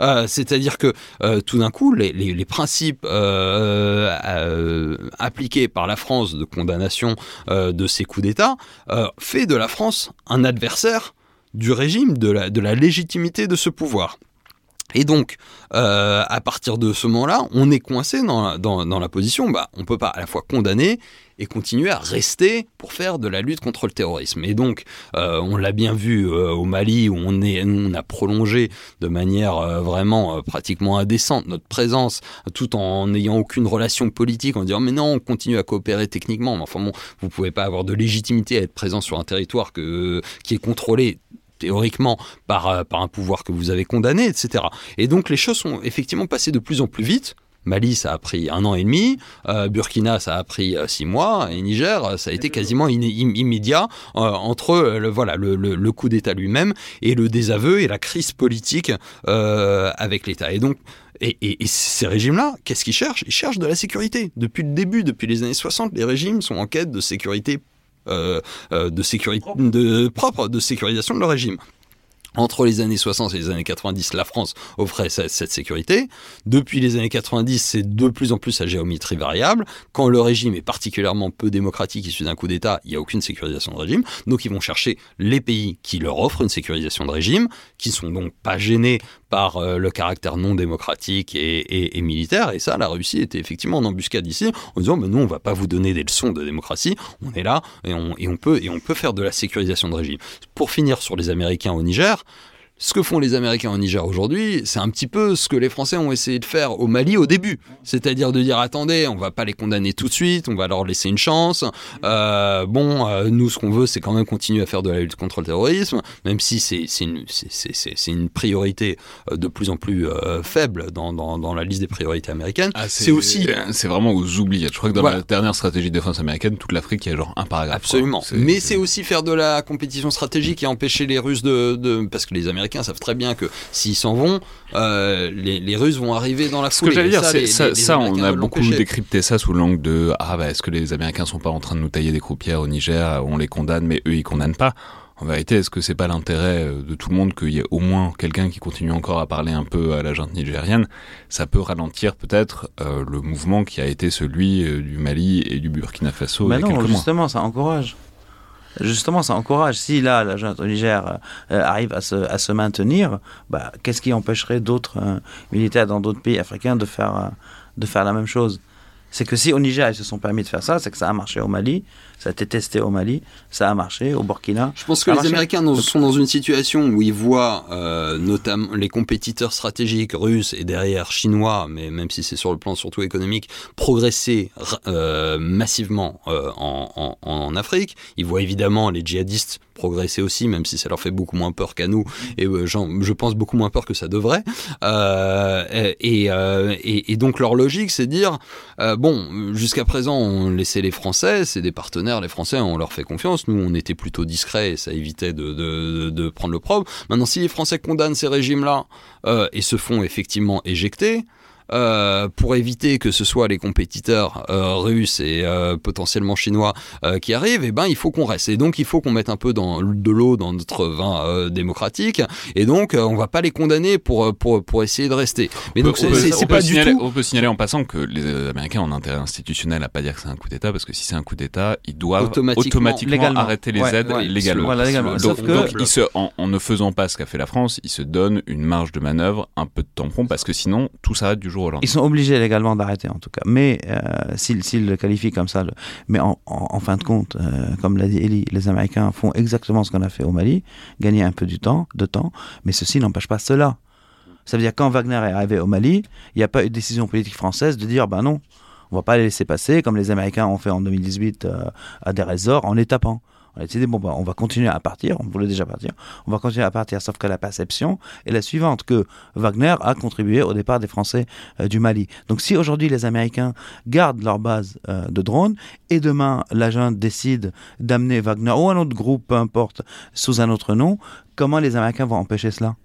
[SPEAKER 2] Euh, C'est-à-dire que euh, tout d'un coup, les, principes appliqués par la France de condamnation de ces coups d'État fait de la France un adversaire du régime, de la légitimité de ce pouvoir. Et donc, euh, à partir de ce moment-là, on est coincé dans la, dans, la position, bah, on peut pas à la fois condamner et continuer à rester pour faire de la lutte contre le terrorisme. Et donc, euh, on l'a bien vu euh, au Mali où on, est, on a prolongé de manière vraiment pratiquement indécente notre présence, tout en n'ayant aucune relation politique, en disant mais non, on continue à coopérer techniquement. Mais enfin bon, vous pouvez pas avoir de légitimité à être présent sur un territoire que, qui est contrôlé théoriquement par, euh, par un pouvoir que vous avez condamné, etc. Et donc les choses sont effectivement passées de plus en plus vite. Mali, ça a pris un an et demi, euh, Burkina, ça a pris euh, six mois, et Niger, ça a été quasiment in- im- immédiat euh, entre le, voilà, le, le- le coup d'État lui-même et le désaveu et la crise politique avec l'État. Et donc, et, et- et ces régimes-là, qu'est-ce qu'ils cherchent? Ils cherchent de la sécurité. Depuis le début, depuis les années 60, les régimes sont en quête de sécurité, de sécurité de, propre, de sécurisation de leur régime. Entre les années 60 et les années 90, la France offrait cette, sécurité. Depuis les années 90, c'est de plus en plus à géométrie variable. Quand le régime est particulièrement peu démocratique issu d'un coup d'État, il n'y a aucune sécurisation de régime. Donc ils vont chercher les pays qui leur offrent une sécurisation de régime, qui sont donc pas gênés par euh, le caractère non démocratique et, militaire. Et ça, la Russie était effectivement en embuscade ici, en disant, mais nous, on va pas vous donner des leçons de démocratie. On est là et on peut, et on peut faire de la sécurisation de régime. Pour finir sur les Américains au Niger, ce que font les Américains au Niger aujourd'hui, c'est un petit peu ce que les Français ont essayé de faire au Mali au début. C'est-à-dire de dire attendez, on va pas les condamner tout de suite, on va leur laisser une chance. Euh, bon, euh, nous, ce qu'on veut, c'est quand même continuer à faire de la lutte contre le terrorisme, même si c'est une, priorité euh, de plus en plus euh, faible dans, dans, dans la liste des priorités américaines.
[SPEAKER 1] Ah,
[SPEAKER 2] c'est aussi
[SPEAKER 1] C'est vraiment aux oubliettes. Je crois que dans
[SPEAKER 2] Voilà.
[SPEAKER 1] la dernière stratégie de défense américaine, toute l'Afrique, il y a genre un paragraphe.
[SPEAKER 2] Absolument. Mais c'est aussi faire de la compétition stratégique et empêcher les Russes de, de- parce que les Américains savent très bien que s'ils s'en vont, euh, les, les Russes vont arriver dans la
[SPEAKER 1] Ce
[SPEAKER 2] foulée.
[SPEAKER 1] que j'allais dire,
[SPEAKER 2] ça, les-
[SPEAKER 1] ça,
[SPEAKER 2] les- les
[SPEAKER 1] ça, on
[SPEAKER 2] Américains
[SPEAKER 1] a beaucoup décrypté ça sous l'angle de ah bah est-ce que les Américains sont pas en train de nous tailler des croupières au Niger, on les condamne mais eux ils condamnent pas. En vérité, est-ce que c'est pas l'intérêt euh, de tout le monde qu'il y ait au moins quelqu'un qui continue encore à parler un peu à la junte nigérienne? Ça peut ralentir peut-être euh, le mouvement qui a été celui du Mali et du Burkina Faso
[SPEAKER 3] Bah
[SPEAKER 1] il y a
[SPEAKER 3] non,
[SPEAKER 1] quelques mois.
[SPEAKER 3] justement, ça encourage. Justement, ça encourage. Si là, la junte au Niger euh, arrive à se, à se maintenir, bah, qu'est-ce qui empêcherait d'autres euh, militaires dans d'autres pays africains de faire, euh, de faire la même chose? C'est que si au Niger, ils se sont permis de faire ça, c'est que ça a marché au Mali, ça a été testé au Mali, ça a marché au Burkina.
[SPEAKER 2] Je pense que les
[SPEAKER 3] marché.
[SPEAKER 2] Américains dans- sont dans une situation où ils voient euh, notamment les compétiteurs stratégiques russes et derrière chinois, mais même si c'est sur le plan surtout économique, progresser euh, massivement euh, en, en- en Afrique. Ils voient évidemment les djihadistes progresser aussi, même si ça leur fait beaucoup moins peur qu'à nous, et euh, je pense beaucoup moins peur que ça devrait. Euh, et, euh, et- et donc leur logique, c'est de dire bon, jusqu'à présent, on laissait les Français, c'est des partenaires, les Français, on leur fait confiance. Nous, on était plutôt discrets et ça évitait de, prendre le propre. Maintenant, si les Français condamnent ces régimes-là euh, et se font effectivement éjecter, euh, pour éviter que ce soit les compétiteurs euh, russes et euh, potentiellement chinois euh, qui arrivent, eh ben il faut qu'on reste. Et donc il faut qu'on mette un peu dans, de l'eau dans notre vin euh, démocratique. Et donc euh, on va pas les condamner pour pour pour essayer de rester. Mais donc
[SPEAKER 1] on
[SPEAKER 2] c'est pas du
[SPEAKER 1] signaler-
[SPEAKER 2] tout.
[SPEAKER 1] On peut signaler en passant que les Américains ont intérêt institutionnel à pas dire que c'est un coup d'État, parce que si c'est un coup d'État, ils doivent
[SPEAKER 2] Automatiquement.
[SPEAKER 1] automatiquement,
[SPEAKER 3] Légalement.
[SPEAKER 1] arrêter les
[SPEAKER 3] Ouais,
[SPEAKER 1] aides
[SPEAKER 2] ouais,
[SPEAKER 1] légalement.
[SPEAKER 3] Voilà, légalement.
[SPEAKER 1] Donc,
[SPEAKER 3] Sauf que-
[SPEAKER 1] donc, ils se, en, en ne faisant pas ce qu'a fait la France, ils se donnent une marge de manœuvre, un peu de tampon, parce que sinon, tout s'arrête du jour au lendemain.
[SPEAKER 3] Ils sont obligés légalement d'arrêter en tout cas. Mais euh, s'ils le qualifient comme ça, mais en, fin de compte, euh, comme l'a dit Eli, les Américains font exactement ce qu'on a fait au Mali, gagner un peu du temps, de temps, mais ceci n'empêche pas cela. Ça veut dire quand Wagner est arrivé au Mali, il n'y a pas eu de décision politique française de dire ben non, on va pas les laisser passer comme les Américains ont fait en 2018 euh, à des résorts en les tapant. On a décidé, bon, bah, on va continuer à partir, on voulait déjà partir, on va continuer à partir, sauf que la perception est la suivante, que Wagner a contribué au départ des Français euh, du Mali. Donc si aujourd'hui les Américains gardent leur base euh, de drones et demain la junte décide d'amener Wagner ou un autre groupe, peu importe, sous un autre nom, comment les Américains vont empêcher cela?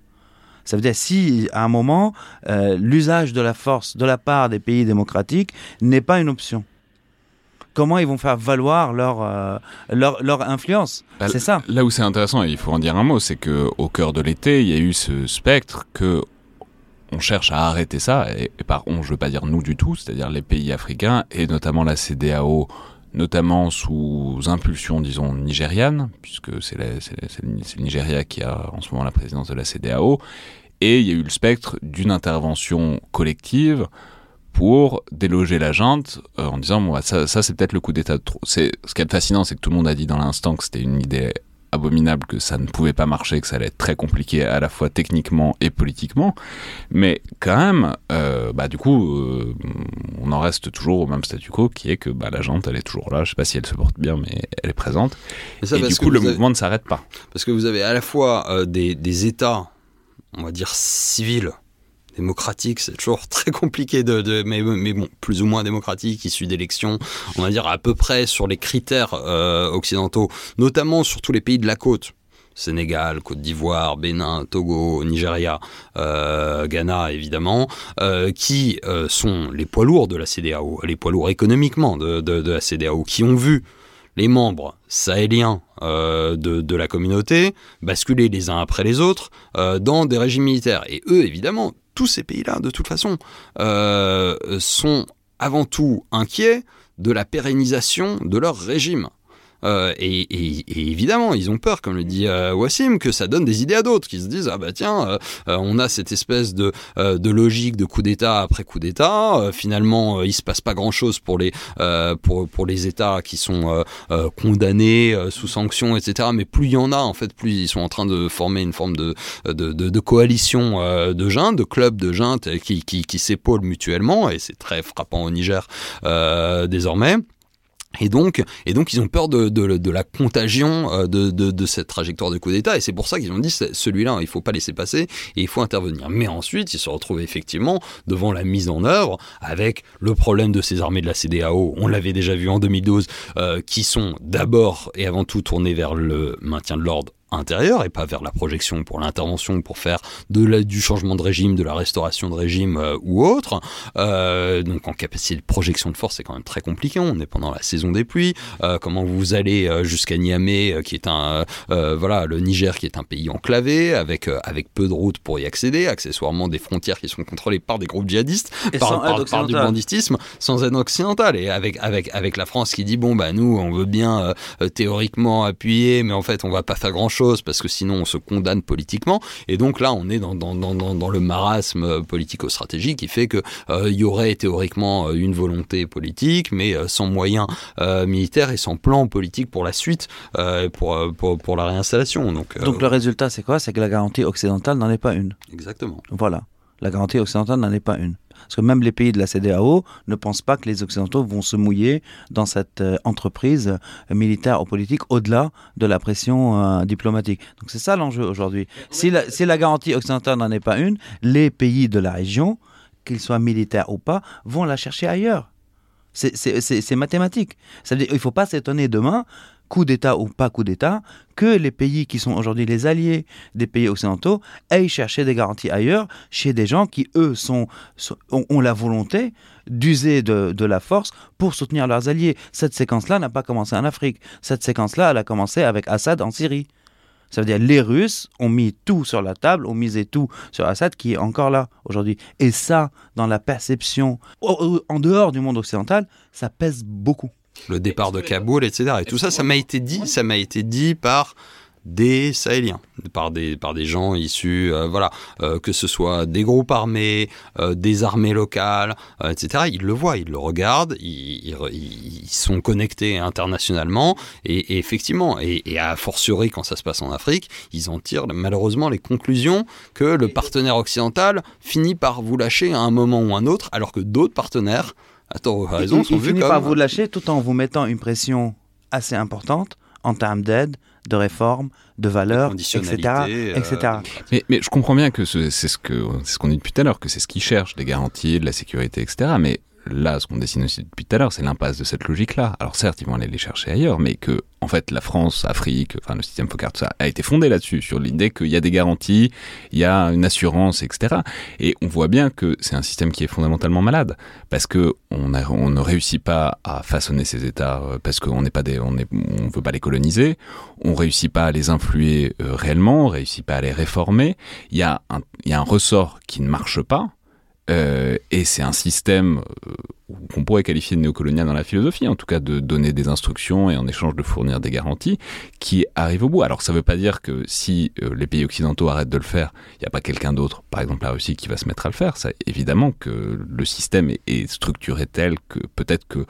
[SPEAKER 3] Ça veut dire si à un moment euh, l'usage de la force de la part des pays démocratiques n'est pas une option. Comment ils vont faire valoir leur, euh, leur, leur influence
[SPEAKER 1] Bah,
[SPEAKER 3] C'est ça.
[SPEAKER 1] Là où c'est intéressant, et il faut en dire un mot, c'est que au cœur de l'été, il y a eu ce spectre que on cherche à arrêter ça, et, et par on, je veux pas dire nous du tout, c'est-à-dire les pays africains, et notamment la CDAO, notamment sous impulsion, disons, nigériane, puisque c'est le Nigeria qui a en ce moment la présidence de la CDAO, et il y a eu le spectre d'une intervention collective pour déloger la junte euh, en disant bon, bah, ça, ça c'est peut-être le coup d'état de trop. C'est ce qui est fascinant, c'est que tout le monde a dit dans l'instant que c'était une idée abominable, que ça ne pouvait pas marcher, que ça allait être très compliqué à la fois techniquement et politiquement. Mais quand même, euh, bah du coup, euh, on en reste toujours au même statu quo, qui est que bah, la junte elle est toujours là. Je sais pas si elle se porte bien, mais elle est présente.
[SPEAKER 2] Et ça
[SPEAKER 1] et du coup, le
[SPEAKER 2] avez-
[SPEAKER 1] mouvement ne s'arrête pas.
[SPEAKER 2] Parce que vous avez à la fois des, des États, on va dire civils, démocratiques, c'est toujours <laughs> très compliqué de, mais, mais bon, plus ou moins démocratiques, issus d'élections, on va dire à peu près sur les critères euh, occidentaux, notamment sur tous les pays de la côte. Sénégal, Côte d'Ivoire, Bénin, Togo, Nigeria, euh, Ghana évidemment, euh, qui sont les poids lourds de la CDAO, les poids lourds économiquement de, la CDAO, qui ont vu les membres sahéliens de, de la communauté basculer les uns après les autres dans des régimes militaires. Et eux, évidemment, tous ces pays-là, de toute façon, euh, sont avant tout inquiets de la pérennisation de leur régime. Euh, et, évidemment, ils ont peur, comme le dit euh, Wassim, que ça donne des idées à d'autres, qui se disent ah bah tiens, euh, on a cette espèce de, logique de coup d'État après coup d'État. finalement, il se passe pas grand-chose pour les pour les États qui sont condamnés sous sanction, etc. Mais plus il y en a, en fait, plus ils sont en train de former une forme de de, coalition de juntes, de clubs de juntes euh, qui qui, qui s'épaulent mutuellement, et c'est très frappant au Niger désormais. Et donc, ils ont peur de, la contagion euh, de, cette trajectoire de coup d'État. Et c'est pour ça qu'ils ont dit celui-là, il faut pas laisser passer et il faut intervenir. Mais ensuite, ils se retrouvent effectivement devant la mise en œuvre avec le problème de ces armées de la CDAO. On l'avait déjà vu en 2012, euh, qui sont d'abord et avant tout tournées vers le maintien de l'ordre intérieure et pas vers la projection pour l'intervention, pour faire de la, du changement de régime, de la restauration de régime euh, ou autre. Euh, donc en capacité de projection de force, c'est quand même très compliqué. On est pendant la saison des pluies. Euh, comment vous allez jusqu'à Niamey, qui est un voilà le Niger, qui est un pays enclavé avec avec peu de routes pour y accéder, accessoirement des frontières qui sont contrôlées par des groupes djihadistes,
[SPEAKER 3] Et
[SPEAKER 2] par,
[SPEAKER 3] sans
[SPEAKER 2] par- par du banditisme, sans aide occidentale et avec avec avec la France qui dit bon bah nous on veut bien théoriquement appuyer, mais en fait on va pas faire grand chose parce que sinon on se condamne politiquement. Et donc là on est dans dans dans dans, dans le marasme euh, politico-stratégique qui fait que euh, il y aurait théoriquement euh, une volonté politique, mais sans moyens euh, militaires et sans plan politique pour la suite, euh, pour, pour pour la réinstallation. Donc,
[SPEAKER 3] Donc le résultat, c'est quoi? C'est que la garantie occidentale n'en est pas une.
[SPEAKER 2] exactement.
[SPEAKER 3] Voilà. La garantie occidentale n'en est pas une. Parce que même les pays de la CDAO ne pensent pas que les Occidentaux vont se mouiller dans cette euh, entreprise militaire ou politique au-delà de la pression euh, diplomatique. Donc c'est ça l'enjeu aujourd'hui. Si la, si la garantie occidentale n'en est pas une, les pays de la région, qu'ils soient militaires ou pas, vont la chercher ailleurs. C'est mathématique. Ça veut dire, il ne faut pas s'étonner demain, coup d'État ou pas coup d'État, que les pays qui sont aujourd'hui les alliés des pays occidentaux aillent chercher des garanties ailleurs, chez des gens qui, eux, ont, la volonté d'user de, la force pour soutenir leurs alliés. Cette séquence-là n'a pas commencé en Afrique. Cette séquence-là, elle a commencé avec Assad en Syrie. Ça veut dire les Russes ont mis tout sur la table, ont misé tout sur Assad qui est encore là aujourd'hui. Et ça, dans la perception, en dehors du monde occidental, ça pèse beaucoup.
[SPEAKER 2] Le départ de Kaboul, etc. Et tout ça, ça m'a été dit, ça m'a été dit par des Sahéliens, par des, par des gens issus, euh, voilà, euh, que ce soit des groupes armés, euh, des armées locales, etc. Ils le voient, ils le regardent, ils, ils, ils sont connectés internationalement, et, et effectivement, et, et à fortiori quand ça se passe en Afrique, ils en tirent malheureusement les conclusions que le partenaire occidental finit par vous lâcher à un moment ou un autre, alors que d'autres partenaires, attends, raison,
[SPEAKER 3] il,
[SPEAKER 2] sont
[SPEAKER 3] il
[SPEAKER 2] vus
[SPEAKER 3] finit
[SPEAKER 2] comme
[SPEAKER 3] par vous lâcher tout en vous mettant une pression assez importante en termes d'aide, de réforme, de valeurs, etc.
[SPEAKER 2] conditionnalité, euh,
[SPEAKER 3] etc.
[SPEAKER 1] Mais, mais je comprends bien que ce- c'est ce que c'est ce qu'on dit depuis tout à l'heure, que c'est ce qu'ils cherchent, des garanties, de la sécurité, etc. Mais là, ce qu'on dessine aussi depuis tout à l'heure, c'est l'impasse de cette logique-là. Alors certes, ils vont aller les chercher ailleurs, mais que en fait, la France, Afrique, enfin le système Focard, tout ça, a été fondé là-dessus, sur l'idée qu'il y a des garanties, il y a une assurance, etc. Et on voit bien que c'est un système qui est fondamentalement malade, parce que on, ne réussit pas à façonner ces États, euh, parce qu'on n'est pas on est, veut pas les coloniser, on réussit pas à les influer euh, réellement, on réussit pas à les réformer. Il y a un ressort qui ne marche pas. Euh, et c'est un système euh, qu'on pourrait qualifier de néocolonial dans la philosophie, en tout cas de donner des instructions et en échange de fournir des garanties, qui arrive au bout. Alors ça ne veut pas dire que si euh, les pays occidentaux arrêtent de le faire, il n'y a pas quelqu'un d'autre, par exemple la Russie, qui va se mettre à le faire. Ça, évidemment que le système est, structuré tel que peut-être que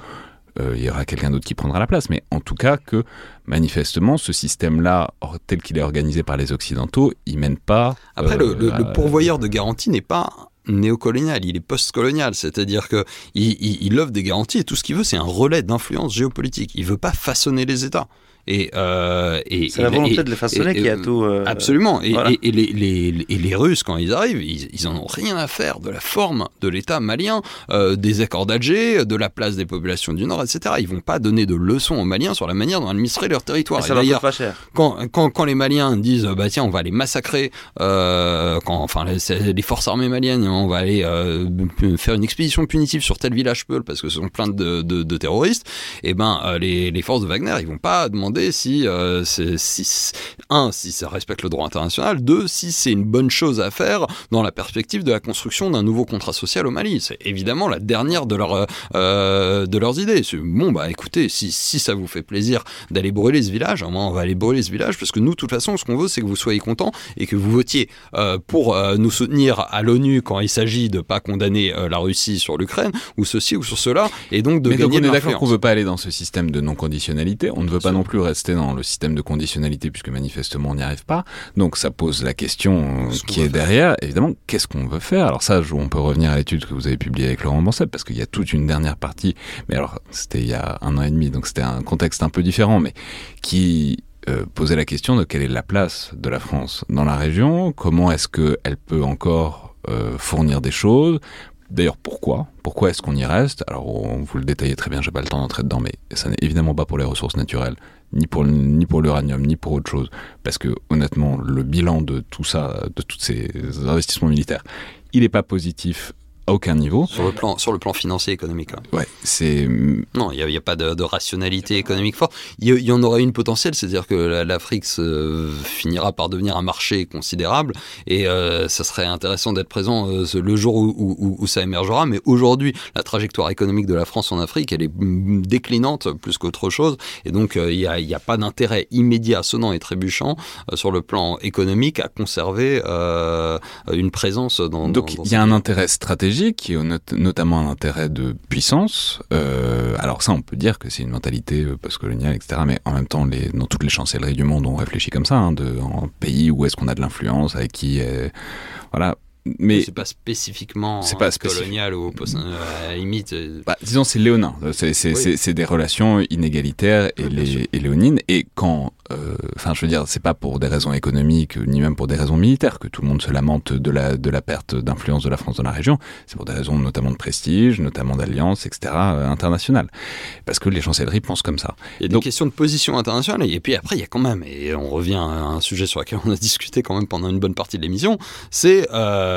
[SPEAKER 1] euh, il y aura quelqu'un d'autre qui prendra la place. Mais en tout cas que manifestement, ce système-là, tel qu'il est organisé par les Occidentaux, il mène pas.
[SPEAKER 2] Après,
[SPEAKER 1] euh,
[SPEAKER 2] le, le-
[SPEAKER 1] à-
[SPEAKER 2] le pourvoyeur de garantie n'est pas néocolonial, il est post-colonial, c'est-à-dire que il, offre des garanties et tout ce qu'il veut, c'est un relais d'influence géopolitique. Il veut pas façonner les États. Et, euh, et
[SPEAKER 3] C'est la volonté
[SPEAKER 2] et-
[SPEAKER 3] de les façonner
[SPEAKER 2] et-
[SPEAKER 3] qui a
[SPEAKER 2] et-
[SPEAKER 3] tout. euh,
[SPEAKER 2] Absolument. Et,
[SPEAKER 3] voilà.
[SPEAKER 2] les, les- et les Russes, quand ils arrivent, ils, ils en ont rien à faire de la forme de l'État malien, euh, des accords d'Alger, de la place des populations du Nord, etc. Ils vont pas donner de leçons aux Maliens sur la manière dont administrer leur territoire.
[SPEAKER 3] ça leur pas cher.
[SPEAKER 2] quand, quand, quand les Maliens disent bah tiens on va les massacrer euh, quand enfin les, forces armées maliennes on va aller euh, faire une expédition punitive sur tel village peul parce que ce sont plein de, de, de terroristes et ben euh, les, les forces de Wagner ils vont pas demander si euh, c'est si un si ça respecte le droit international deux si c'est une bonne chose à faire dans la perspective de la construction d'un nouveau contrat social au Mali c'est évidemment la dernière de leur euh, de leurs idées C'est, bon bah écoutez si, si ça vous fait plaisir d'aller brûler ce village. Moment, on va aller brûler ce village parce que nous, de toute façon, ce qu'on veut, c'est que vous soyez contents et que vous votiez euh, pour euh, nous soutenir à l'ONU quand il s'agit de pas condamner euh, la Russie sur l'Ukraine ou ceci ou sur cela et donc de
[SPEAKER 1] Mais donc
[SPEAKER 2] gagner
[SPEAKER 1] on
[SPEAKER 2] de
[SPEAKER 1] est d'accord qu'on veut pas aller dans ce système de non-conditionnalité. On ne veut pas non plus rester dans le système de conditionnalité puisque manifestement on n'y arrive pas. Donc ça pose la question euh, qui est derrière. Évidemment, qu'est-ce qu'on veut faire? Alors ça, on peut revenir à l'étude que vous avez publiée avec Laurent Bancel parce qu'il y a toute une dernière partie. Mais alors c'était il y a un an et demi, donc c'était un contexte un peu différent, mais qui euh, posait la question de quelle est la place de la France dans la région? Comment est-ce qu'elle peut encore euh, fournir des choses? D'ailleurs, pourquoi? Pourquoi est-ce qu'on y reste? Alors, on vous le détaillez très bien, j'ai pas le temps d'entrer dedans, mais ça n'est évidemment pas pour les ressources naturelles, ni pour, ni pour l'uranium, ni pour autre chose. Parce que, honnêtement, le bilan de tout ça, de tous ces investissements militaires, il n'est pas positif à aucun niveau.
[SPEAKER 2] Sur le plan, sur le plan financier économique. hein.
[SPEAKER 1] Ouais, c'est.
[SPEAKER 2] Non, il n'y a, pas de, de rationalité économique forte. Il y, en aurait une potentielle, c'est-à-dire que la- l'Afrique se- finira par devenir un marché considérable et euh, ça serait intéressant d'être présent euh, le jour où, où- où- où ça émergera. Mais aujourd'hui, la trajectoire économique de la France en Afrique, elle est mm, déclinante plus qu'autre chose. Et donc, euh, il n'y a, pas d'intérêt immédiat, sonnant et trébuchant euh, sur le plan économique à conserver euh, une présence dans.
[SPEAKER 1] Donc il y a un intérêt stratégique, est not- notamment un intérêt de puissance. Euh, alors ça, on peut dire que c'est une mentalité euh, postcoloniale, etc. Mais en même temps, dans toutes les chancelleries du monde, on réfléchit comme ça, hein, de, en pays où est-ce qu'on a de l'influence, avec qui, voilà. Mais
[SPEAKER 2] c'est pas spécifiquement
[SPEAKER 1] C'est pas spécifique.
[SPEAKER 2] colonial ou post- euh, à la limite. euh,
[SPEAKER 1] Bah, disons, c'est léonin. C'est
[SPEAKER 2] Oui.
[SPEAKER 1] des relations inégalitaires et, les, léonines. Et quand, euh, enfin, je veux dire, c'est pas pour des raisons économiques ni même pour des raisons militaires que tout le monde se lamente de la de la perte d'influence de la France dans la région. C'est pour des raisons notamment de prestige, notamment d'alliance, etc. euh, internationale. Parce que les chancelleries pensent comme ça.
[SPEAKER 2] Il y a des
[SPEAKER 1] Donc-
[SPEAKER 2] questions de position internationale et puis après il y a quand même et on revient à un sujet sur lequel on a <laughs> discuté quand même pendant une bonne partie de l'émission, c'est euh,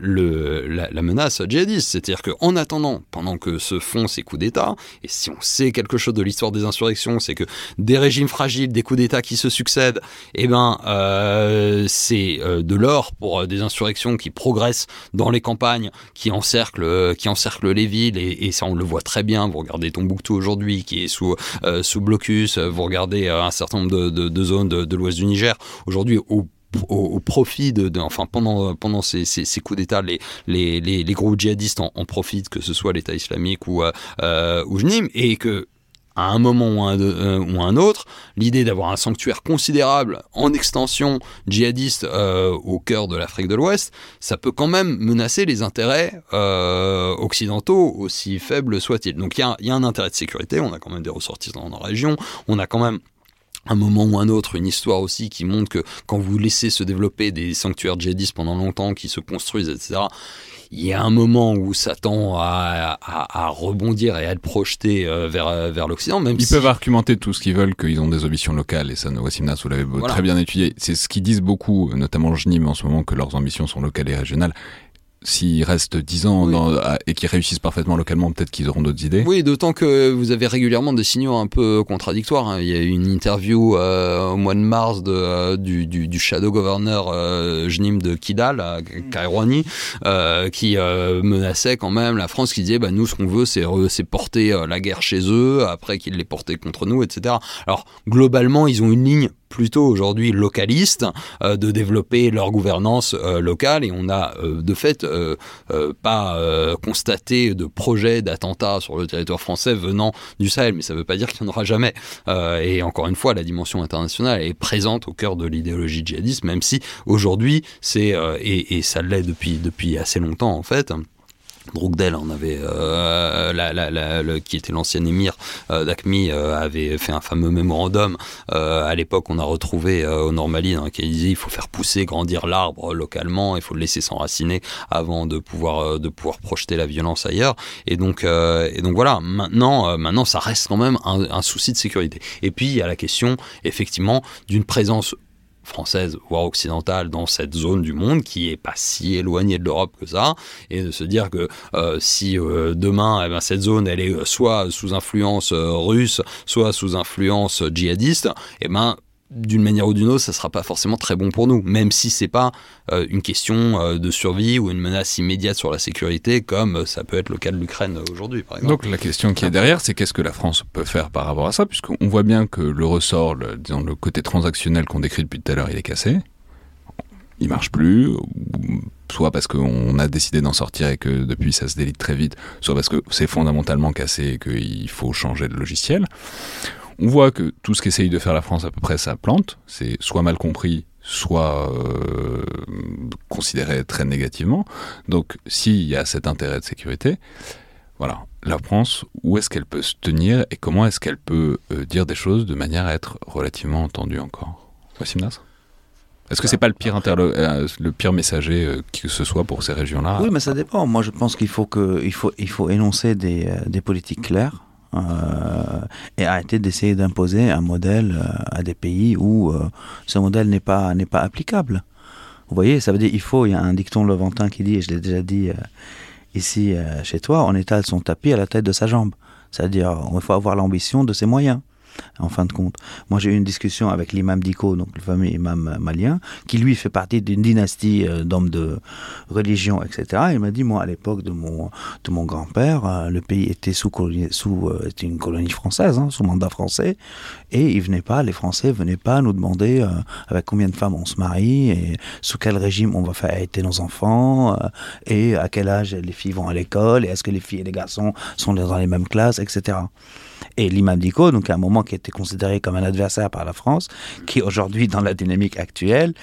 [SPEAKER 2] le la, menace djihadiste, c'est-à-dire qu'en attendant, pendant que se font ces coups d'État, et si on sait quelque chose de l'histoire des insurrections, c'est que des régimes fragiles, des coups d'État qui se succèdent, eh ben euh, c'est euh, de l'or pour euh, des insurrections qui progressent dans les campagnes, qui encerclent, euh, qui encerclent les villes et, ça on le voit très bien. Vous regardez Tombouctou aujourd'hui qui est sous euh, sous blocus. euh, Vous regardez euh, un certain nombre de zones de, de l'ouest du Niger. Aujourd'hui, au, au, profit de, enfin pendant pendant ces, ces, coups d'État, les, les, les, groupes djihadistes en, en profitent, que ce soit l'État islamique ou euh, ou JNIM, et que à un moment ou un, euh, ou un autre, l'idée d'avoir un sanctuaire considérable en extension djihadiste euh, au cœur de l'Afrique de l'Ouest, ça peut quand même menacer les intérêts euh, occidentaux, aussi faibles soient-ils. Donc il y y a un intérêt de sécurité, on a quand même des ressortissants dans la région, on a quand même un moment ou un autre, une histoire aussi qui montre que quand vous laissez se développer des sanctuaires djihadistes pendant longtemps, qui se construisent, etc., il y a un moment où ça tend à, à- à rebondir et à être projeté euh, vers, vers l'Occident, même
[SPEAKER 1] Ils
[SPEAKER 2] si...
[SPEAKER 1] peuvent argumenter tout ce qu'ils veulent, qu'ils ont des ambitions locales, et ça, Wassim Nas, vous l'avez
[SPEAKER 2] Voilà.
[SPEAKER 1] très bien étudié. C'est ce qu'ils disent beaucoup, notamment JNIM en ce moment, que leurs ambitions sont locales et régionales. S'ils restent 10 ans
[SPEAKER 2] Oui.
[SPEAKER 1] dans- à- et qu'ils réussissent parfaitement localement, peut-être qu'ils auront d'autres idées.
[SPEAKER 2] Oui, d'autant que vous avez régulièrement des signaux un peu contradictoires. hein. Il y a eu une interview euh, au mois de mars de, euh, du, du, du shadow governor euh, Jnim de Kidal, à Kairouani, euh, qui euh, menaçait quand même la France, qui disait bah, nous, ce qu'on veut, c'est c'est porter euh, la guerre chez eux, après qu'ils l'aient portée contre nous, etc. Alors, globalement, ils ont une ligne plutôt aujourd'hui localiste euh, de développer leur gouvernance euh, locale et on a euh, de fait pas constaté de projet d'attentat sur le territoire français venant du Sahel, mais ça ne veut pas dire qu'il n'y en aura jamais. Et encore une fois, la dimension internationale est présente au cœur de l'idéologie djihadiste, même si aujourd'hui c'est et, et ça l'est depuis depuis assez longtemps en fait. Drogdel en avait, euh, qui était l'ancien émir euh, euh, avait fait un fameux mémorandum. Euh, à l'époque, on a retrouvé euh, au Normali dans lequel il disait il faut faire pousser, grandir l'arbre localement, il faut le laisser s'enraciner avant de pouvoir de pouvoir projeter la violence ailleurs. Et donc et donc voilà. Maintenant, maintenant, ça reste quand même un, un souci de sécurité. Et puis il y a la question effectivement d'une présence française, voire occidentale, dans cette zone du monde qui est pas si éloignée de l'Europe que ça, et de se dire que euh, si euh, demain, eh ben, cette zone, elle est euh, soit sous influence russe, soit sous influence djihadiste, eh ben, d'une manière ou d'une autre, ça sera pas forcément très bon pour nous, même si c'est pas euh, une question euh, de survie ou une menace immédiate sur la sécurité, comme euh, ça peut être le cas de l'Ukraine aujourd'hui, par exemple.
[SPEAKER 1] Donc la question qui est derrière, c'est qu'est-ce que la France peut faire par rapport à ça, puisqu'on voit bien que le ressort, le, le côté transactionnel qu'on décrit depuis tout à l'heure, il est cassé. Il marche plus, soit parce qu'on a décidé d'en sortir et que depuis ça se délite très vite, soit parce que c'est fondamentalement cassé et qu'il faut changer de logiciel. On voit que tout ce qu'essaye de faire la France à peu près ça plante, c'est soit mal compris, soit euh, considéré très négativement. Donc s'il y a cet intérêt de sécurité, voilà, la France, où est-ce qu'elle peut se tenir et comment est-ce qu'elle peut euh, dire des choses de manière à être relativement entendue encore? Wassim Nasr? Est-ce que c'est pas le pire interlo- euh, le pire messager que ce soit pour ces régions-là?
[SPEAKER 3] Oui, mais ça dépend. Moi, je pense qu'il faut que il faut il faut énoncer des, des politiques claires et arrêter d'essayer d'imposer un modèle euh, à des pays où euh, ce modèle n'est pas n'est pas applicable. Vous voyez, ça veut dire il faut. Il y a un dicton levantin qui dit, et je l'ai déjà dit euh, ici euh, chez toi, on étale son tapis à la tête de sa jambe. C'est-à-dire, il faut avoir l'ambition de ses moyens. En fin de compte, moi j'ai eu une discussion avec l'imam Diko, donc le fameux imam malien, qui lui fait partie d'une dynastie euh, d'hommes de religion, etc. Il m'a dit, moi à l'époque de mon de mon grand-père, euh, le pays était sous colonie, sous euh, était une colonie française, hein, sous mandat français, et ils venaient pas, les Français venaient pas nous demander avec combien de femmes on se marie et sous quel régime on va faire arrêter nos enfants et à quel âge les filles vont à l'école et est-ce que les filles et les garçons sont dans les mêmes classes, etc. Et l'imam Diko, donc à un moment qui était considéré comme un adversaire par la France, qui aujourd'hui, dans la dynamique actuelle,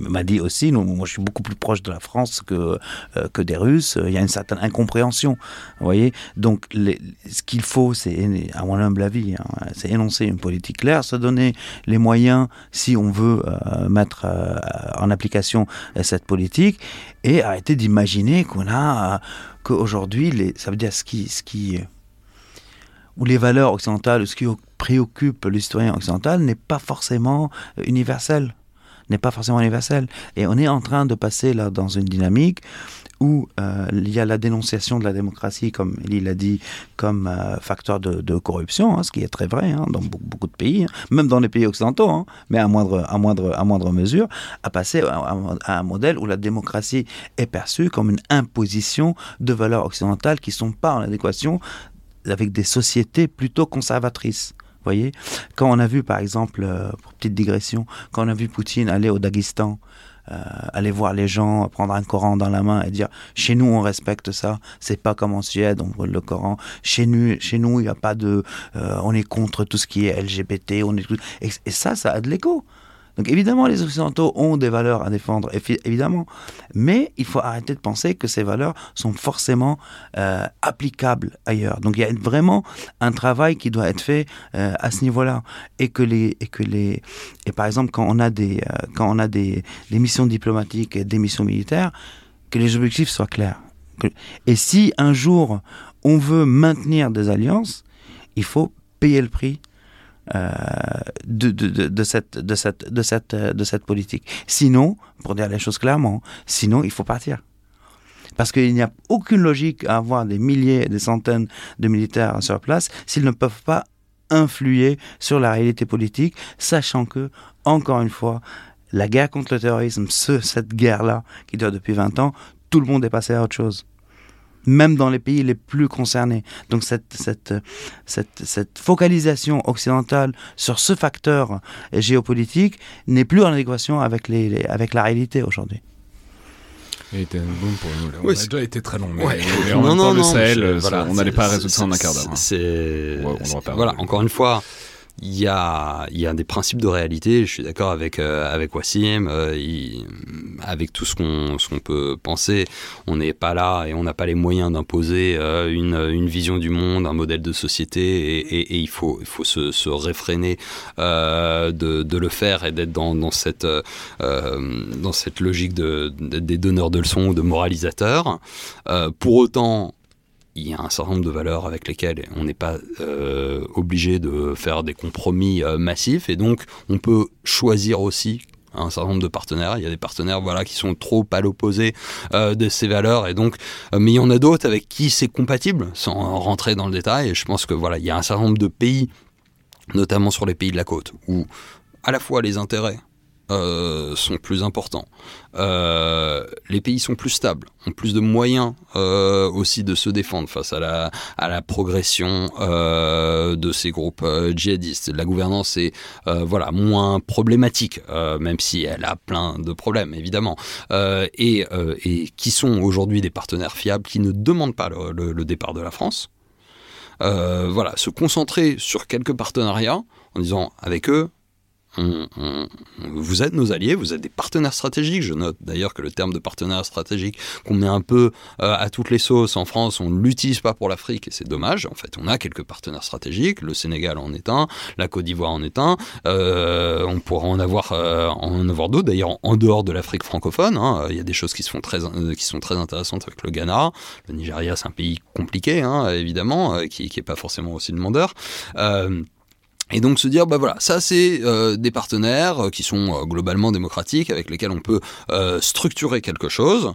[SPEAKER 3] m'a dit aussi, moi je suis beaucoup plus proche de la France que, euh, que des Russes, il y a une certaine incompréhension. Vous voyez Donc ce qu'il faut, c'est, à mon humble avis, hein, c'est énoncer une politique claire, se donner les moyens, si on veut euh, mettre euh, en application cette politique, et arrêter d'imaginer qu'on a, qu'aujourd'hui, ça veut dire ce qui... où les valeurs occidentales, ce qui préoccupe le citoyen occidental n'est pas forcément euh, universel, n'est pas forcément universel. Et on est en train de passer là dans une dynamique où euh, il y a la dénonciation de la démocratie, comme il l'a dit, comme euh, facteur de, corruption, hein, ce qui est très vrai hein, dans beaucoup, de pays, hein, même dans les pays occidentaux, mais à moindre, à, moindre, à moindre mesure, à passer à- à un modèle où la démocratie est perçue comme une imposition de valeurs occidentales qui ne sont pas en adéquation avec des sociétés plutôt conservatrices. Voyez Quand on a vu, par exemple, euh, pour petite digression, quand on a vu Poutine aller au Daghestan, euh, aller voir les gens, prendre un Coran dans la main et dire chez nous on respecte ça, c'est pas comme en Suède on brûle le Coran. Chez nous, chez nous il n'y a pas de, euh, on est contre tout ce qui est LGBT, on est tout- et, et ça, ça a de l'écho. Donc évidemment, les Occidentaux ont des valeurs à défendre, évidemment, mais il faut arrêter de penser que ces valeurs sont forcément euh, applicables ailleurs. Donc il y a vraiment un travail qui doit être fait euh, à ce niveau-là, et que les et que les et par exemple quand on a des euh, quand on a des, missions diplomatiques et des missions militaires, que les objectifs soient clairs. Et si un jour on veut maintenir des alliances, il faut payer le prix de, de, de, de cette, de, cette, de, cette, euh, de cette politique. Sinon, pour dire les choses clairement, sinon il faut partir. Parce qu'il n'y a aucune logique à avoir des milliers, des centaines de militaires sur place s'ils ne peuvent pas influer sur la réalité politique, sachant que, encore une fois, la guerre contre le terrorisme, ce, cette guerre-là, qui dure depuis 20 ans, tout le monde est passé à autre chose même dans les pays les plus concernés. Donc cette, cette, cette, cette focalisation occidentale sur ce facteur géopolitique n'est plus en adéquation avec, les, les- avec la réalité aujourd'hui.
[SPEAKER 1] Il était bon pour nous. Là. On
[SPEAKER 2] Ouais,
[SPEAKER 1] a déjà été très long, mais,
[SPEAKER 2] Ouais.
[SPEAKER 1] mais en
[SPEAKER 2] Non,
[SPEAKER 1] même temps,
[SPEAKER 2] non,
[SPEAKER 1] le Sahel,
[SPEAKER 2] je-
[SPEAKER 1] euh,
[SPEAKER 2] voilà,
[SPEAKER 1] on n'allait pas résoudre ça en un quart d'heure. hein. Pas
[SPEAKER 2] voilà. Encore une fois, il y a, y a des principes de réalité. Je suis d'accord avec euh, avec Wassim. euh, avec tout ce qu'on qu'on peut penser, on n'est pas là et on n'a pas les moyens d'imposer euh, une une vision du monde, un modèle de société. Et, il faut faut se, se réfréner de, le faire et d'être dans dans cette dans cette logique de, de- des donneurs de leçons ou de moralisateurs. Pour autant il y a un certain nombre de valeurs avec lesquelles on n'est pas euh, obligé de faire des compromis euh, massifs. Et donc on peut choisir aussi un certain nombre de partenaires. Il y a des partenaires voilà qui sont trop à l'opposé euh, de ces valeurs. Et donc mais il y en a d'autres avec qui c'est compatible sans rentrer dans le détail. Je pense que voilà il y a un certain nombre de pays notamment sur les pays de la côte où à la fois les intérêts euh, sont plus importants. Euh, les pays sont plus stables, ont plus de moyens euh, aussi de se défendre face à la, progression de ces groupes djihadistes. La gouvernance est voilà moins problématique, même si elle a plein de problèmes évidemment, et, qui sont aujourd'hui des partenaires fiables qui ne demandent pas le, le- départ de la France. Voilà, se concentrer sur quelques partenariats en disant avec eux, vous êtes nos alliés, vous êtes des partenaires stratégiques. Je note d'ailleurs que le terme de partenaire stratégique qu'on met un peu euh, à toutes les sauces en France, on ne l'utilise pas pour l'Afrique et c'est dommage. En fait, on a quelques partenaires stratégiques. Le Sénégal en est un, la Côte d'Ivoire en est un. Euh, on pourra en avoir, euh, en avoir d'autres. D'ailleurs, en dehors de l'Afrique francophone, hein, il y a des choses qui, se font très, qui sont très intéressantes avec le Ghana. Le Nigeria, c'est un pays compliqué, hein, évidemment, qui n'est pas forcément aussi demandeur. Et donc se dire, bah voilà, ça c'est euh, des partenaires euh, qui sont euh, globalement démocratiques, avec lesquels on peut euh, structurer quelque chose.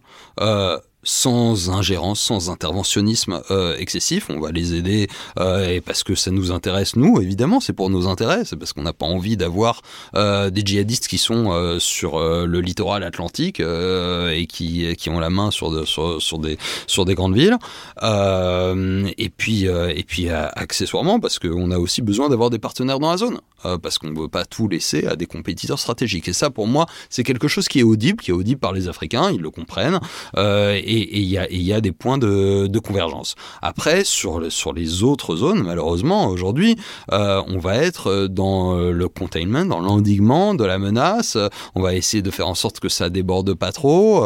[SPEAKER 2] Sans ingérence, sans interventionnisme euh, excessif, on va les aider euh, et parce que ça nous intéresse nous, évidemment, c'est pour nos intérêts, c'est parce qu'on n'a pas envie d'avoir euh, des djihadistes qui sont euh, sur euh, le littoral atlantique euh, et qui, qui ont la main sur, de, sur, sur des sur des grandes villes. Et puis et puis accessoirement parce qu'on a aussi besoin d'avoir des partenaires dans la zone, euh, parce qu'on ne veut pas tout laisser à des compétiteurs stratégiques. Et ça, pour moi, c'est quelque chose qui est audible, qui est audible par les Africains, ils le comprennent, euh, et il y, a, des points de, convergence. Après, sur, sur les autres zones, malheureusement, aujourd'hui, euh, on va être dans le containment, dans l'endiguement de la menace. On va essayer de faire en sorte que ça déborde pas trop.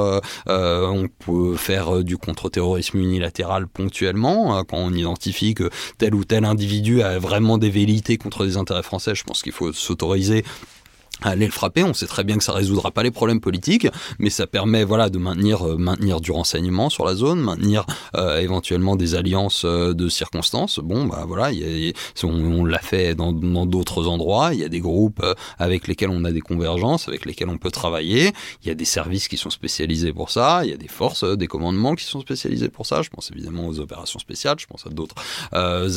[SPEAKER 2] On peut faire du contre-terrorisme unilatéral ponctuellement euh, quand on identifie que tel ou tel individu a vraiment des velléités contre des intérêts français. Je pense qu'il faut s'autoriser aller le frapper. On sait très bien que ça résoudra pas les problèmes politiques, mais ça permet voilà de maintenir euh, maintenir du renseignement sur la zone, maintenir euh, éventuellement des alliances euh, de circonstances. Bon bah voilà, il y on, l'a fait dans d'autres endroits. Il y a des groupes avec lesquels on a des convergences, avec lesquels on peut travailler. Il y a des services qui sont spécialisés pour ça. Il y a des forces, des commandements qui sont spécialisés pour ça. Je pense évidemment aux opérations spéciales. Je pense à d'autres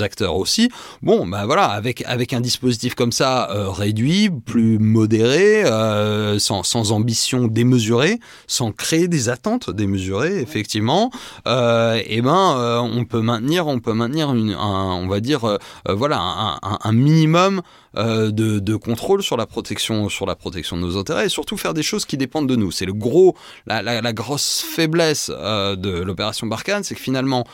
[SPEAKER 2] acteurs aussi. Bon, ben voilà, avec avec un dispositif comme ça réduit, plus euh, sans, sans ambition démesurée, sans créer des attentes démesurées, effectivement, euh, et ben euh, on peut maintenir, on peut maintenir une, un, on va dire, voilà, un, un- un minimum de, de contrôle sur la protection, sur la protection de nos intérêts, et surtout faire des choses qui dépendent de nous. C'est le gros, la, la, la grosse faiblesse de l'opération Barkhane, c'est que finalement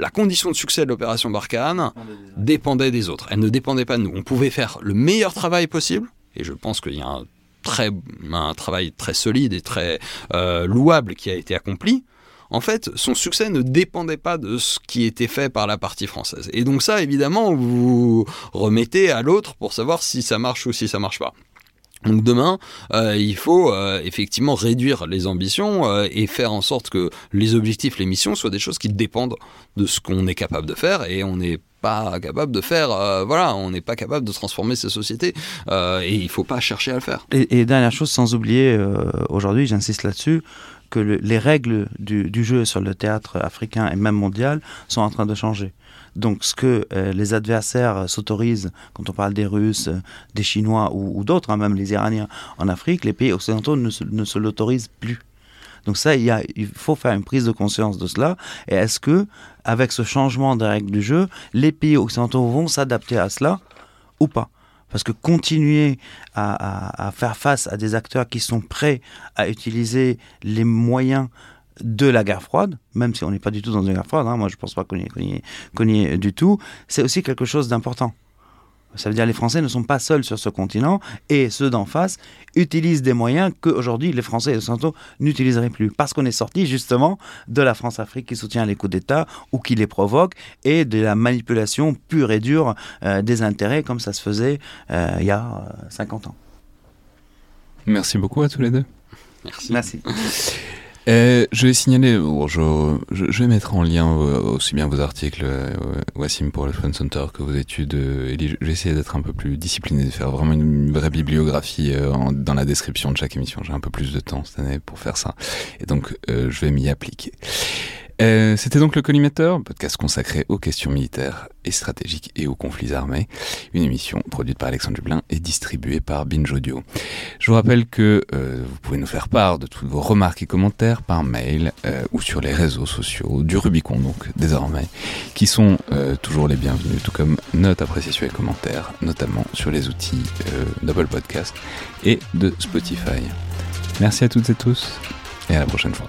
[SPEAKER 2] la condition de succès de l'opération Barkhane dépendait des autres. Elle ne dépendait pas de nous. On pouvait faire le meilleur travail possible, et je pense qu'il y a un, très, un travail très solide et très euh, louable qui a été accompli. En fait, son succès ne dépendait pas de ce qui était fait par la partie française. Et donc ça, évidemment, vous remettez à l'autre pour savoir si ça marche ou si ça marche pas. Donc demain, euh, il faut euh, effectivement réduire les ambitions et faire en sorte que les objectifs, les missions soient des choses qui dépendent de ce qu'on est capable de faire et on n'est pas capable de faire, euh, voilà, on n'est pas capable de transformer ces sociétés euh, et il faut pas chercher à le faire.
[SPEAKER 3] Et, dernière chose, sans oublier, euh, aujourd'hui, j'insiste là-dessus, que le- les règles du, jeu sur le théâtre africain et même mondial sont en train de changer. Donc, ce que les adversaires s'autorisent, quand on parle des Russes, des Chinois ou, d'autres, hein, même les Iraniens en Afrique, les pays occidentaux ne ne se l'autorisent plus. Donc ça, il, faut faire une prise de conscience de cela. Et est-ce que, avec ce changement des règles du jeu, les pays occidentaux vont s'adapter à cela ou pas? Parce que continuer à, faire face à des acteurs qui sont prêts à utiliser les moyens de la guerre froide, même si on n'est pas du tout dans une guerre froide, hein, moi je pense pas qu'on y, y est du tout, c'est aussi quelque chose d'important. Ça veut dire que les Français ne sont pas seuls sur ce continent et ceux d'en face utilisent des moyens qu'aujourd'hui les Français et les Occidentaux n'utiliseraient plus. Parce qu'on est sorti justement de la France-Afrique qui soutient les coups d'État ou qui les provoque et de la manipulation pure et dure euh, des intérêts comme ça se faisait euh, il y a euh, 50 ans.
[SPEAKER 1] Merci beaucoup à tous les deux.
[SPEAKER 2] Merci.
[SPEAKER 3] Merci. <laughs>
[SPEAKER 1] Euh, je vais signaler, bon, je, je- vais mettre en lien euh, aussi bien vos articles, euh, Wassim pour le Fun Center, que vos études. vais essayer d'être un peu plus discipliné, de faire vraiment une vraie bibliographie dans la description de chaque émission. J'ai un peu plus de temps cette année pour faire ça. Et donc, euh, je vais m'y appliquer. Euh, C'était donc le Collimateur, podcast consacré aux questions militaires et stratégiques et aux conflits armés. Une émission produite par Alexandre Dublin et distribuée par Binge Audio. Je vous rappelle que euh, vous pouvez nous faire part de toutes vos remarques et commentaires par mail euh, ou sur les réseaux sociaux du Rubicon donc désormais, qui sont euh, toujours les bienvenus, tout comme notes, appréciations et commentaires, notamment sur les outils euh, d'Apple Podcast et de Spotify. Merci à toutes et tous et à la prochaine fois.